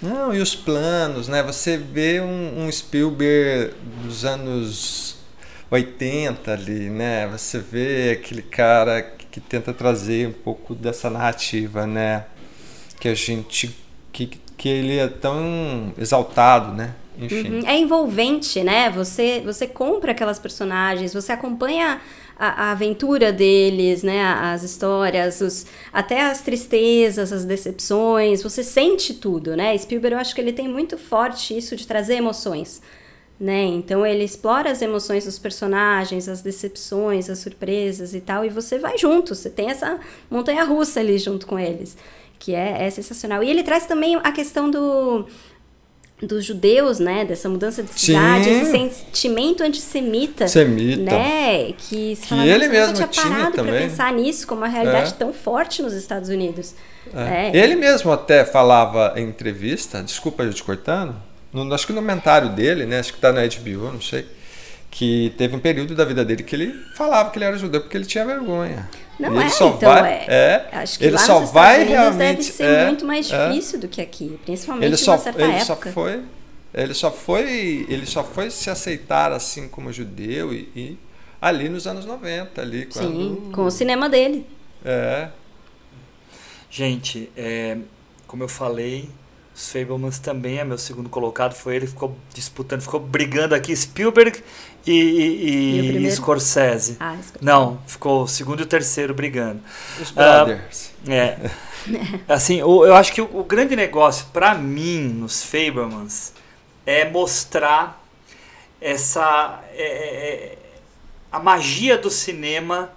Não, e os planos, né? Você vê um, um Spielberg dos anos 80 ali, né? Você vê aquele cara que, que tenta trazer um pouco dessa narrativa, né? Que a gente. que, que ele é tão exaltado, né? Enfim. Uhum. É envolvente, né? Você, você compra aquelas personagens, você acompanha a, a aventura deles, né? As histórias, os, até as tristezas, as decepções, você sente tudo, né? Spielberg, eu acho que ele tem muito forte isso de trazer emoções, né? Então ele explora as emoções dos personagens, as decepções, as surpresas e tal, e você vai junto, você tem essa montanha russa ali junto com eles, que é, é sensacional. E ele traz também a questão do dos judeus, né, dessa mudança de cidade, Sim. esse sentimento antissemita, Semita. né, que, se Que ele "Nossa, eu nunca mesmo tinha parado para também." pensar nisso como uma realidade É. tão forte nos Estados Unidos. É. É. Ele mesmo até falava em entrevista, desculpa eu te cortando, no, acho que no comentário dele, né? Acho que tá na HBO, não sei. Que teve um período da vida dele que ele falava que ele era judeu porque ele tinha vergonha. Não E é, ele só então vai, é, é, acho que ele lá só nos vai Unidos realmente deve ser é, muito mais é. difícil do que aqui, principalmente ele numa só, certa ele só época. foi ele só foi ele só foi se aceitar assim como judeu e, e ali nos anos 90 ali quando Sim, com o cinema dele. é Gente, é, como eu falei, os Fablemans também é meu segundo colocado. Foi ele que ficou disputando, ficou brigando aqui Spielberg e, e, E e? Scorsese. Ah, Scorsese. Não, ficou o segundo e o terceiro brigando. os Ah, brothers É. Assim, o- eu acho que o, o grande negócio pra mim nos Fablemans é mostrar essa é, é, é, a magia do cinema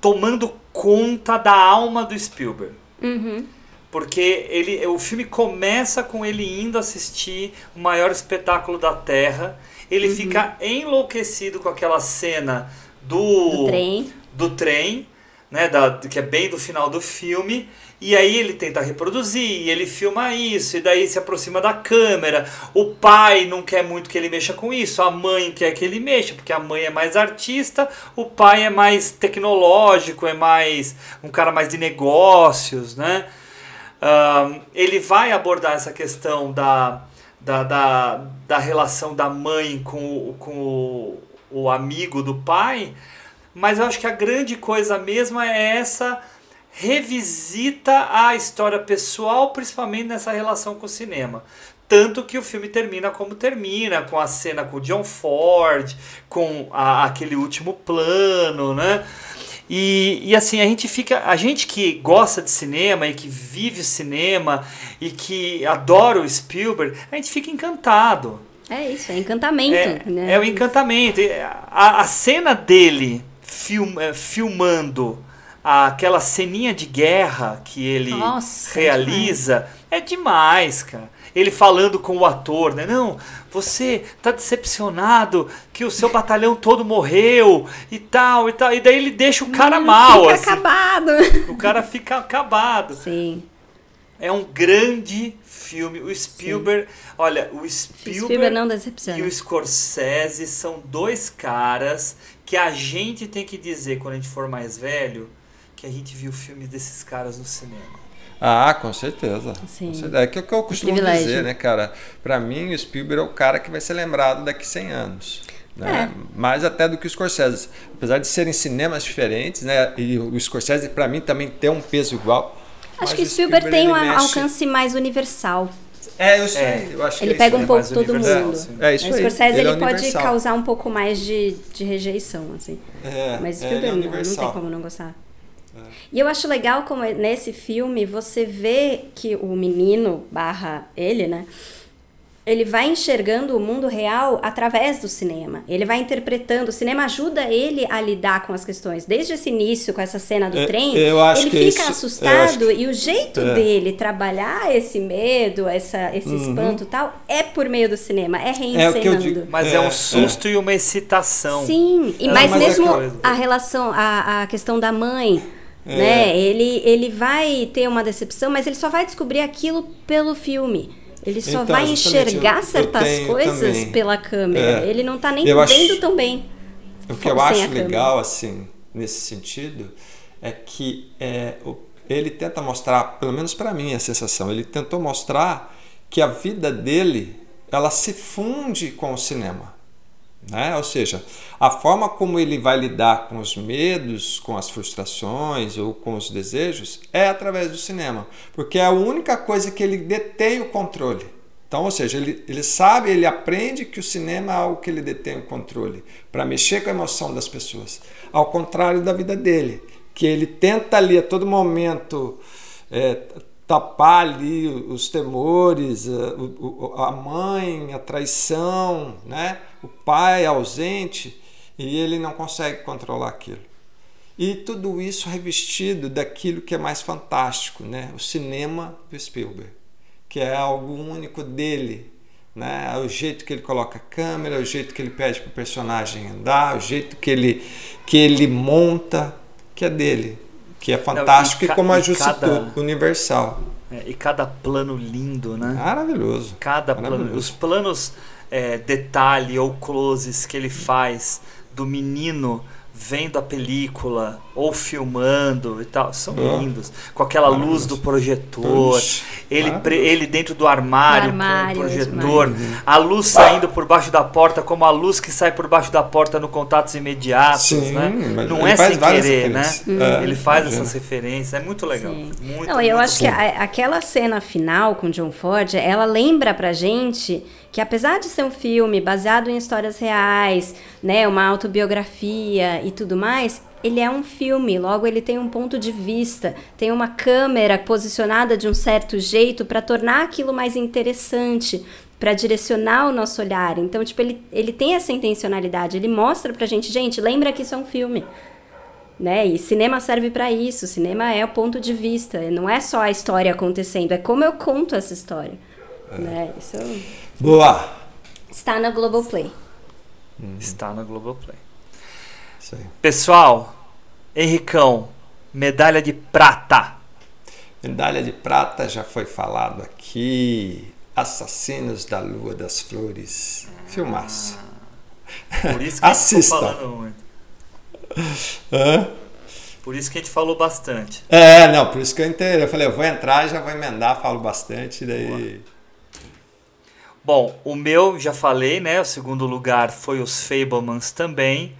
tomando conta da alma do Spielberg. Uhum. Porque ele, o filme começa com ele indo assistir o maior espetáculo da Terra. Ele Uhum. fica enlouquecido com aquela cena Do trem. do trem, né, da, que é bem do final do filme, e aí ele tenta reproduzir, e ele filma isso, e daí se aproxima da câmera. O pai não quer muito que ele mexa com isso, a mãe quer que ele mexa, porque a mãe é mais artista, o pai é mais tecnológico, é mais um cara mais de negócios, né? Ele vai abordar essa questão da, da, da, da relação da mãe com, o- com o, o amigo do pai, mas eu acho que a grande coisa mesmo é essa revisita à história pessoal, principalmente nessa relação com o cinema. Tanto que o filme termina como termina, com a cena com o John Ford, com a- aquele último plano, né? E, e assim, a gente fica. A gente que gosta de cinema e que vive o cinema e que adora o Spielberg, a gente fica encantado. É isso, é encantamento. É, né? é o encantamento. A, a cena dele film, eh, filmando aquela ceninha de guerra que ele Nossa, é realiza é demais, cara. Ele falando com o ator, né? Não, você tá decepcionado que o seu batalhão todo morreu e tal e tal. E daí ele deixa o cara Ele mal, Fica assim. acabado. O cara fica acabado. Sim. É um grande filme. O Spielberg, olha, o Spielberg, Spielberg não decepciona. e o Scorsese são dois caras que a gente tem que dizer quando a gente for mais velho que a gente viu filmes desses caras no cinema. Ah, com certeza. Sim. Com certeza. É que é o que eu costumo privilégio. dizer, né, cara? Pra mim, o Spielberg é o cara que vai ser lembrado daqui 100 anos. Né? É. Mais até do que o Scorsese. Apesar de serem cinemas diferentes, né? E o Scorsese, pra mim, também tem um peso igual. mas Acho que o Spielberg tem um ele mexe- alcance mais universal. É, eu sei. É. Eu acho que Ele é pega isso um aí. pouco mais todo universal, mundo. sim. É isso o aí. Scorsese Ele ele, é pode universal. causar um pouco mais de, de rejeição, assim. É, Mas é, Spielberg ele é não, não tem como não gostar. E eu acho legal como nesse filme você vê que o menino barra ele, né? ele vai enxergando o mundo real através do cinema. Ele vai interpretando. O cinema ajuda ele a lidar com as questões. Desde esse início, com essa cena do É, trem, eu acho ele que fica isso- eu assustado acho e o jeito é. dele trabalhar esse medo, essa, esse espanto e tal, é por meio do cinema, é Uhum. É o que eu reencenando. digo. Mas é, É, um susto e uma excitação. Sim, e É, mas, é mesmo a relação, a, a questão da mãe, É. né? Ele, ele vai ter uma decepção, mas ele só vai descobrir aquilo pelo filme. Ele só Então, vai enxergar eu- eu certas tenho coisas também. pela câmera. É. Ele não tá nem Eu acho- vendo tão bem. O que eu acho legal, assim, nesse sentido, é que é, o- ele tenta mostrar, pelo menos para mim, a sensação, ele tentou mostrar que a vida dele, ela se funde com o cinema. Né? Ou seja, a forma como ele vai lidar com os medos, com as frustrações ou com os desejos é através do cinema, porque é a única coisa que ele detém o controle. Então, ou seja, ele, ele sabe, ele aprende que o cinema é algo que ele detém o controle para mexer com a emoção das pessoas. Ao contrário da vida dele, que ele tenta ali a todo momento é, tapar ali os temores, o- a mãe, a traição, né? o pai ausente, e ele não consegue controlar aquilo. E tudo isso revestido daquilo que é mais fantástico, né? o cinema do Spielberg, que é algo único dele. Né? O jeito que ele coloca a câmera, o jeito que ele pede para o personagem andar, o jeito que ele, que ele monta, que é dele, que é fantástico e e, como a justiça cada- universal. É, e cada plano lindo, né? Maravilhoso. Cada plano. Maravilhoso. Os planos é, detalhe ou closes que ele faz do menino vendo a película ou filmando e tal, são Ah. lindos. Com aquela luz do projetor, Puxa, ele, maravilhoso. pre- ele dentro do armário, Do armário, com o é projetor, demais. a luz saindo por baixo da porta, como a luz que sai por baixo da porta no Contatos Imediatos, Sim, né? Não é sem querer, né? referências. É, ele faz imagina. essas referências, é muito legal. Muito, Não, eu muito acho que a- aquela cena final com John Ford, ela lembra pra gente que apesar de ser um filme baseado em histórias reais, né, uma autobiografia e tudo mais, ele é um filme, logo ele tem um ponto de vista, tem uma câmera posicionada de um certo jeito para tornar aquilo mais interessante, para direcionar o nosso olhar. Então, tipo, ele, ele tem essa intencionalidade, ele mostra pra gente, gente, lembra que isso é um filme né? E cinema serve para isso. Cinema é o ponto de vista. Não é só a história acontecendo, é como eu conto essa história. Né? Isso Boa! está na Globoplay. Está no Globoplay. Isso aí. Pessoal, Henricão, medalha de prata. Medalha de prata já foi falado aqui. Assassinos da Lua das Flores. Filmaço. Por isso que a gente Assista. ficou falando muito. Hã? Por isso que a gente falou bastante. É, não, por isso que eu entrei. Eu falei, eu vou entrar, já vou emendar, falo bastante, daí. Bom, o meu já falei, né? O segundo lugar foi os Fablemans também.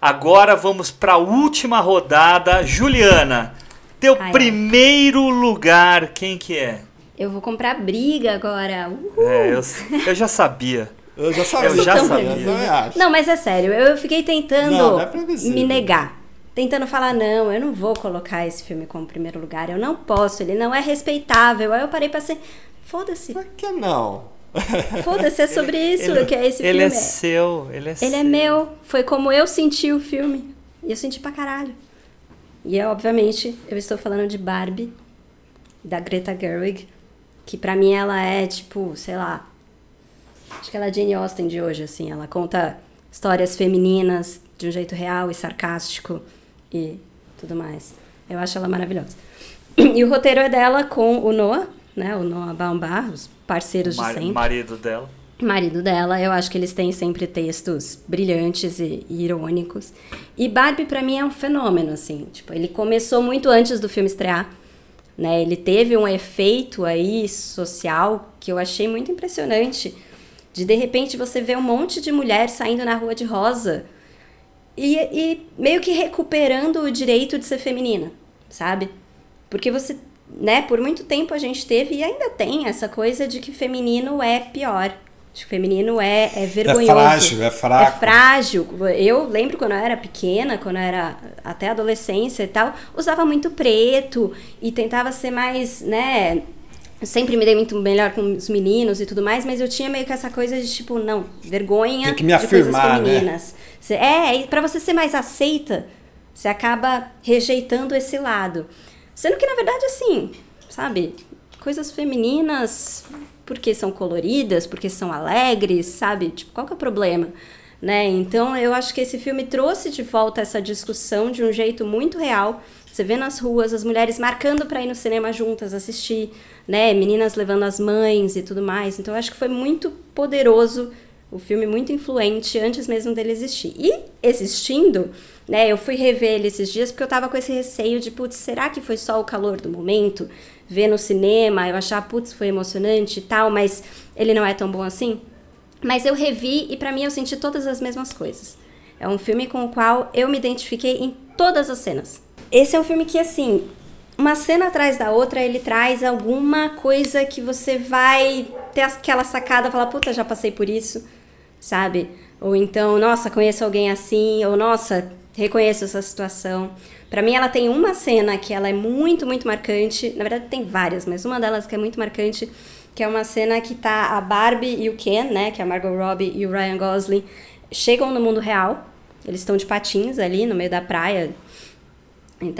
Agora vamos para a última rodada. Juliana, teu Ai, primeiro lugar, quem que é? Eu vou comprar briga agora. Uhul. É, eu, eu já sabia. Eu já sabia. Eu já sabia. Eu. Não, mas é sério, eu fiquei tentando Não, não é me negar. Tentando falar, não, eu não vou colocar esse filme como primeiro lugar, eu não posso, ele não é respeitável. Aí eu parei pra ser. Foda-se, Por que não? foda-se, é sobre isso ele, que é esse ele filme. é seu, ele é Ele é seu. meu, foi como eu senti o filme. E eu senti pra caralho. E é, obviamente, eu estou falando de Barbie, da Greta Gerwig, que pra mim ela é tipo, sei lá. Acho que ela é Jane Austen de hoje, assim. Ela conta histórias femininas de um jeito real e sarcástico e tudo mais. Eu acho ela maravilhosa. E o roteiro é dela com o Noah, né? O Noah Baumbach, os parceiros de Mar- sempre marido dela. marido dela. Eu acho que eles têm sempre textos brilhantes e, e irônicos. E Barbie pra mim é um fenômeno assim, tipo, ele começou muito antes do filme estrear, né? Ele teve um efeito aí social que eu achei muito impressionante. De de repente você ver um monte de mulher saindo na rua de rosa e, e meio que recuperando o direito de ser feminina, sabe? Porque você, né, por muito tempo a gente teve e ainda tem essa coisa de que feminino é pior. De que feminino é, é vergonhoso. frágil, é fraco. É frágil. Eu lembro quando eu era pequena, quando eu era até adolescência e tal, usava muito preto e tentava ser mais, né, eu sempre me dei muito melhor com os meninos e tudo mais, mas eu tinha meio que essa coisa de tipo, não, vergonha Tem que me de afirmar, coisas né? femininas. Cê- é, pra você ser mais aceita, você acaba rejeitando esse lado. Sendo que, na verdade, assim, sabe, coisas femininas, porque são coloridas, porque são alegres, sabe? Tipo, qual que é o problema? Né? Então, eu acho que esse filme trouxe de volta essa discussão de um jeito muito real. Você vê nas ruas as mulheres marcando para ir no cinema juntas assistir, né? Meninas levando as mães e tudo mais. Então, eu acho que foi muito poderoso o filme muito influente antes mesmo dele existir. E existindo, né, eu fui rever ele esses dias porque eu tava com esse receio de, putz, será que foi só o calor do momento? Ver no cinema, eu achar, putz, foi emocionante e tal, mas ele não é tão bom assim? Mas eu revi e pra mim eu senti todas as mesmas coisas. É um filme com o qual eu me identifiquei em todas as cenas. Esse é um filme que, assim, uma cena atrás da outra, ele traz alguma coisa que você vai ter aquela sacada, falar, puta, já passei por isso, sabe? Ou então, nossa, conheço alguém assim, ou nossa, reconheço essa situação. Pra mim, ela tem uma cena que ela é muito, muito marcante. Na verdade, tem várias, mas uma delas que é muito marcante, que é uma cena que tá a Barbie e o Ken, né, que é a Margot Robbie e o Ryan Gosling, chegam no mundo real. Eles estão de patins ali no meio da praia e.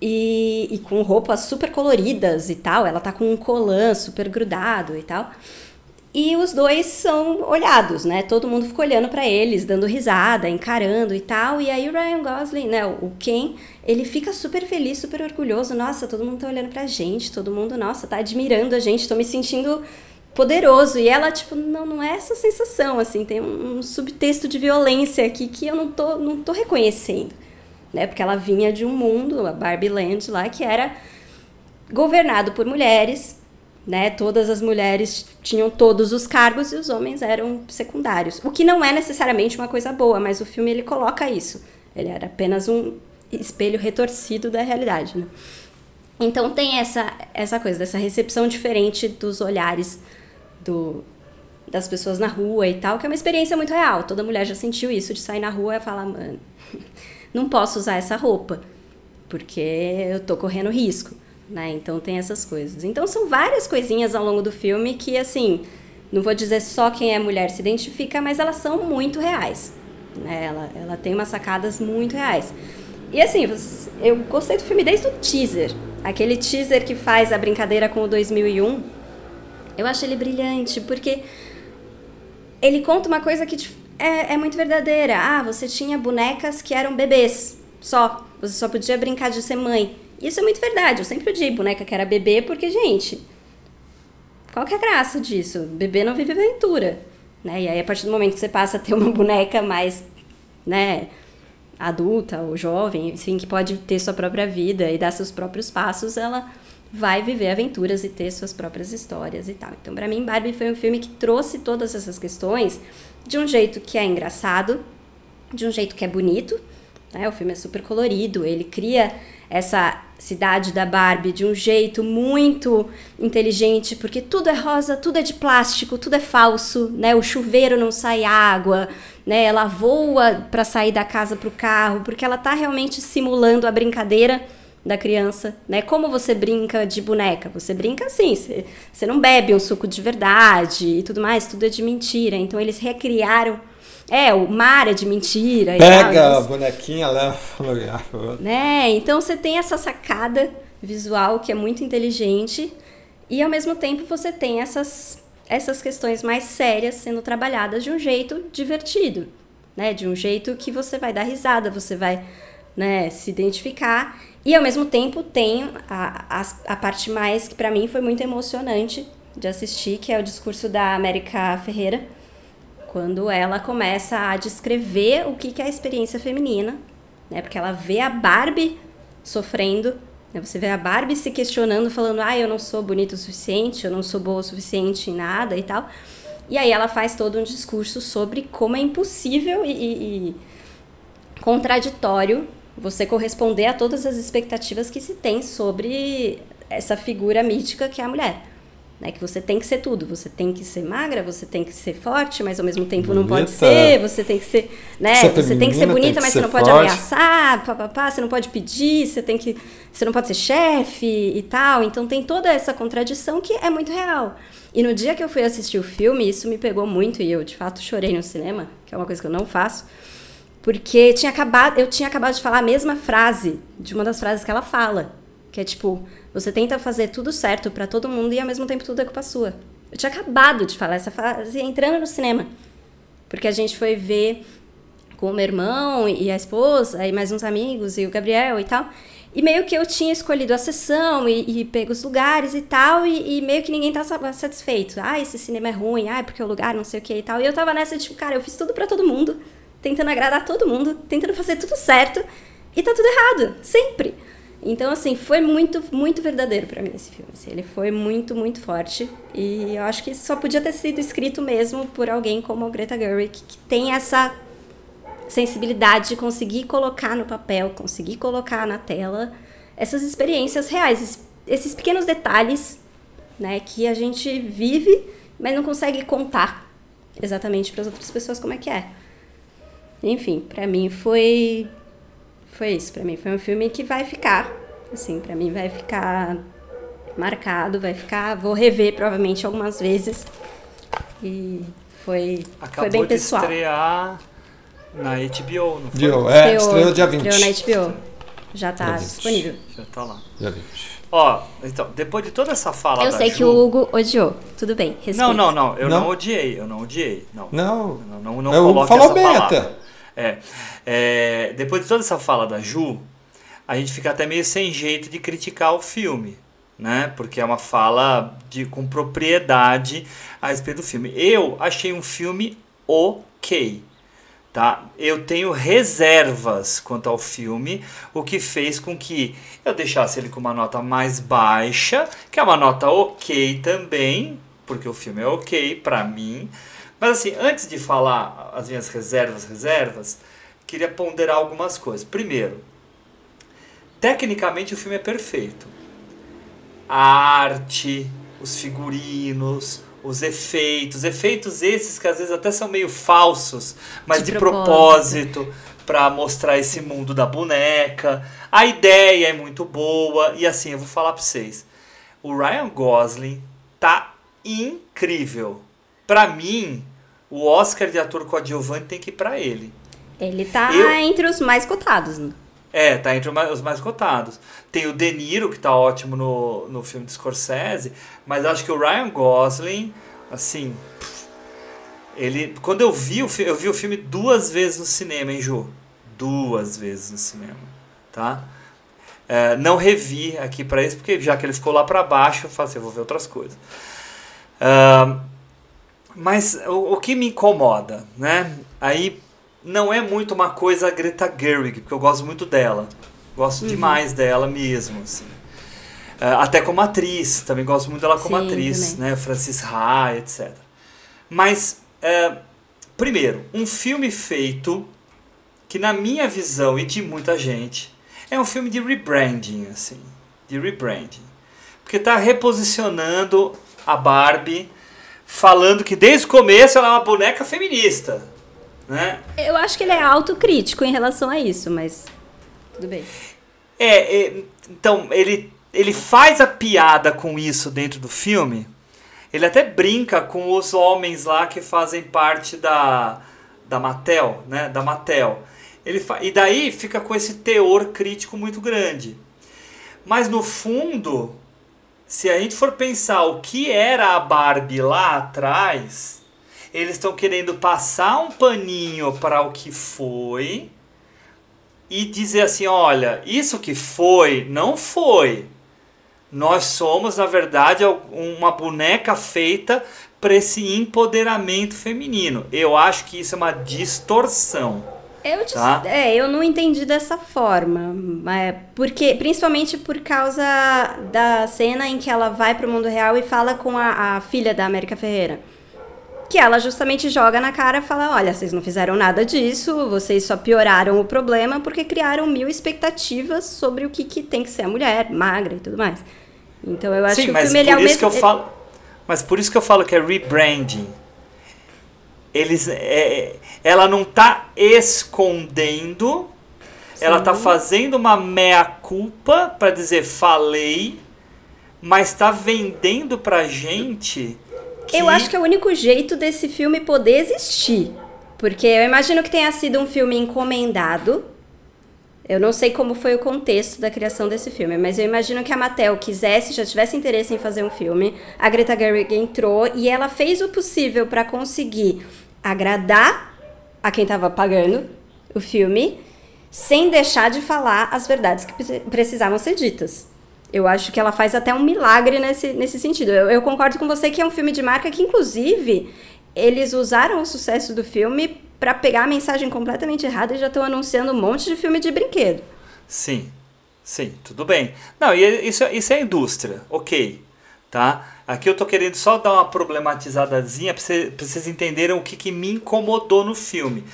E, e com roupas super coloridas e tal. Ela tá com um colã super grudado e tal. E os dois são olhados, né? Todo mundo fica olhando pra eles, dando risada, encarando e tal. E aí o Ryan Gosling, né, o Ken, ele fica super feliz, super orgulhoso. Nossa, todo mundo tá olhando pra gente, todo mundo, nossa, tá admirando a gente, tô me sentindo poderoso. E ela, tipo, não, não é essa sensação, assim, tem um, um subtexto de violência aqui que eu não tô, não tô reconhecendo, né? Porque ela vinha de um mundo, a Barbie Land lá, que era governado por mulheres, né? Todas as mulheres tinham todos os cargos e os homens eram secundários. O que não é necessariamente uma coisa boa, mas o filme ele coloca isso. Ele era apenas um espelho retorcido da realidade, né? Então tem essa essa coisa dessa recepção diferente dos olhares do das pessoas na rua e tal, que é uma experiência muito real. Toda mulher já sentiu isso de sair na rua e falar, mano, não posso usar essa roupa, porque eu tô correndo risco, né? Então tem essas coisas. Então são várias coisinhas ao longo do filme que, assim, não vou dizer só quem é mulher se identifica, mas elas são muito reais. Né? Ela, ela tem umas sacadas muito reais. E assim, eu gostei do filme desde o teaser. Aquele teaser que faz a brincadeira com o 2001. Eu acho ele brilhante, porque ele conta uma coisa que é, é muito verdadeira. Ah, você tinha bonecas que eram bebês, só. Você só podia brincar de ser mãe. Isso é muito verdade. Eu sempre odiei boneca que era bebê, porque, gente, qual que é a graça disso? Bebê não vive aventura. Né? E aí, a partir do momento que você passa a ter uma boneca mais, né, adulta ou jovem, enfim, que pode ter sua própria vida e dar seus próprios passos, ela vai viver aventuras e ter suas próprias histórias e tal. Então, pra mim, Barbie foi um filme que trouxe todas essas questões de um jeito que é engraçado, de um jeito que é bonito, né? O filme é super colorido, ele cria essa cidade da Barbie de um jeito muito inteligente, porque tudo é rosa, tudo é de plástico, tudo é falso, né? O chuveiro não sai água, né? Ela voa para sair da casa pro carro, porque ela tá realmente simulando a brincadeira da criança, né? Como você brinca de boneca? Você brinca assim, você não bebe um suco de verdade e tudo mais, tudo é de mentira. Então eles recriaram é, o mar é de mentira e tal. Pega Então, a bonequinha, outro. né? Então você tem essa sacada visual que é muito inteligente e ao mesmo tempo você tem essas essas questões mais sérias sendo trabalhadas de um jeito divertido, né? De um jeito que você vai dar risada, você vai, né, se identificar e ao mesmo tempo tem a, a, a parte mais que para mim foi muito emocionante de assistir, que é o discurso da América Ferreira, quando ela começa a descrever o que que é a experiência feminina, né? Porque ela vê a Barbie sofrendo, né? Você vê a Barbie se questionando, falando, ah, eu não sou bonita o suficiente, eu não sou boa o suficiente em nada e tal. E aí ela faz todo um discurso sobre como é impossível e, e- e contraditório você corresponder a todas as expectativas que se tem sobre essa figura mítica que é a mulher. Né, que você tem que ser tudo, você tem que ser magra, você tem que ser forte, mas ao mesmo tempo não pode Bonita. ser, você tem que ser, né, Ser você tem que ser bonita, que mas ser você não pode forte. ameaçar, papapá, você não pode pedir, você tem que, você não pode ser chefe e tal. Então tem toda essa contradição que é muito real. E no dia que eu fui assistir o filme, isso me pegou muito e eu de fato chorei no cinema, que é uma coisa que eu não faço. Porque tinha acabado, eu tinha acabado de falar a mesma frase de uma das frases que ela fala, que é tipo, você tenta fazer tudo certo pra todo mundo e ao mesmo tempo tudo é culpa sua. Eu tinha acabado de falar essa frase entrando no cinema. Porque a gente foi ver com o meu irmão e a esposa, e mais uns amigos, e o Gabriel e tal. E meio que eu tinha escolhido a sessão e, e pego os lugares e tal, e, e meio que ninguém tá sa- satisfeito. Ah, esse cinema é ruim, ah, porque o lugar não sei o que e tal. E eu tava nessa, tipo, cara, eu fiz tudo pra todo mundo, tentando agradar todo mundo, tentando fazer tudo certo, e tá tudo errado, sempre. Então, assim, foi muito, muito verdadeiro pra mim esse filme. assim, ele foi muito, muito forte. E eu acho que só podia ter sido escrito mesmo por alguém como a Greta Gerwig, que tem essa sensibilidade de conseguir colocar no papel, conseguir colocar na tela essas experiências reais, es- esses pequenos detalhes, né, que a gente vive, mas não consegue contar exatamente para as outras pessoas como é que é. Enfim, pra mim foi foi isso, Pra mim foi um filme que vai ficar, assim, pra mim vai ficar marcado, vai ficar, vou rever provavelmente algumas vezes. E foi foi Acabou bem de pessoal. estrear na HBO, não foi? Dio, é, estreou dia 20. Estreou na HBO. Já tá Dia 20. disponível. Já tá lá. Dia 20. Ó, então, depois de toda essa fala Eu da sei Ju, que o Hugo odiou. Tudo bem, respeito. Não, não, não, eu não, Não? odiei, eu não odiei, não. Não, Não, não, não o Hugo coloque falou essa bem palavra. até. É, é, depois de toda essa fala da Ju, a gente fica até meio sem jeito de criticar o filme, né? Porque é uma fala de, com propriedade a respeito do filme. Eu achei um filme ok, tá? Eu tenho reservas quanto ao filme, o que fez com que eu deixasse ele com uma nota mais baixa, que é uma nota ok também, porque o filme é ok pra mim. Mas assim, antes de falar as minhas reservas, reservas, queria ponderar algumas coisas. Primeiro, tecnicamente o filme é perfeito. A arte, os figurinos, os efeitos, efeitos esses que às vezes até são meio falsos, mas de, De propósito, propósito. para mostrar esse mundo da boneca. A ideia é muito boa e assim, eu vou falar para vocês. O Ryan Gosling tá incrível. Pra mim, o Oscar de ator coadjuvante tem que ir pra ele. Ele tá Eu- entre os mais cotados. né? É, tá entre os mais- os mais cotados. Tem o De Niro, que tá ótimo no, no filme de Scorsese, mas acho que o Ryan Gosling, assim. Ele. Quando eu vi o filme, eu vi o filme duas vezes no cinema, hein, Ju? Duas vezes no cinema, tá? É, não revi aqui pra isso, porque já que ele ficou lá pra baixo, eu falei assim, eu vou ver outras coisas. Ahn, mas o, o que me incomoda, né? Aí não é muito uma coisa a Greta Gerwig, porque eu gosto muito dela. Gosto demais dela mesmo, assim. É, até como atriz, também gosto muito dela como Sim, atriz, também. né? Francis Ha, etc. Mas, é, primeiro, um filme feito que na minha visão e de muita gente é um filme de rebranding, assim, de rebranding. Porque tá reposicionando a Barbie, falando que desde o começo ela é uma boneca feminista, né? Eu acho que ele é autocrítico em relação a isso, mas tudo bem. É, é, então ele ele faz a piada com isso dentro do filme. Ele até brinca com os homens lá que fazem parte da da Mattel, né? Da Mattel. Ele fa- e daí fica com esse teor crítico muito grande. Mas no fundo, se a gente for pensar o que era a Barbie lá atrás, eles estão querendo passar um paninho para o que foi e dizer assim: olha, isso que foi, não foi. Nós somos, na verdade, uma boneca feita para esse empoderamento feminino. Eu acho que isso é uma distorção. Eu, dis- Tá. é, eu não entendi dessa forma, mas porque principalmente por causa da cena em que ela vai pro mundo real e fala com a, a filha da América Ferreira. Que ela justamente joga na cara e fala: Olha, vocês não fizeram nada disso, vocês só pioraram o problema porque criaram mil expectativas sobre o que, que tem que ser a mulher, magra e tudo mais. Então eu acho Sim, que o mas filme ele por é o mesmo. que eu falo. Mas por isso que eu falo que é rebranding. Eles, é, ela não tá escondendo, ela tá fazendo uma meia-culpa para dizer falei, mas tá vendendo pra gente. Que... Eu acho que é o único jeito desse filme poder existir. Porque eu imagino que tenha sido um filme encomendado. Eu não sei como foi o contexto da criação desse filme, mas eu imagino que a Mattel quisesse, já tivesse interesse em fazer um filme. A Greta Gerwig entrou e ela fez o possível para conseguir agradar a quem estava pagando o filme, sem deixar de falar as verdades que pre- precisavam ser ditas. Eu acho que ela faz até um milagre nesse, nesse sentido. Eu, eu concordo com você que é um filme de marca que, inclusive, eles usaram o sucesso do filme para pegar a mensagem completamente errada e já estão anunciando um monte de filme de brinquedo. Sim, sim, tudo bem. Não, e isso, isso é indústria, ok, tá? Aqui eu tô querendo só dar uma problematizadazinha para vocês entenderem o que, que me incomodou no filme.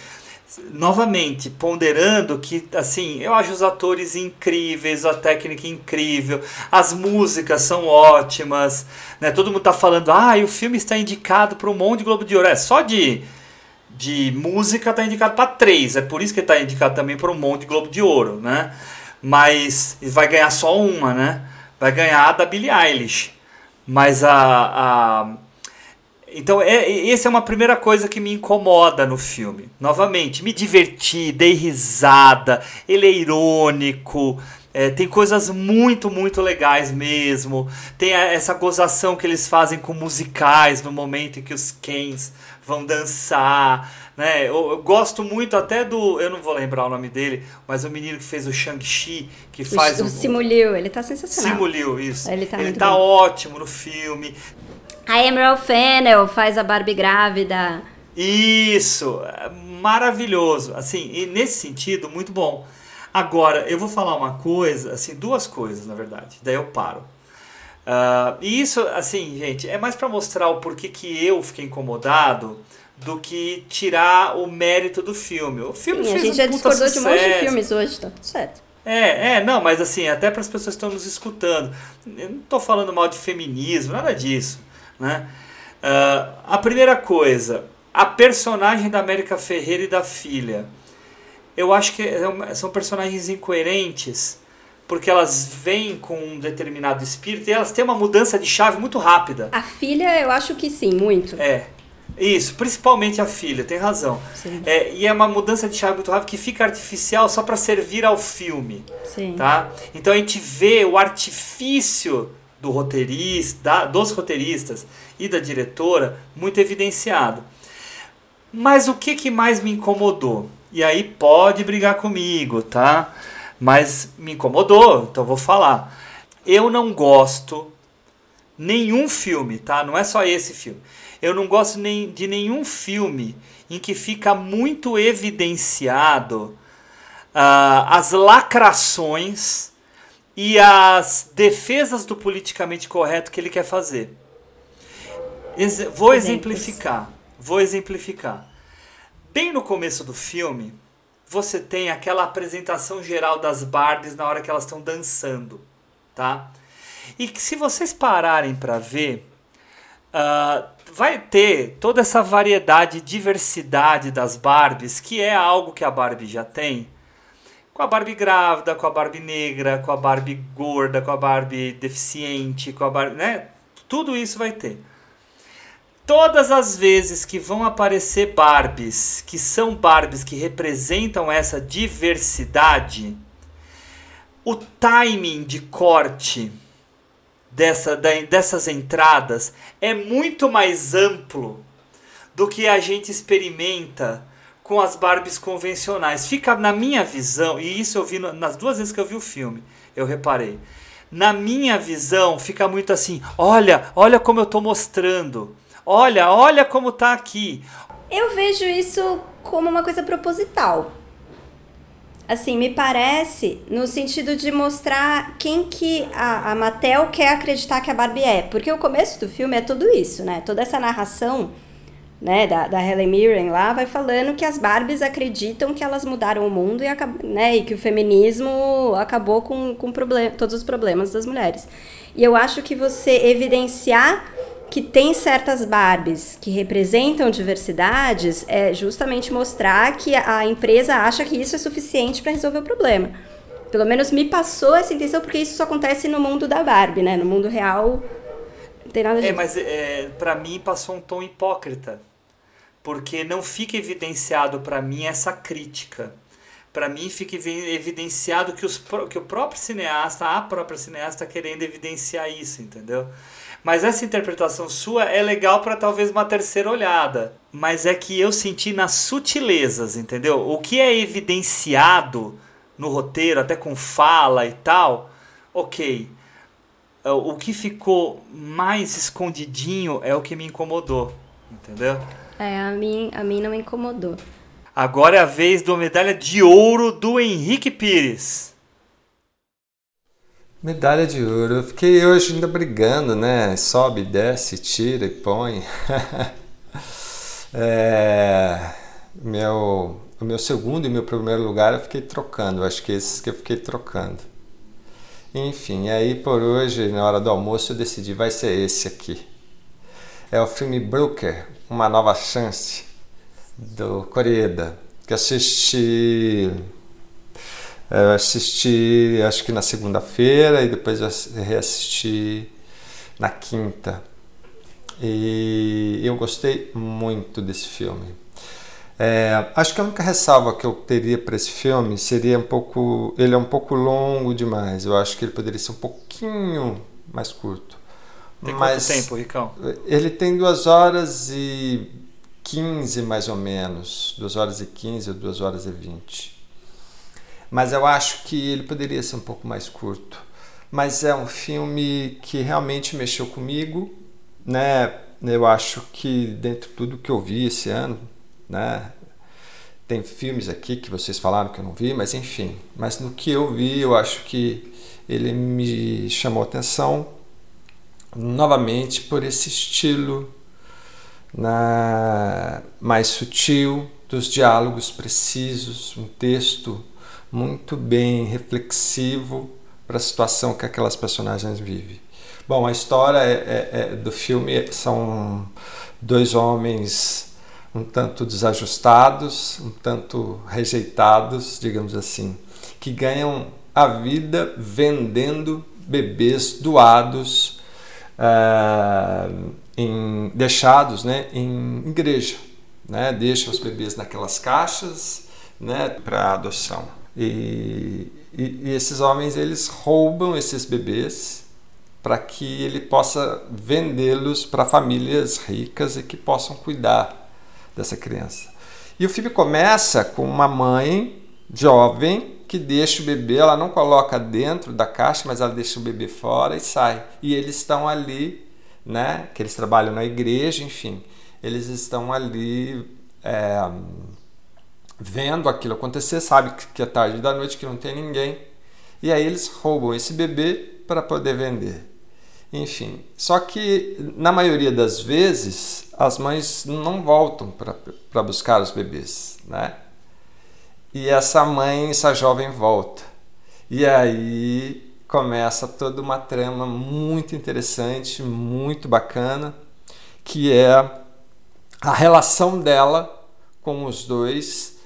Novamente, ponderando que, assim, eu acho os atores incríveis, a técnica incrível, as músicas são ótimas, né? Todo mundo tá falando, ah, o filme está indicado para um monte de Globo de Ouro. É, só de, de música tá indicado para três. É por isso que está indicado também para um monte de Globo de Ouro, né? Mas vai ganhar só uma, né? Vai ganhar a da Billie Eilish. Mas a, a então, é, essa é uma primeira coisa que me incomoda no filme. Novamente, me diverti, dei risada, ele é irônico, é, tem coisas muito, muito legais mesmo. Tem a- essa gozação que eles fazem com musicais no momento em que os Kens vão dançar. Né? Eu, eu gosto muito até do. Eu não vou lembrar o nome dele, mas o menino que fez o Shang-Chi, que faz o, o Simuliu, ele tá sensacional. Simuliu, isso. Ele tá muito bom. ótimo no filme. A Emerald Fennel faz a Barbie grávida. Isso, é maravilhoso. Assim, e nesse sentido, muito bom. Agora, eu vou falar uma coisa, assim, duas coisas, na verdade. Daí eu paro. Ah, e isso, assim, gente, é mais para mostrar o porquê que eu fiquei incomodado do que tirar o mérito do filme. O filme Sim, a gente um já discordou de um monte de sucesso. filmes hoje, tá tudo certo. É, é, não, mas assim, até para as pessoas que estão nos escutando, eu não estou falando mal de feminismo, nada disso, né? Ah, a primeira coisa, a personagem da América Ferreira e da filha, eu acho que é são personagens incoerentes, porque elas vêm com um determinado espírito e elas têm uma mudança de chave muito rápida. A filha, eu acho que sim, muito. É. Isso, principalmente a filha, tem razão. É, e é uma mudança de chave muito rápida que fica artificial só para servir ao filme Sim. tá? Então a gente vê o artifício do roteirista, dos roteiristas e da diretora muito evidenciado. Mas o que, que mais me incomodou? E aí pode brigar comigo, tá? Mas me incomodou, então vou falar. Eu não gosto nenhum filme, tá? Não é só esse filme. Eu não gosto nem de nenhum filme em que fica muito evidenciado ah, as lacrações e as defesas do politicamente correto que ele quer fazer. Ex- vou exemplificar. Vou exemplificar. Bem no começo do filme, você tem aquela apresentação geral das Barbies na hora que elas estão dançando, tá? E que se vocês pararem para ver, ah, vai ter toda essa variedade e diversidade das Barbies, que é algo que a Barbie já tem. Com a Barbie grávida, com a Barbie negra, com a Barbie gorda, com a Barbie deficiente, com a Barbie, né? Tudo isso vai ter. Todas as vezes que vão aparecer Barbies, que são Barbies que representam essa diversidade, o timing de corte dessa, dessas entradas é muito mais amplo do que a gente experimenta com as Barbies convencionais. Fica na minha visão, e isso eu vi nas duas vezes que eu vi o filme, eu reparei. Na minha visão, fica muito assim: olha, olha como eu tô mostrando. Olha, olha como tá aqui. Eu vejo isso como uma coisa proposital. Assim, me parece no sentido de mostrar quem que a, a Mattel quer acreditar que a Barbie é. Porque o começo do filme é tudo isso, né? Toda essa narração né, da, da Helen Mirren lá vai falando que as Barbies acreditam que elas mudaram o mundo e, né, e que o feminismo acabou com, com problem todos os problemas das mulheres. E eu acho que você evidenciar que tem certas Barbies que representam diversidades é justamente mostrar que a empresa acha que isso é suficiente para resolver o problema. Pelo menos me passou essa intenção, porque isso só acontece no mundo da Barbie, né? No mundo real, não tem nada de. É, mas é, para mim passou um tom hipócrita. Porque não fica evidenciado para mim essa crítica. Para mim fica evidenciado que, os, que o próprio cineasta, a própria cineasta, está querendo evidenciar isso, entendeu? Mas essa interpretação sua é legal para talvez uma terceira olhada. Mas é que eu senti nas sutilezas, entendeu? O que é evidenciado no roteiro, até com fala e tal, ok. É, o que ficou mais escondidinho é o que me incomodou, entendeu? É, a mim, a mim não me incomodou. Agora é a vez do medalha de ouro do Henrique Pires. Medalha de ouro. Eu fiquei hoje ainda brigando, né? Sobe, desce, tira e põe. é, meu, o meu segundo e meu primeiro lugar eu fiquei trocando. Acho que esses que eu fiquei trocando. Enfim, aí por hoje, na hora do almoço, eu decidi, vai ser esse aqui. É o filme Brooker, Uma Nova Chance, do Coreda, que assisti eu assisti, acho que na segunda-feira e depois eu reassisti na quinta. E eu gostei muito desse filme. É, acho que a única ressalva que eu teria para esse filme seria um pouco. Ele é um pouco longo demais. Eu acho que ele poderia ser um pouquinho mais curto. Tem Mas quanto tempo, Ricão? Ele tem duas horas e 15 mais ou menos. Duas horas e 15 ou duas horas e 20 mas eu acho que ele poderia ser um pouco mais curto. Mas é um filme que realmente mexeu comigo, né? Eu acho que dentro de tudo que eu vi esse ano, né? Tem filmes aqui que vocês falaram que eu não vi, mas enfim. Mas no que eu vi, eu acho que ele me chamou atenção novamente por esse estilo na, mais sutil dos diálogos precisos, um texto muito bem reflexivo para a situação que aquelas personagens vivem. Bom, a história é, é, é, do filme são dois homens um tanto desajustados, um tanto rejeitados, digamos assim, que ganham a vida vendendo bebês doados, uh, em, deixados né, em igreja. Né? Deixam os bebês naquelas caixas né, para adoção. E, e, e esses homens eles roubam esses bebês para que ele possa vendê-los para famílias ricas e que possam cuidar dessa criança. E o filme começa com uma mãe jovem que deixa o bebê, ela não coloca dentro da caixa, mas ela deixa o bebê fora e sai. E eles estão ali, né? Que eles trabalham na igreja, enfim, eles estão ali é, vendo aquilo acontecer, sabe que é tarde da noite, que não tem ninguém, e aí eles roubam esse bebê para poder vender. Enfim, só que na maioria das vezes as mães não voltam para buscar os bebês, né? E essa mãe, essa jovem volta. E aí começa toda uma trama muito interessante, muito bacana, que é a relação dela com os dois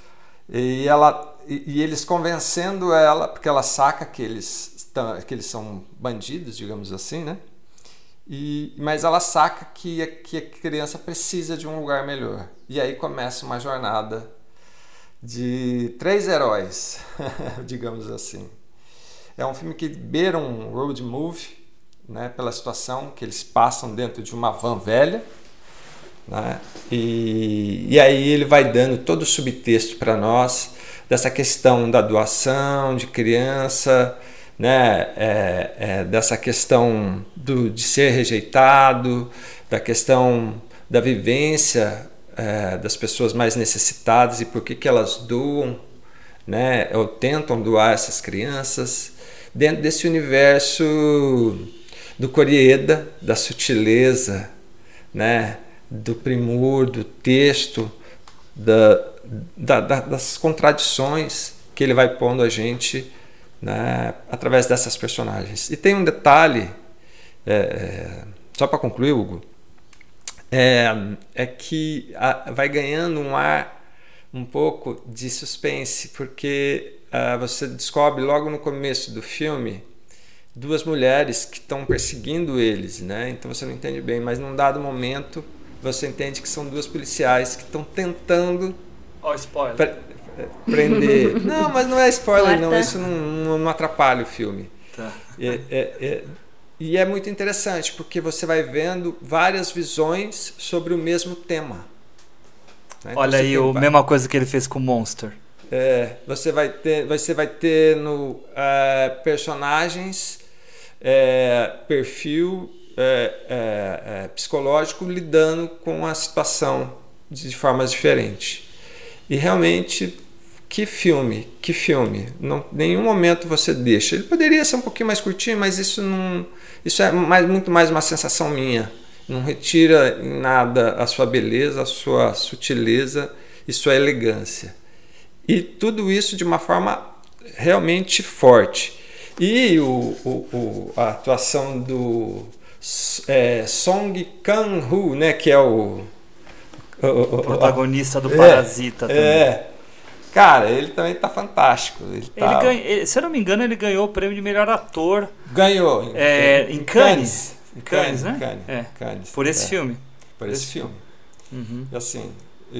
e, ela, e, eles convencendo ela, porque ela saca que eles, que eles são bandidos, digamos assim, né? E, mas ela saca que a, que a criança precisa de um lugar melhor. E aí começa uma jornada de três heróis, digamos assim. É um filme que beira um road movie, né, pela situação que eles passam dentro de uma van velha, né? E, e aí ele vai dando todo o subtexto para nós dessa questão da doação de criança, né? É, é, dessa questão do, de ser rejeitado, da questão da vivência é, das pessoas mais necessitadas e por que, que elas doam, né? ou tentam doar essas crianças, dentro desse universo do Corieda, da sutileza, né? Do primor, do texto, da, da, da, das contradições que ele vai pondo a gente né, através dessas personagens. E tem um detalhe, é, é só para concluir, Hugo, é, é que a, vai ganhando um ar um pouco de suspense, porque uh, você descobre logo no começo do filme duas mulheres que estão perseguindo eles, né? Então você não entende bem, mas num dado momento você entende que são duas policiais que estão tentando. Ó, oh, spoiler. Pre prender. não, mas não é spoiler, não. Isso não, não, não atrapalha o filme. Tá. É, é, é, e é muito interessante porque você vai vendo várias visões sobre o mesmo tema. Né? Então Olha aí, a mesma coisa que ele fez com Monster. É, você vai ter, você vai ter no uh, personagens, é, perfil é, é, é, psicológico lidando com a situação de formas diferentes. E realmente, que filme, que filme. Não, nenhum momento você deixa. Ele poderia ser um pouquinho mais curtinho, mas isso não, isso é mais, muito mais uma sensação minha. Não retira em nada a sua beleza, a sua sutileza e sua elegância. E tudo isso de uma forma realmente forte. E o, o, o a atuação do é, Song Kang-ho, né, que é o, o, o protagonista do Parasita é, também. É. Cara, ele também tá fantástico. Ele, tá... ele se eu não me engano, ele ganhou o prêmio de melhor ator. Ganhou. É, em, em Cannes. Em Cannes, né? Cannes, é. Cannes, Por esse é. filme. Por esse filme. Uhum. E assim,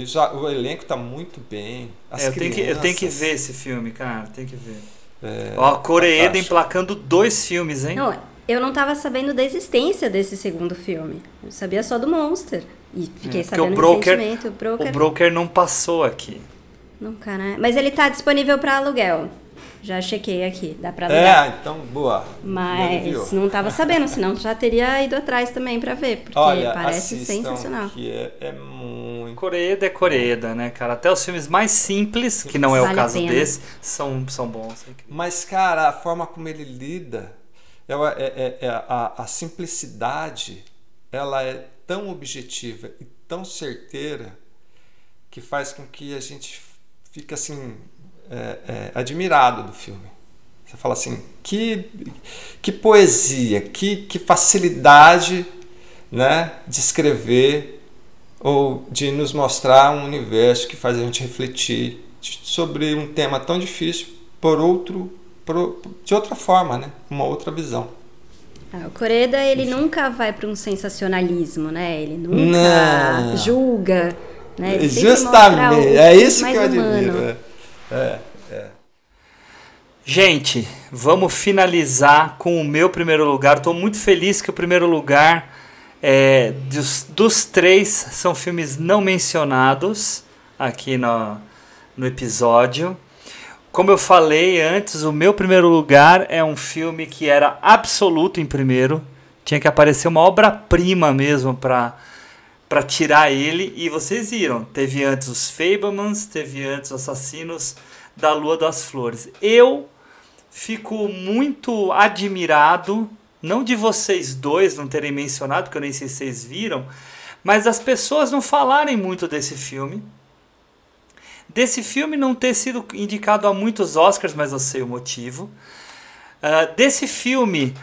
já, o elenco tá muito bem. As é, eu, tenho que, eu tenho que ver esse filme, cara. Tem que ver. É, Ó, Coreeda emplacando dois filmes, hein? Não, eu não tava sabendo da existência desse segundo filme. Eu sabia só do Monster. E fiquei É, sabendo o broker, recentemente. O broker. o broker não passou aqui. Nunca, né? Mas ele tá disponível pra aluguel. Já chequei aqui, dá pra alugar. É, então, boa. Mas não tava sabendo, senão já teria ido atrás também pra ver, porque Olha, parece sensacional. Que é, é muito. Coreeda é Coreeda, né, cara? Até os filmes mais simples, que não é Vale o caso desse, são, são bons. Mas, cara, a forma como ele lida, ela é, é- é- a, a simplicidade, ela é tão objetiva e tão certeira que faz com que a gente fique assim é, é, admirado do filme. Você fala assim, que, que poesia, que, que facilidade né, de escrever ou de nos mostrar um universo que faz a gente refletir sobre um tema tão difícil por outro por- de outra forma, né? Uma outra visão. Ah, o Coreda, ele nunca vai pra um sensacionalismo, né? Ele nunca Não. julga, né? Ele Justamente, é isso que eu admiro. É, é. Gente, vamos finalizar com o meu primeiro lugar. Estou muito feliz que o primeiro lugar é, dos, dos três são filmes não mencionados aqui no, no episódio. Como eu falei antes, o meu primeiro lugar é um filme que era absoluto em primeiro. Tinha que aparecer uma obra-prima mesmo para para tirar ele. E vocês viram, teve antes os Fablemans, teve antes os Assassinos da Lua das Flores. Eu fico muito admirado, não de vocês dois não terem mencionado, porque eu nem sei se vocês viram, mas das pessoas não falarem muito desse filme. Desse filme não ter sido indicado a muitos Oscars, mas eu sei o motivo. Ah, desse filme,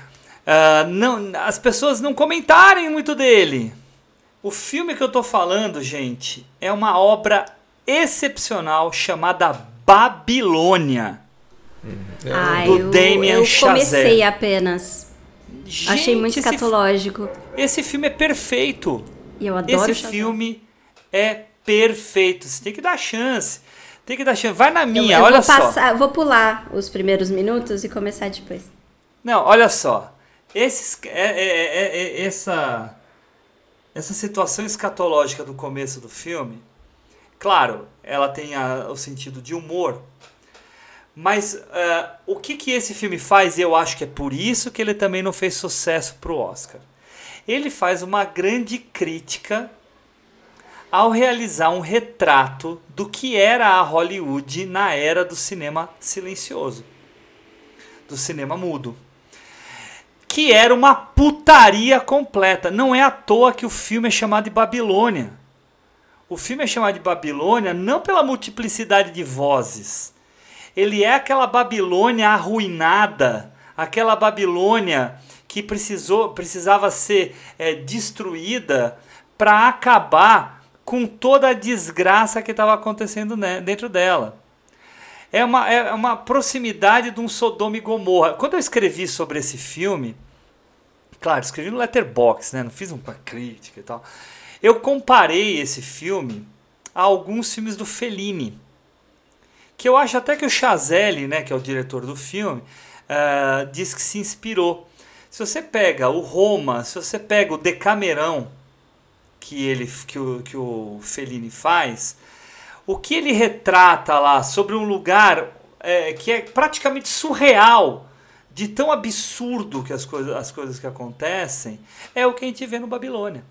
ah, não, as pessoas não comentarem muito dele. O filme que eu tô falando, gente, é uma obra excepcional chamada Babilônia. Ah, do eu, Damien eu Chazelle. comecei apenas. Achei muito Gente, esse escatológico. Esse filme é perfeito. E eu adoro Esse Chazelle. filme é perfeito. Você tem que dar chance. Tem que dar chance. Vai na Eu- minha, eu olha vou só. passar, vou pular os primeiros minutos e começar depois. Não, olha só. Esses, é, é- é- é- essa, essa situação escatológica do começo do filme, claro, ela tem a- o sentido de humor, mas ah, o que, que esse filme faz, e eu acho que é por isso que ele também não fez sucesso pro Oscar. Ele faz uma grande crítica ao realizar um retrato do que era a Hollywood na era do cinema silencioso, do cinema mudo que era uma putaria completa. Não é à toa que o filme é chamado de Babilônia. O filme é chamado de Babilônia não pela multiplicidade de vozes. Ele é aquela Babilônia arruinada, aquela Babilônia que precisou, precisava ser é, destruída para acabar com toda a desgraça que estava acontecendo né, dentro dela. É uma, é uma proximidade de um Sodoma e Gomorra. Quando eu escrevi sobre esse filme, claro, escrevi no Letterboxd, né, não fiz uma crítica e tal. Eu comparei esse filme a alguns filmes do Fellini, que eu acho até que o Chazelle, né, que é o diretor do filme, uh, diz que se inspirou. Se você pega o Roma, se você pega o Decamerão, que, ele, que, o, que o Fellini faz, o que ele retrata lá sobre um lugar é, que é praticamente surreal, de tão absurdo que as coisas, as coisas que acontecem, é o que a gente vê no Babilônia.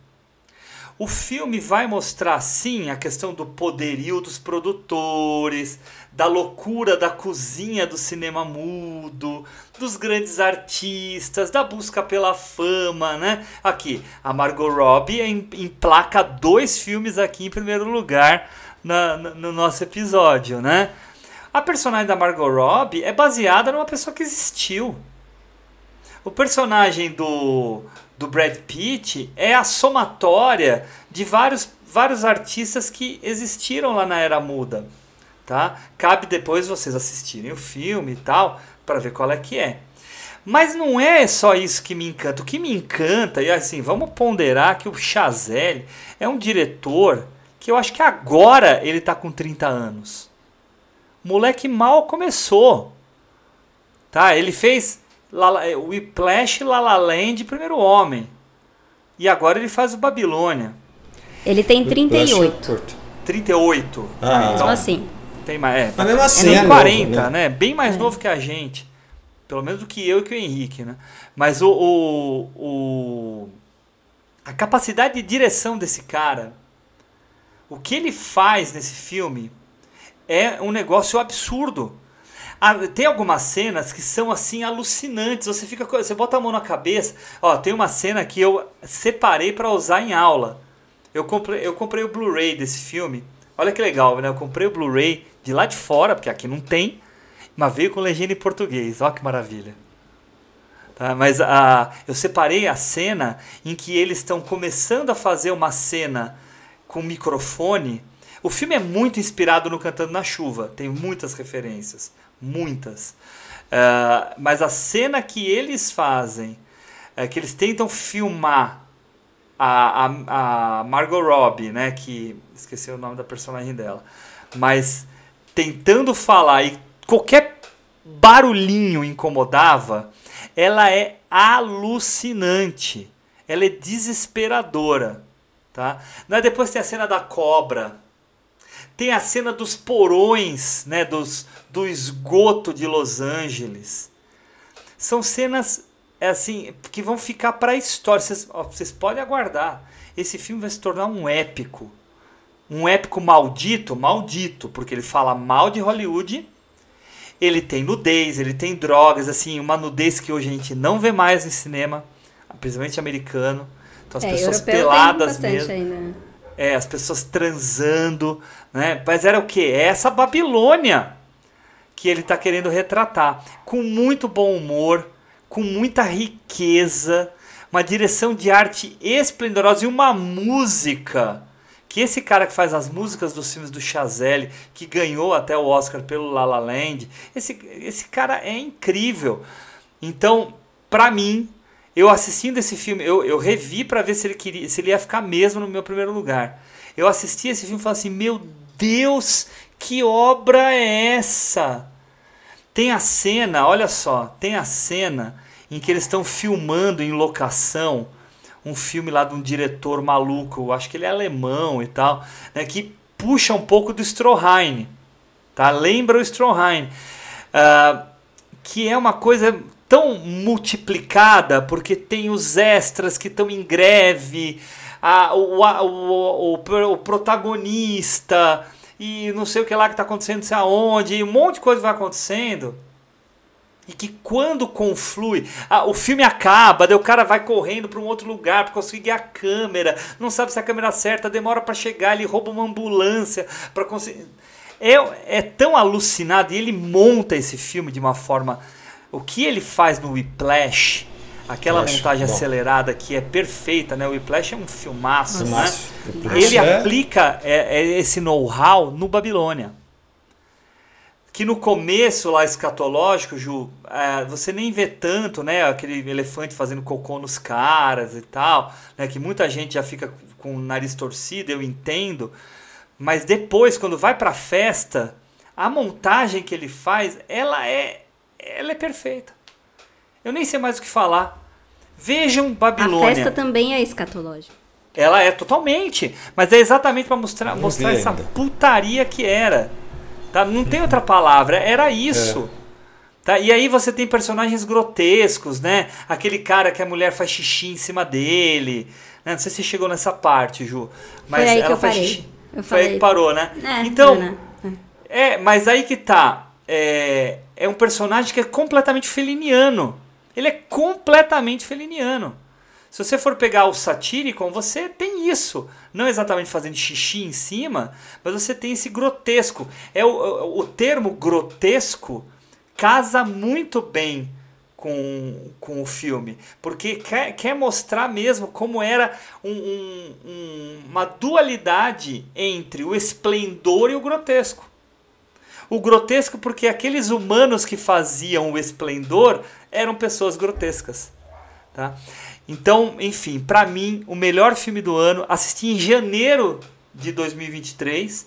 O filme vai mostrar sim a questão do poderio dos produtores, da loucura da cozinha do cinema mudo, dos grandes artistas, da busca pela fama, né? Aqui, a Margot Robbie emplaca dois filmes aqui em primeiro lugar na, no nosso episódio, né? A personagem da Margot Robbie é baseada numa pessoa que existiu. O personagem do, do Brad Pitt é a somatória de vários, vários artistas que existiram lá na Era Muda tá? Cabe depois vocês assistirem o filme e tal, para ver qual é que é. Mas não é só isso que me encanta. O que me encanta, e assim, vamos ponderar que o Chazelle é um diretor que eu acho que agora ele tá com 30 anos. Moleque mal começou. Tá? Ele fez o Whiplash, La La Land, Primeiro Homem. E agora ele faz o Babilônia. Ele tem 38. 38. Ah, mesmo então, assim. Tem mais, é, Mas mesmo assim, é é 40, novo, né? né? Bem mais É. novo que a gente. Pelo menos do que eu e que o Henrique, né? Mas o, o, o- a capacidade de direção desse cara, o que ele faz nesse filme é um negócio absurdo. Tem algumas cenas que são assim alucinantes. Você fica, você bota a mão na cabeça. Ó, tem uma cena que eu separei para usar em aula. Eu comprei, eu comprei o Blu-ray desse filme. Olha que legal, né? Eu comprei o Blu-ray de lá de fora, porque aqui não tem, mas veio com legenda em português. Olha que maravilha. Tá? Mas a, eu separei a cena em que eles estão começando a fazer uma cena com microfone. O filme é muito inspirado no Cantando na Chuva, tem muitas referências, muitas. Ah, mas a cena que eles fazem, é que eles tentam filmar a, a, a Margot Robbie, né, que esqueci o nome da personagem dela, mas tentando falar e qualquer barulhinho incomodava, ela é alucinante. Ela é desesperadora, tá? Não é depois tem a cena da cobra. Tem a cena dos porões, né, dos do esgoto de Los Angeles. São cenas é assim que vão ficar para a história. Vocês, ó, vocês podem aguardar. Esse filme vai se tornar um épico. Um épico maldito, maldito, porque ele fala mal de Hollywood. Ele tem nudez, ele tem drogas, assim, uma nudez que hoje a gente não vê mais em cinema, principalmente americano. Então as é, pessoas peladas mesmo. ainda. né? É, as pessoas transando, né? Mas era o que? É essa Babilônia que ele está querendo retratar. Com muito bom humor, com muita riqueza, uma direção de arte esplendorosa e uma música. Que esse cara que faz as músicas dos filmes do Chazelle, que ganhou até o Oscar pelo La La Land, esse, esse cara é incrível. Então, pra mim, eu assistindo esse filme, eu, eu revi pra ver se ele, queria, se ele ia ficar mesmo no meu primeiro lugar. Eu assisti esse filme e falei assim: Meu Deus, que obra é essa? Tem a cena, olha só, tem a cena em que eles estão filmando em locação um filme lá de um diretor maluco, acho que ele é alemão e tal, né, que puxa um pouco do Stroheim, tá? Lembra o Stroheim, ah, que é uma coisa tão multiplicada porque tem os extras que estão em greve, a, o, a- o, o, o protagonista e não sei o que lá que está acontecendo, não sei aonde, e um monte de coisa vai acontecendo. E que quando conflui, ah, o filme acaba, daí o cara vai correndo para um outro lugar para conseguir a câmera, não sabe se a câmera acerta, demora para chegar, ele rouba uma ambulância para conseguir. É, é tão alucinado e ele monta esse filme de uma forma. O que ele faz no Whiplash, Aquela montagem bom. acelerada que é perfeita, né? O Whiplash é um filmaço, Filmaço. né? Whiplash Ele é- aplica é, é, esse know-how no Babilônia. Que no começo lá escatológico, Ju, é, você nem vê tanto, né? Aquele elefante fazendo cocô nos caras e tal, né? Que muita gente já fica com o nariz torcido, eu entendo. Mas depois, quando vai pra festa, a montagem que ele faz, ela é, ela é perfeita. Eu nem sei mais o que falar. Vejam A Babilônia. festa também é escatológica. Ela é totalmente, mas é exatamente pra mostrar, Não mostrar essa ainda. putaria que era. Tá? Não tem outra palavra, era isso. Tá? E aí você tem personagens grotescos, né? Aquele cara que a mulher faz xixi em cima dele. né? Não sei se você chegou nessa parte, Ju. Mas aí que ela eu faz parei. xixi. Eu Foi aí falei- que parou, né? É, então, né? é, mas aí que tá. É, é um personagem que é completamente feliniano. Ele é completamente feliniano. Se você for pegar o Satyricon, você tem isso. Não exatamente fazendo xixi em cima, mas você tem esse grotesco. É o, o, termo grotesco casa muito bem com, com o filme, porque quer, quer mostrar mesmo como era um- um- um- uma dualidade entre o esplendor e o grotesco. O grotesco porque aqueles humanos que faziam o esplendor eram pessoas grotescas, tá? Então, enfim, pra mim, o melhor filme do ano, assisti em janeiro de 2023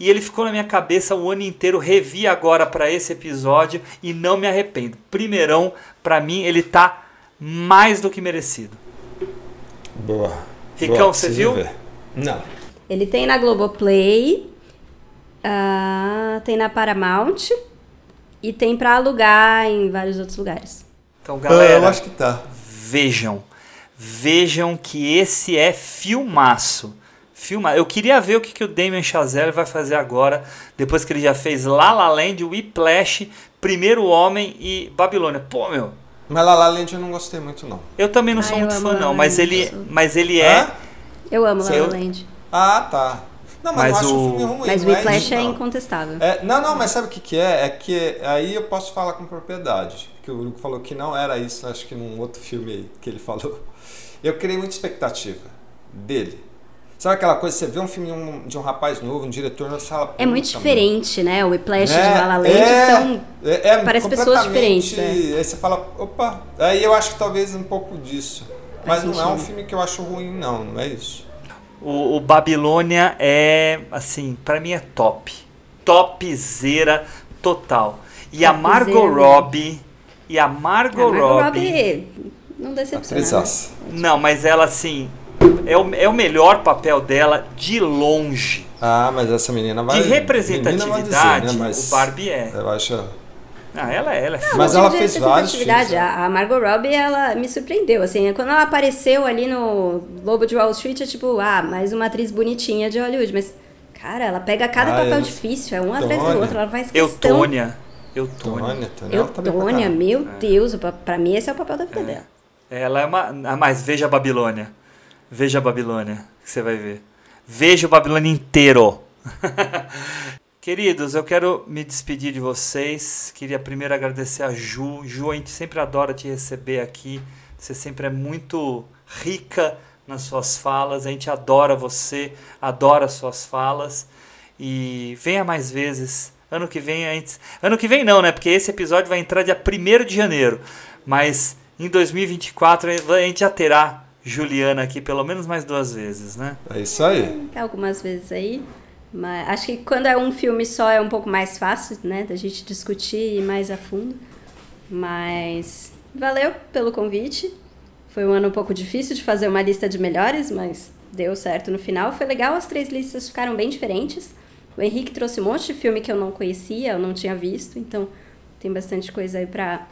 e ele ficou na minha cabeça o ano inteiro, revi agora pra esse episódio e não me arrependo. Primeirão, pra mim, ele tá mais do que merecido. Boa. Ricão, Boa, você viu? ver. Não. Ele tem na Globoplay, ah, tem na Paramount e tem pra alugar em vários outros lugares. Então, galera, Ah, eu acho que tá. vejam. Vejam que esse é filmaço. Filma. Eu queria ver o que, que o Damien Chazelle vai fazer agora, depois que ele já fez La La Land, Whiplash, Primeiro Homem e Babilônia. Pô, meu, Mas La La Land eu não gostei muito, não. eu também não sou muito fã La La não, mas ele, mas ele é... Eu amo La La Land. Ah, tá. Não, mas, Mas não acho o- filme ruim. Mas o não Whiplash é não. incontestável. É, não, não, mas sabe o que, que é? É que aí eu posso falar com propriedade. Que o Hugo falou que não era isso, acho que num outro filme que ele falou. Eu criei muita expectativa dele. Sabe aquela coisa, você vê um filme de um, rapaz novo, um diretor, você fala. É muito "Puta, diferente, né? O Whiplash É, de La La Land é, são... é, é parece pessoas diferentes, é. Aí você fala, opa, aí eu acho que talvez um pouco disso. Mas não é um filme que eu acho ruim, não, não é isso. O, o Babilônia é, assim, pra mim é top. Topzera total. E a Margot mesmo. Robbie... E a Margot, A Margot Robbie... Robbie não decepciona. né? Não, mas ela assim. É o, é o melhor papel dela de longe. Ah, mas essa menina vai. De menina vai representatividade, dizer, né? Mas o Barbie é. Eu acho. Ah, ela, ela é Mas ela fez filmes, né? A, a Margot Robbie, ela me surpreendeu, assim, quando ela apareceu ali no Lobo de Wall Street, é tipo, ah, mais uma atriz bonitinha de Hollywood, mas, cara, ela pega cada Ah, papel eu- difícil, é um atrás do Tônia. outro, ela faz questão... Eutônia. Eutônia. Tônia, Tônia. ela tá bem pra Eutônia, caramba. meu Deus, pra, mim esse é o papel da vida dela. Ela é uma. Ah, mas veja a Babilônia. Veja a Babilônia, que você vai ver. Veja o Babilônia inteiro. Queridos, eu quero me despedir de vocês. Queria primeiro agradecer a Ju. Ju, a gente sempre adora te receber aqui. Você sempre é muito rica nas suas falas. A gente adora você, adora as suas falas. E venha mais vezes. Ano que vem a gente... Ano que vem não, né? Porque esse episódio vai entrar dia 1 de janeiro. Mas em 2024 a gente já terá Juliana aqui pelo menos mais duas vezes, né? É isso aí. Algumas vezes aí, mas acho que quando é um filme só é um pouco mais fácil, né, da gente discutir mais a fundo. Mas valeu pelo convite. Foi um ano um pouco difícil de fazer uma lista de melhores, mas deu certo no final. Foi legal, as três listas ficaram bem diferentes. O Henrique trouxe um monte de filme que eu não conhecia, eu não tinha visto, então tem bastante coisa aí pra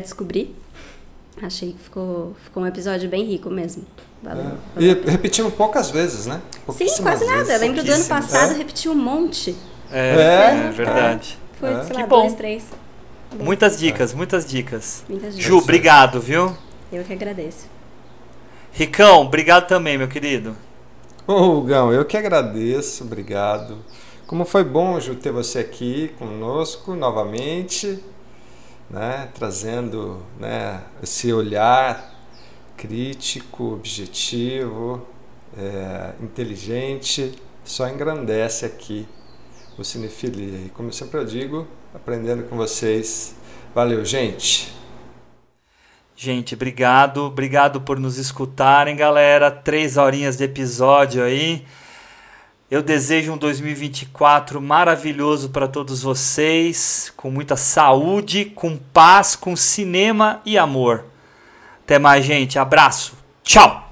descobrir. Achei que ficou, ficou um episódio bem rico mesmo. Valeu. E repetimos poucas vezes, né? Sim, quase nada. vezes. Lembro do ano passado, É. repetiu um monte. É, É, é verdade. Foi, É. sei Que lá, bom. dois, três. Muitas dicas, muitas dicas. Muitas Ju, dicas. obrigado, viu? Eu que agradeço. Ricão, obrigado também, meu querido. Ô, Hugão, eu que agradeço, obrigado. Como foi bom, Ju, ter você aqui conosco novamente. Né, trazendo né, esse olhar crítico, objetivo, é, inteligente, só engrandece aqui o Cinefilia. E como sempre eu digo, aprendendo com vocês. Valeu, gente! Gente, obrigado. Obrigado por nos escutarem, galera. Três horinhas de episódio aí. Eu desejo um 2024 maravilhoso para todos vocês, com muita saúde, com paz, com cinema e amor. Até mais, gente. Abraço. Tchau.